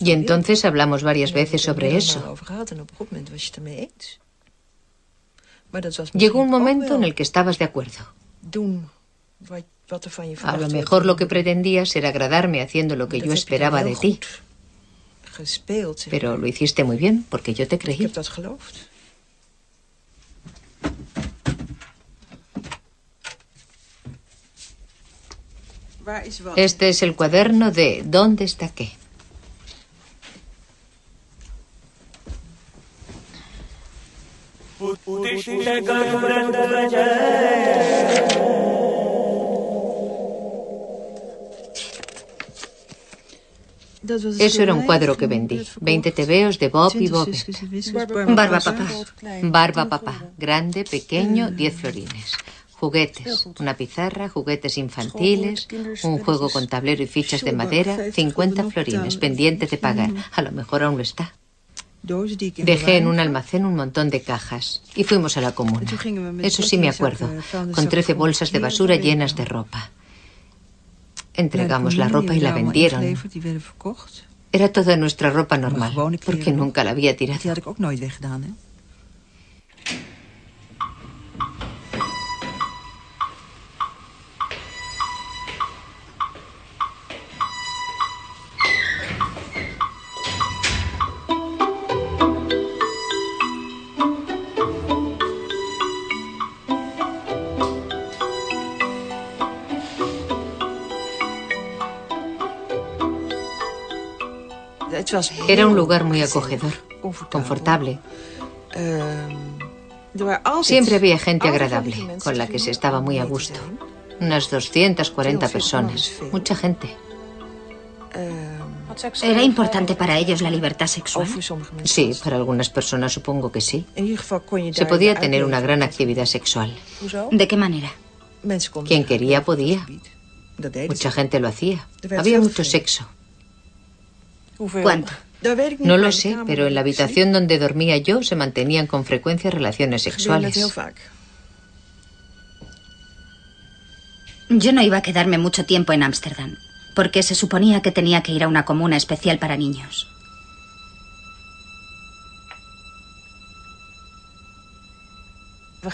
Speaker 6: Y entonces hablamos varias veces sobre eso. Llegó un momento en el que estabas de acuerdo. A lo mejor lo que pretendías era agradarme haciendo lo que yo esperaba de ti. Pero lo hiciste muy bien, porque yo te creí. Este es el cuaderno de ¿Dónde está qué? Eso era un cuadro que vendí. 20 tebeos de Bob y Bob.
Speaker 5: Barba papá.
Speaker 6: Barba papá. Grande, pequeño, 10 florines. Juguetes, una pizarra, juguetes infantiles, un juego con tablero y fichas de madera, 50 florines, pendiente de pagar. A lo mejor aún lo está. Dejé en un almacén un montón de cajas y fuimos a la comuna. Eso sí me acuerdo, con 13 bolsas de basura llenas de ropa. Entregamos la ropa y la vendieron. Era toda nuestra ropa normal, porque nunca la había tirado. Era un lugar muy acogedor, confortable. Siempre había gente agradable, con la que se estaba muy a gusto. Unas 240 personas, mucha gente.
Speaker 5: ¿Era importante para ellos la libertad sexual?
Speaker 6: Sí, para algunas personas supongo que sí. Se podía tener una gran actividad sexual.
Speaker 5: ¿De qué manera?
Speaker 6: Quien quería podía. Mucha gente lo hacía. Había mucho sexo.
Speaker 5: ¿Cuánto?
Speaker 6: No lo sé, pero en la habitación donde dormía yo se mantenían con frecuencia relaciones sexuales.
Speaker 5: Yo no iba a quedarme mucho tiempo en Ámsterdam, porque se suponía que tenía que ir a una comuna especial para niños.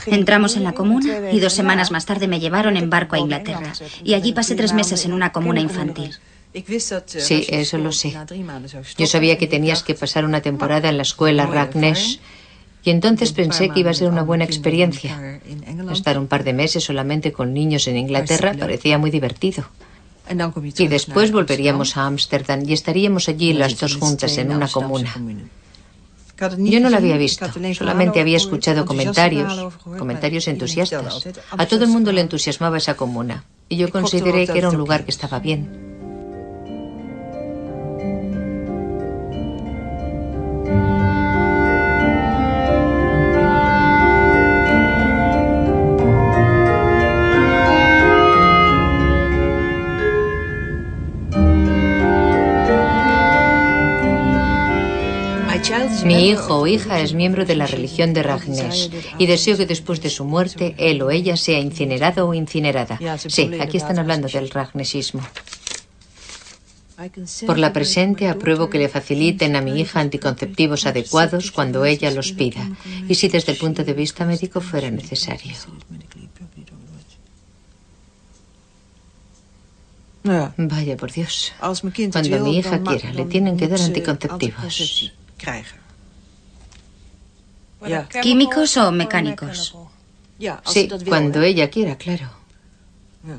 Speaker 5: Entramos en la comuna y dos semanas más tarde me llevaron en barco a Inglaterra y allí pasé tres meses en una comuna infantil.
Speaker 6: Sí, eso lo sé. Yo sabía que tenías que pasar una temporada en la escuela Ragnesh y entonces pensé que iba a ser una buena experiencia. Estar un par de meses solamente con niños en Inglaterra parecía muy divertido. Y después volveríamos a Ámsterdam y estaríamos allí las dos juntas en una comuna. Yo no la había visto, solamente había escuchado comentarios, comentarios entusiastas. A todo el mundo le entusiasmaba esa comuna y yo consideré que era un lugar que estaba bien. Mi hijo o hija es miembro de la religión de Ragnesh y deseo que después de su muerte él o ella sea incinerado o incinerada. Sí, aquí están hablando del Ragnesismo. Por la presente apruebo que le faciliten a mi hija anticonceptivos adecuados cuando ella los pida y si desde el punto de vista médico fuera necesario. Vaya por Dios. Cuando mi hija quiera, le tienen que dar anticonceptivos.
Speaker 5: ¿Químicos o mecánicos?
Speaker 6: Sí, cuando ella quiera, claro.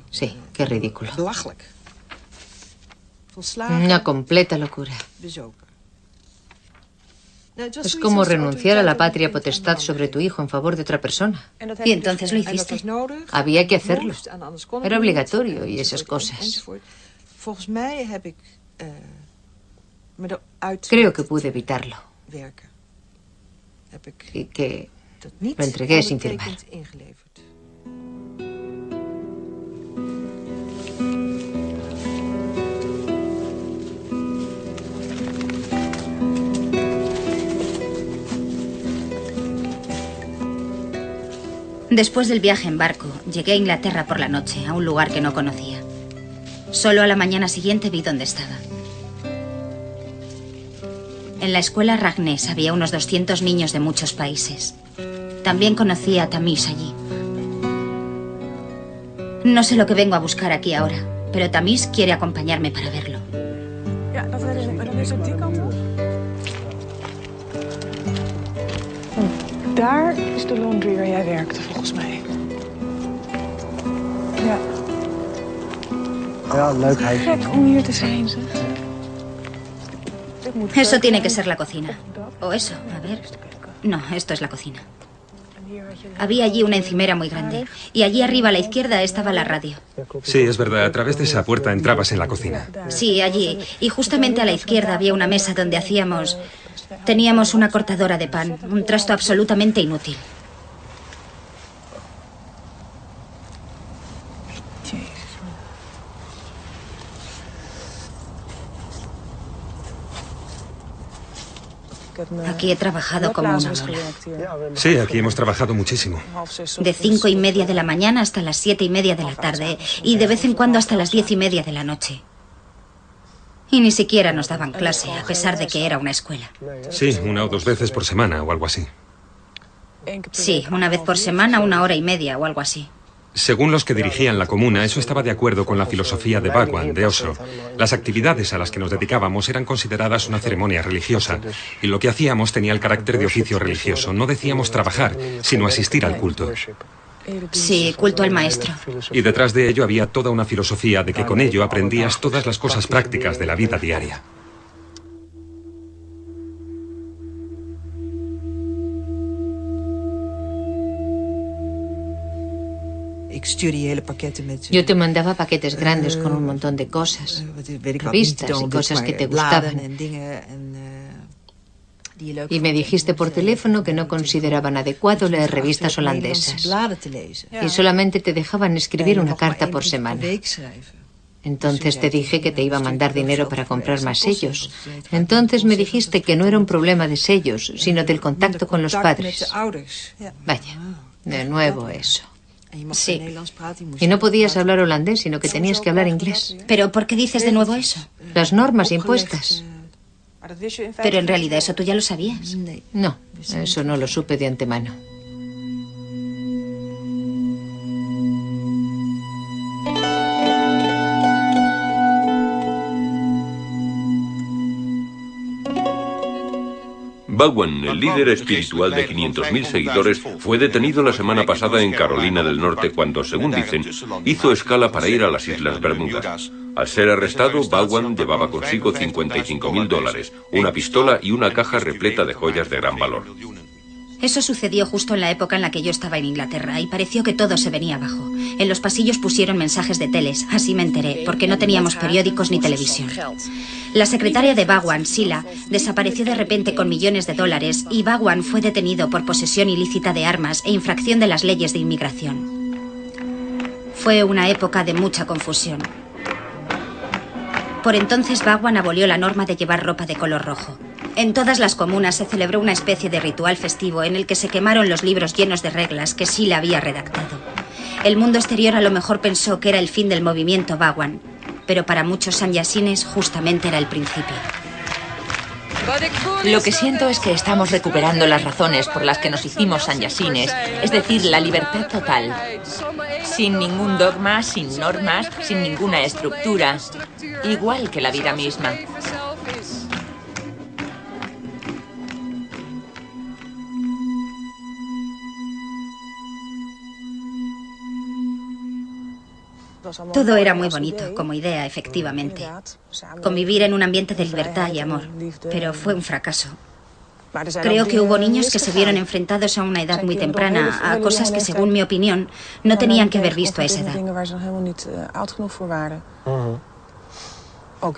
Speaker 6: Sí, qué ridículo. Una completa locura. Es como renunciar a la patria potestad sobre tu hijo en favor de otra persona.
Speaker 5: ¿Y entonces lo hiciste?
Speaker 6: Había que hacerlo. Era obligatorio y esas cosas. Creo que pude evitarlo. Y que lo entregué sin firmar.
Speaker 5: Después del viaje en barco, llegué a Inglaterra por la noche, a un lugar que no conocía. Solo a la mañana siguiente vi dónde estaba. En la escuela Ragnes había unos 200 niños de muchos países. También conocí a Tamis allí. No sé lo que vengo a buscar aquí ahora, pero Tamis quiere acompañarme para verlo.
Speaker 15: Daar is de laundry waar jij werkte, volgens mij. Ja.
Speaker 10: Ja, leuk huisje.
Speaker 15: Gek om hier te zijn, zeg.
Speaker 5: Eso tiene que ser la cocina. O eso, a ver. No, esto es la cocina. Había allí una encimera muy grande. Y allí arriba a la izquierda estaba la radio.
Speaker 9: Sí, es verdad. A través de esa puerta entrabas en la cocina.
Speaker 5: Sí, allí. Y justamente a la izquierda había una mesa donde hacíamos... Teníamos una cortadora de pan, un trasto absolutamente inútil. Aquí he trabajado como una mola.
Speaker 9: Sí, aquí hemos trabajado muchísimo.
Speaker 5: De cinco y media de la mañana hasta las siete y media de la tarde y de vez en cuando hasta las diez y media de la noche. Y ni siquiera nos daban clase, a pesar de que era una escuela.
Speaker 9: Sí, una o dos veces por semana o algo así.
Speaker 5: Sí, una vez por semana, una hora y media o algo así.
Speaker 9: Según los que dirigían la comuna, eso estaba de acuerdo con la filosofía de Bhagwan, de Osho. Las actividades a las que nos dedicábamos eran consideradas una ceremonia religiosa, y lo que hacíamos tenía el carácter de oficio religioso. No decíamos trabajar, sino asistir al culto.
Speaker 5: Sí, culto al maestro.
Speaker 9: Y detrás de ello había toda una filosofía de que con ello aprendías todas las cosas prácticas de la vida diaria.
Speaker 6: Yo te mandaba paquetes grandes con un montón de cosas, revistas y cosas que te gustaban. Y me dijiste por teléfono que no consideraban adecuado leer revistas holandesas. Y solamente te dejaban escribir una carta por semana. Entonces te dije que te iba a mandar dinero para comprar más sellos. Entonces me dijiste que no era un problema de sellos, sino del contacto con los padres. Vaya, de nuevo eso.
Speaker 5: Sí.
Speaker 6: Y no podías hablar holandés, sino que tenías que hablar inglés.
Speaker 5: ¿Pero por qué dices de nuevo eso?
Speaker 6: Las normas impuestas.
Speaker 5: Pero en realidad eso tú ya lo sabías.
Speaker 6: No, eso no lo supe de antemano.
Speaker 13: Baldwin, el líder espiritual de 500.000 seguidores, fue detenido la semana pasada en Carolina del Norte cuando, según dicen, hizo escala para ir a las Islas Bermudas. Al ser arrestado, Baldwin llevaba consigo 55.000 dólares, una pistola y una caja repleta de joyas de gran valor.
Speaker 5: Eso sucedió justo en la época en la que yo estaba en Inglaterra y pareció que todo se venía abajo. En los pasillos pusieron mensajes de teles, así me enteré, porque no teníamos periódicos ni televisión. La secretaria de Bagwan, Sila, desapareció de repente con millones de dólares y Bagwan fue detenido por posesión ilícita de armas e infracción de las leyes de inmigración. Fue una época de mucha confusión. Por entonces Bagwan abolió la norma de llevar ropa de color rojo. En todas las comunas se celebró una especie de ritual festivo en el que se quemaron los libros llenos de reglas que Sila había redactado. El mundo exterior a lo mejor pensó que era el fin del movimiento Bagwan, pero para muchos sanyasines justamente era el principio.
Speaker 8: Lo que siento es que estamos recuperando las razones por las que nos hicimos sanyasines, es decir, la libertad total. Sin ningún dogma, sin normas, sin ninguna estructura. Igual que la vida misma.
Speaker 5: Todo era muy bonito como idea, efectivamente. Convivir en un ambiente de libertad y amor. Pero fue un fracaso. Creo que hubo niños que se vieron enfrentados a una edad muy temprana a cosas que, según mi opinión, no tenían que haber visto a esa edad.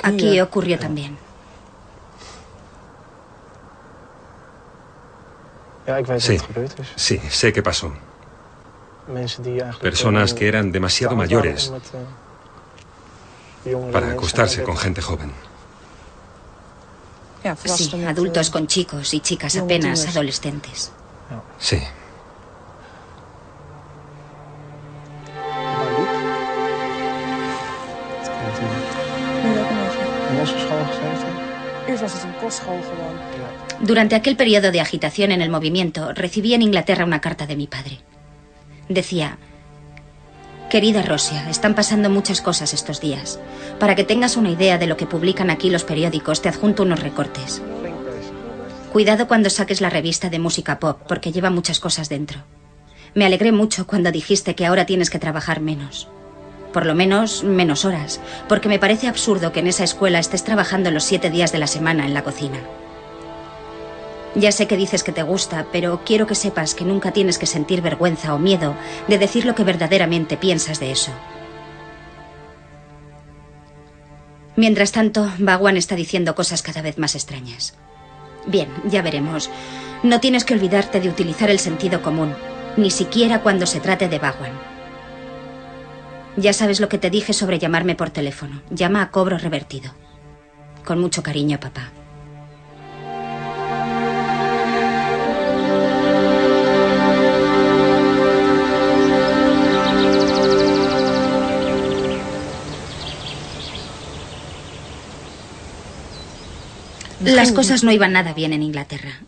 Speaker 5: Aquí ocurrió también.
Speaker 9: Sí, sí, sé qué pasó. Personas que eran demasiado mayores para acostarse con gente joven.
Speaker 5: Sí, adultos con chicos y chicas apenas adolescentes.
Speaker 9: Sí.
Speaker 5: Durante aquel periodo de agitación en el movimiento, recibí en Inglaterra una carta de mi padre. Decía, Querida Rosia, están pasando muchas cosas estos días. Para que tengas una idea de lo que publican aquí los periódicos, te adjunto unos recortes. Cuidado cuando saques la revista de música pop, porque lleva muchas cosas dentro. Me alegré mucho cuando dijiste que ahora tienes que trabajar menos. Por lo menos menos horas, porque me parece absurdo que en esa escuela estés trabajando los siete días de la semana en la cocina. Ya sé que dices que te gusta, pero quiero que sepas que nunca tienes que sentir vergüenza o miedo de decir lo que verdaderamente piensas de eso. Mientras tanto, Bagwan está diciendo cosas cada vez más extrañas. Bien, ya veremos. No tienes que olvidarte de utilizar el sentido común, ni siquiera cuando se trate de Bagwan. Ya sabes lo que te dije sobre llamarme por teléfono. Llama a cobro revertido. Con mucho cariño, papá. Las cosas no iban nada bien en Inglaterra.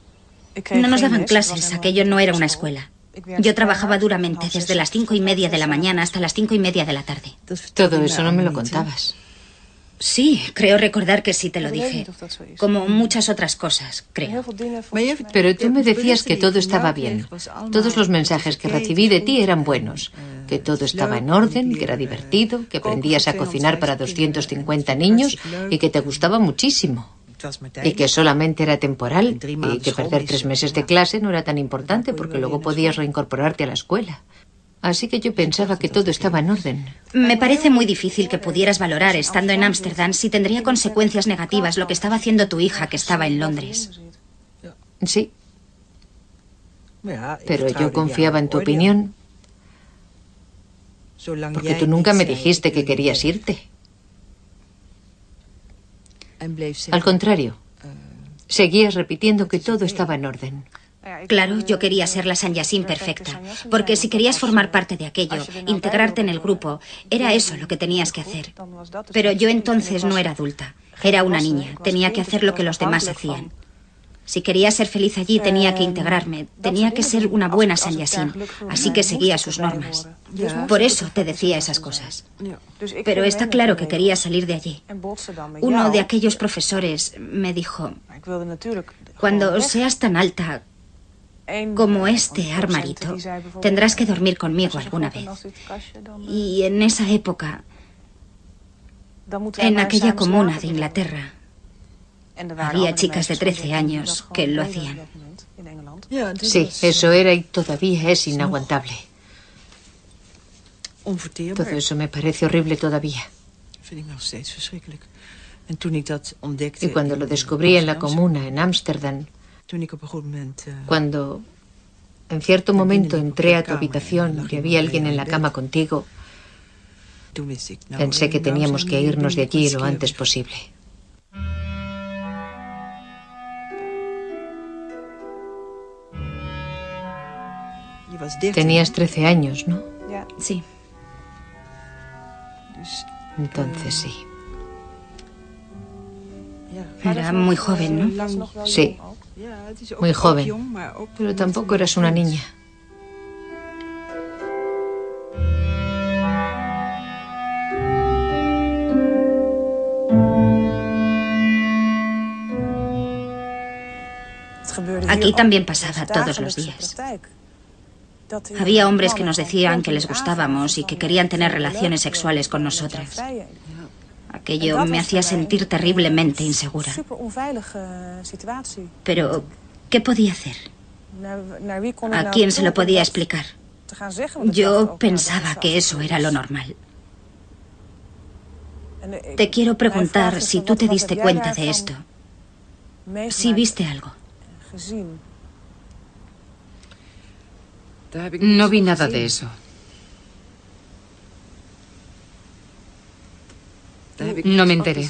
Speaker 5: No nos daban clases, aquello no era una escuela. Yo trabajaba duramente desde las cinco y media de la mañana hasta las cinco y media de la tarde.
Speaker 6: Todo eso no me lo contabas.
Speaker 5: Sí, creo recordar que sí te lo dije. Como muchas otras cosas, creo.
Speaker 6: Pero tú me decías que todo estaba bien. Todos los mensajes que recibí de ti eran buenos. Que todo estaba en orden, que era divertido, que aprendías a cocinar para 250 niños y que te gustaba muchísimo. Y que solamente era temporal y que perder tres meses de clase no era tan importante porque luego podías reincorporarte a la escuela. Así que yo pensaba que todo estaba en orden.
Speaker 5: Me parece muy difícil que pudieras valorar, estando en Ámsterdam, si tendría consecuencias negativas lo que estaba haciendo tu hija que estaba en Londres.
Speaker 6: Sí. Pero yo confiaba en tu opinión. Porque tú nunca me dijiste que querías irte. Al contrario, seguías repitiendo que todo estaba en orden.
Speaker 5: Claro, yo quería ser la San Yasin perfecta, porque si querías formar parte de aquello, integrarte en el grupo, era eso lo que tenías que hacer. Pero yo entonces no era adulta, era una niña, tenía que hacer lo que los demás hacían. Si quería ser feliz allí tenía que integrarme, tenía que ser una buena San Yasin, así que seguía sus normas. Por eso te decía esas cosas. Pero está claro que quería salir de allí. Uno de aquellos profesores me dijo, cuando seas tan alta como este armarito, tendrás que dormir conmigo alguna vez. Y en esa época, en aquella comuna de Inglaterra, había chicas de 13 años que lo hacían.
Speaker 6: Sí, eso era y todavía es inaguantable. Todo eso me parece horrible todavía. Y cuando lo descubrí en la comuna, en Ámsterdam, cuando en cierto momento entré a tu habitación y había alguien en la cama contigo, pensé que teníamos que irnos de allí lo antes posible. Tenías 13 años, ¿no?
Speaker 5: Sí.
Speaker 6: Entonces sí.
Speaker 5: Era muy joven, ¿no?
Speaker 6: Sí, muy joven. Pero tampoco eras una niña.
Speaker 5: Aquí también pasaba todos los días. Había hombres que nos decían que les gustábamos y que querían tener relaciones sexuales con nosotras. Aquello me hacía sentir terriblemente insegura. Pero, ¿qué podía hacer? ¿A quién se lo podía explicar? Yo pensaba que eso era lo normal. Te quiero preguntar si tú te diste cuenta de esto. Si viste algo.
Speaker 11: No vi nada de eso. No me enteré.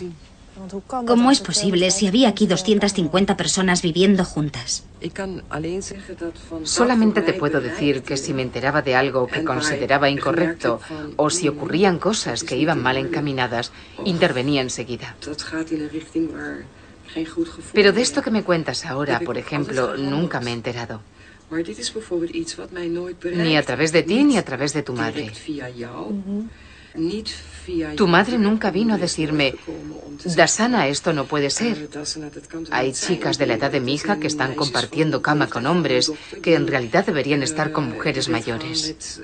Speaker 5: ¿Cómo es posible si había aquí 250 personas viviendo juntas?
Speaker 11: Solamente te puedo decir que si me enteraba de algo que consideraba incorrecto o si ocurrían cosas que iban mal encaminadas, intervenía enseguida. Pero de esto que me cuentas ahora, por ejemplo, nunca me he enterado. Ni a través de ti ni a través de tu madre. Tu madre nunca vino a decirme, Dasana, esto no puede ser. Hay chicas de la edad de mi hija que están compartiendo cama con hombres que en realidad deberían estar con mujeres mayores.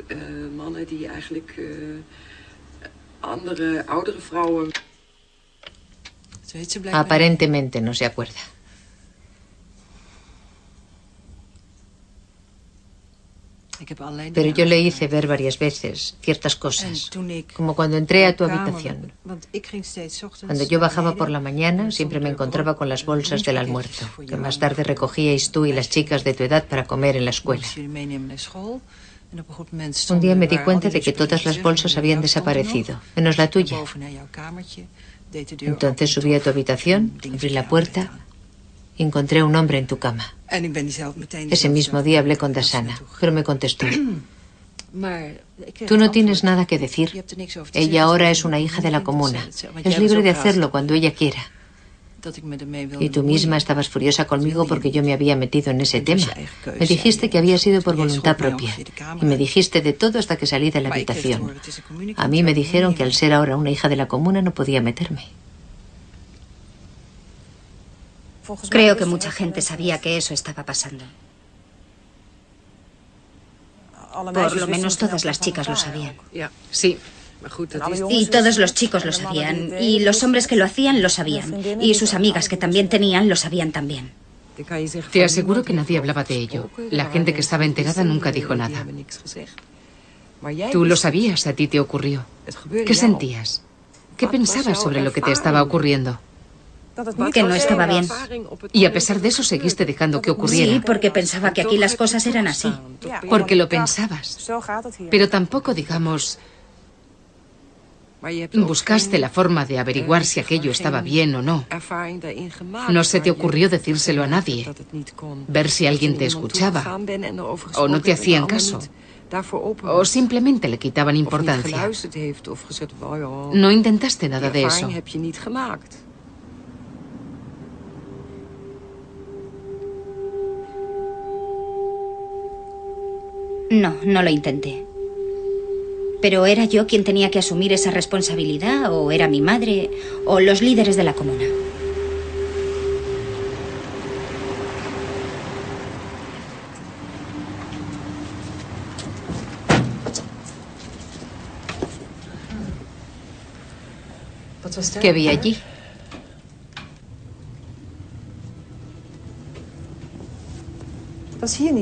Speaker 11: Aparentemente no se acuerda. Pero yo le hice ver varias veces ciertas cosas, como cuando entré a tu habitación. Cuando yo bajaba por la mañana, siempre me encontraba con las bolsas del almuerzo, que más tarde recogíais tú y las chicas de tu edad para comer en la escuela. Un día me di cuenta de que todas las bolsas habían desaparecido, menos la tuya. Entonces subí a tu habitación, abrí la puerta encontré a un hombre en tu cama. Ese mismo día hablé con Dasana, pero me contestó. [CLEARS THROAT] Tú no tienes nada que decir. Ella ahora es una hija de la comuna. Es libre de hacerlo cuando ella quiera. Y tú misma estabas furiosa conmigo porque yo me había metido en ese tema. Me dijiste que había sido por voluntad propia. Y me dijiste de todo hasta que salí de la habitación. A mí me dijeron que al ser ahora una hija de la comuna no podía meterme.
Speaker 5: Creo que mucha gente sabía que eso estaba pasando. Por lo menos todas las chicas lo sabían.
Speaker 11: Sí.
Speaker 5: Y todos los chicos lo sabían. Y los hombres que lo hacían lo sabían. Y sus amigas que también tenían lo sabían también.
Speaker 11: Te aseguro que nadie hablaba de ello. La gente que estaba enterada nunca dijo nada. Tú lo sabías, a ti te ocurrió. ¿Qué sentías? ¿Qué pensabas sobre lo que te estaba ocurriendo?
Speaker 5: Que no estaba bien.
Speaker 11: Y a pesar de eso seguiste dejando que ocurriera.
Speaker 5: Sí, porque pensaba que aquí las cosas eran así.
Speaker 11: Porque lo pensabas. Pero tampoco, digamos, buscaste la forma de averiguar si aquello estaba bien o no. No se te ocurrió decírselo a nadie. Ver si alguien te escuchaba. O no te hacían caso. O simplemente le quitaban importancia. No intentaste nada de eso.
Speaker 5: No, no lo intenté. Pero ¿era yo quien tenía que asumir esa responsabilidad? ¿O era mi madre? ¿O los líderes de la comuna?
Speaker 11: ¿Qué había allí?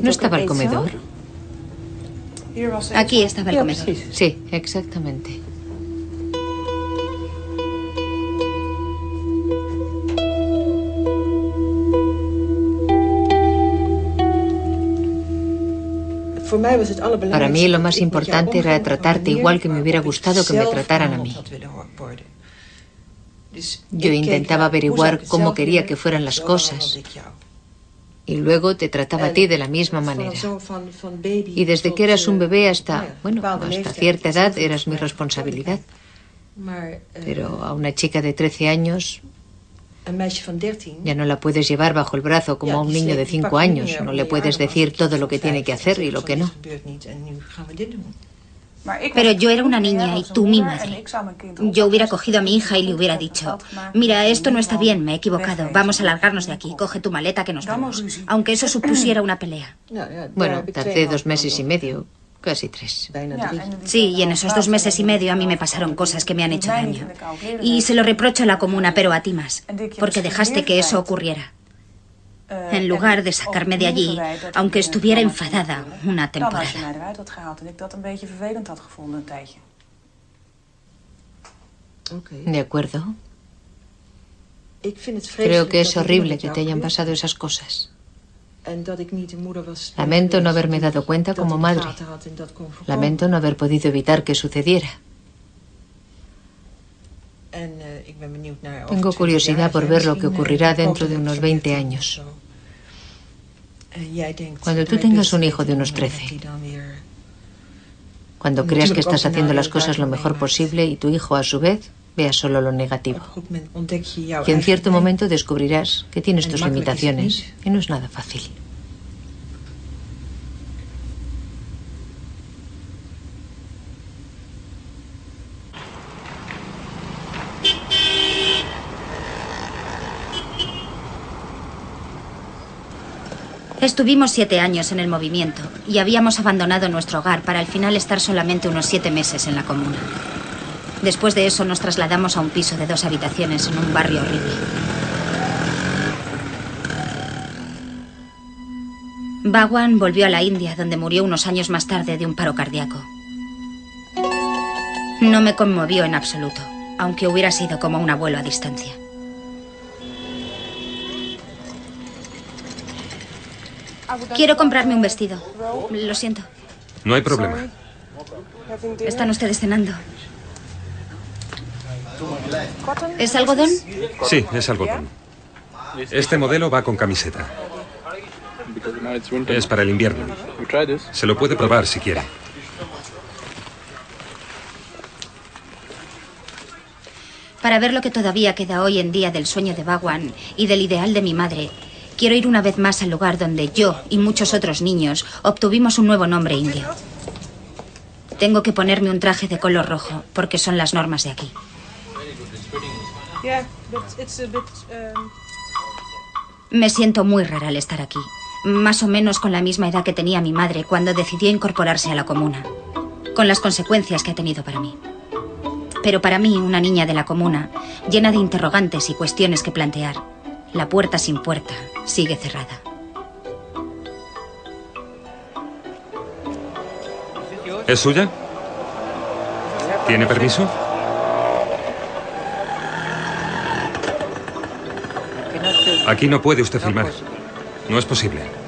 Speaker 11: ¿No estaba el comedor?
Speaker 5: Aquí estaba el comedor.
Speaker 11: Sí, exactamente. Para mí lo más importante era tratarte igual que me hubiera gustado que me trataran a mí. Yo intentaba averiguar cómo quería que fueran las cosas. Y luego te trataba a ti de la misma manera. Y desde que eras un bebé hasta, bueno, hasta cierta edad eras mi responsabilidad. Pero a una chica de 13 años ya no la puedes llevar bajo el brazo como a un niño de 5 años. No le puedes decir todo lo que tiene que hacer y lo que no.
Speaker 5: Pero yo era una niña y tú mi madre. Yo hubiera cogido a mi hija y le hubiera dicho, mira, esto no está bien, me he equivocado, vamos a largarnos de aquí, coge tu maleta que nos vamos. Aunque eso supusiera una pelea.
Speaker 11: Bueno, tardé dos meses y medio, casi tres.
Speaker 5: Sí, y en esos dos meses y medio a mí me pasaron cosas que me han hecho daño. Y se lo reprocho a la comuna, pero a ti más, porque dejaste que eso ocurriera. En lugar de sacarme de allí, aunque estuviera enfadada una temporada.
Speaker 11: De acuerdo. Creo que es horrible que te hayan pasado esas cosas. Lamento no haberme dado cuenta como madre. Lamento no haber podido evitar que sucediera. Tengo curiosidad por ver lo que ocurrirá dentro de unos 20 años. Cuando tú tengas un hijo de unos 13, cuando creas que estás haciendo las cosas lo mejor posible y tu hijo a su vez vea solo lo negativo. Y en cierto momento descubrirás que tienes tus limitaciones y no es nada fácil.
Speaker 5: Estuvimos siete años en el movimiento y habíamos abandonado nuestro hogar para al final estar solamente unos siete meses en la comuna. Después de eso nos trasladamos a un piso de dos habitaciones en un barrio horrible. Bhagwan volvió a la India, donde murió unos años más tarde de un paro cardíaco. No me conmovió en absoluto, aunque hubiera sido como un abuelo a distancia. Quiero comprarme un vestido. Lo siento.
Speaker 9: No hay problema.
Speaker 5: Están ustedes cenando. ¿Es algodón?
Speaker 9: Sí, es algodón. Este modelo va con camiseta. Es para el invierno. Se lo puede probar si quiere.
Speaker 5: Para ver lo que todavía queda hoy en día del sueño de Bhagwan y del ideal de mi madre, quiero ir una vez más al lugar donde yo y muchos otros niños obtuvimos un nuevo nombre indio. Tengo que ponerme un traje de color rojo, porque son las normas de aquí. Me siento muy rara al estar aquí, más o menos con la misma edad que tenía mi madre cuando decidió incorporarse a la comuna, con las consecuencias que ha tenido para mí. Pero para mí, una niña de la comuna, llena de interrogantes y cuestiones que plantear, la puerta sin puerta sigue cerrada.
Speaker 9: ¿Es suya? ¿Tiene permiso? Aquí no puede usted filmar. No es posible.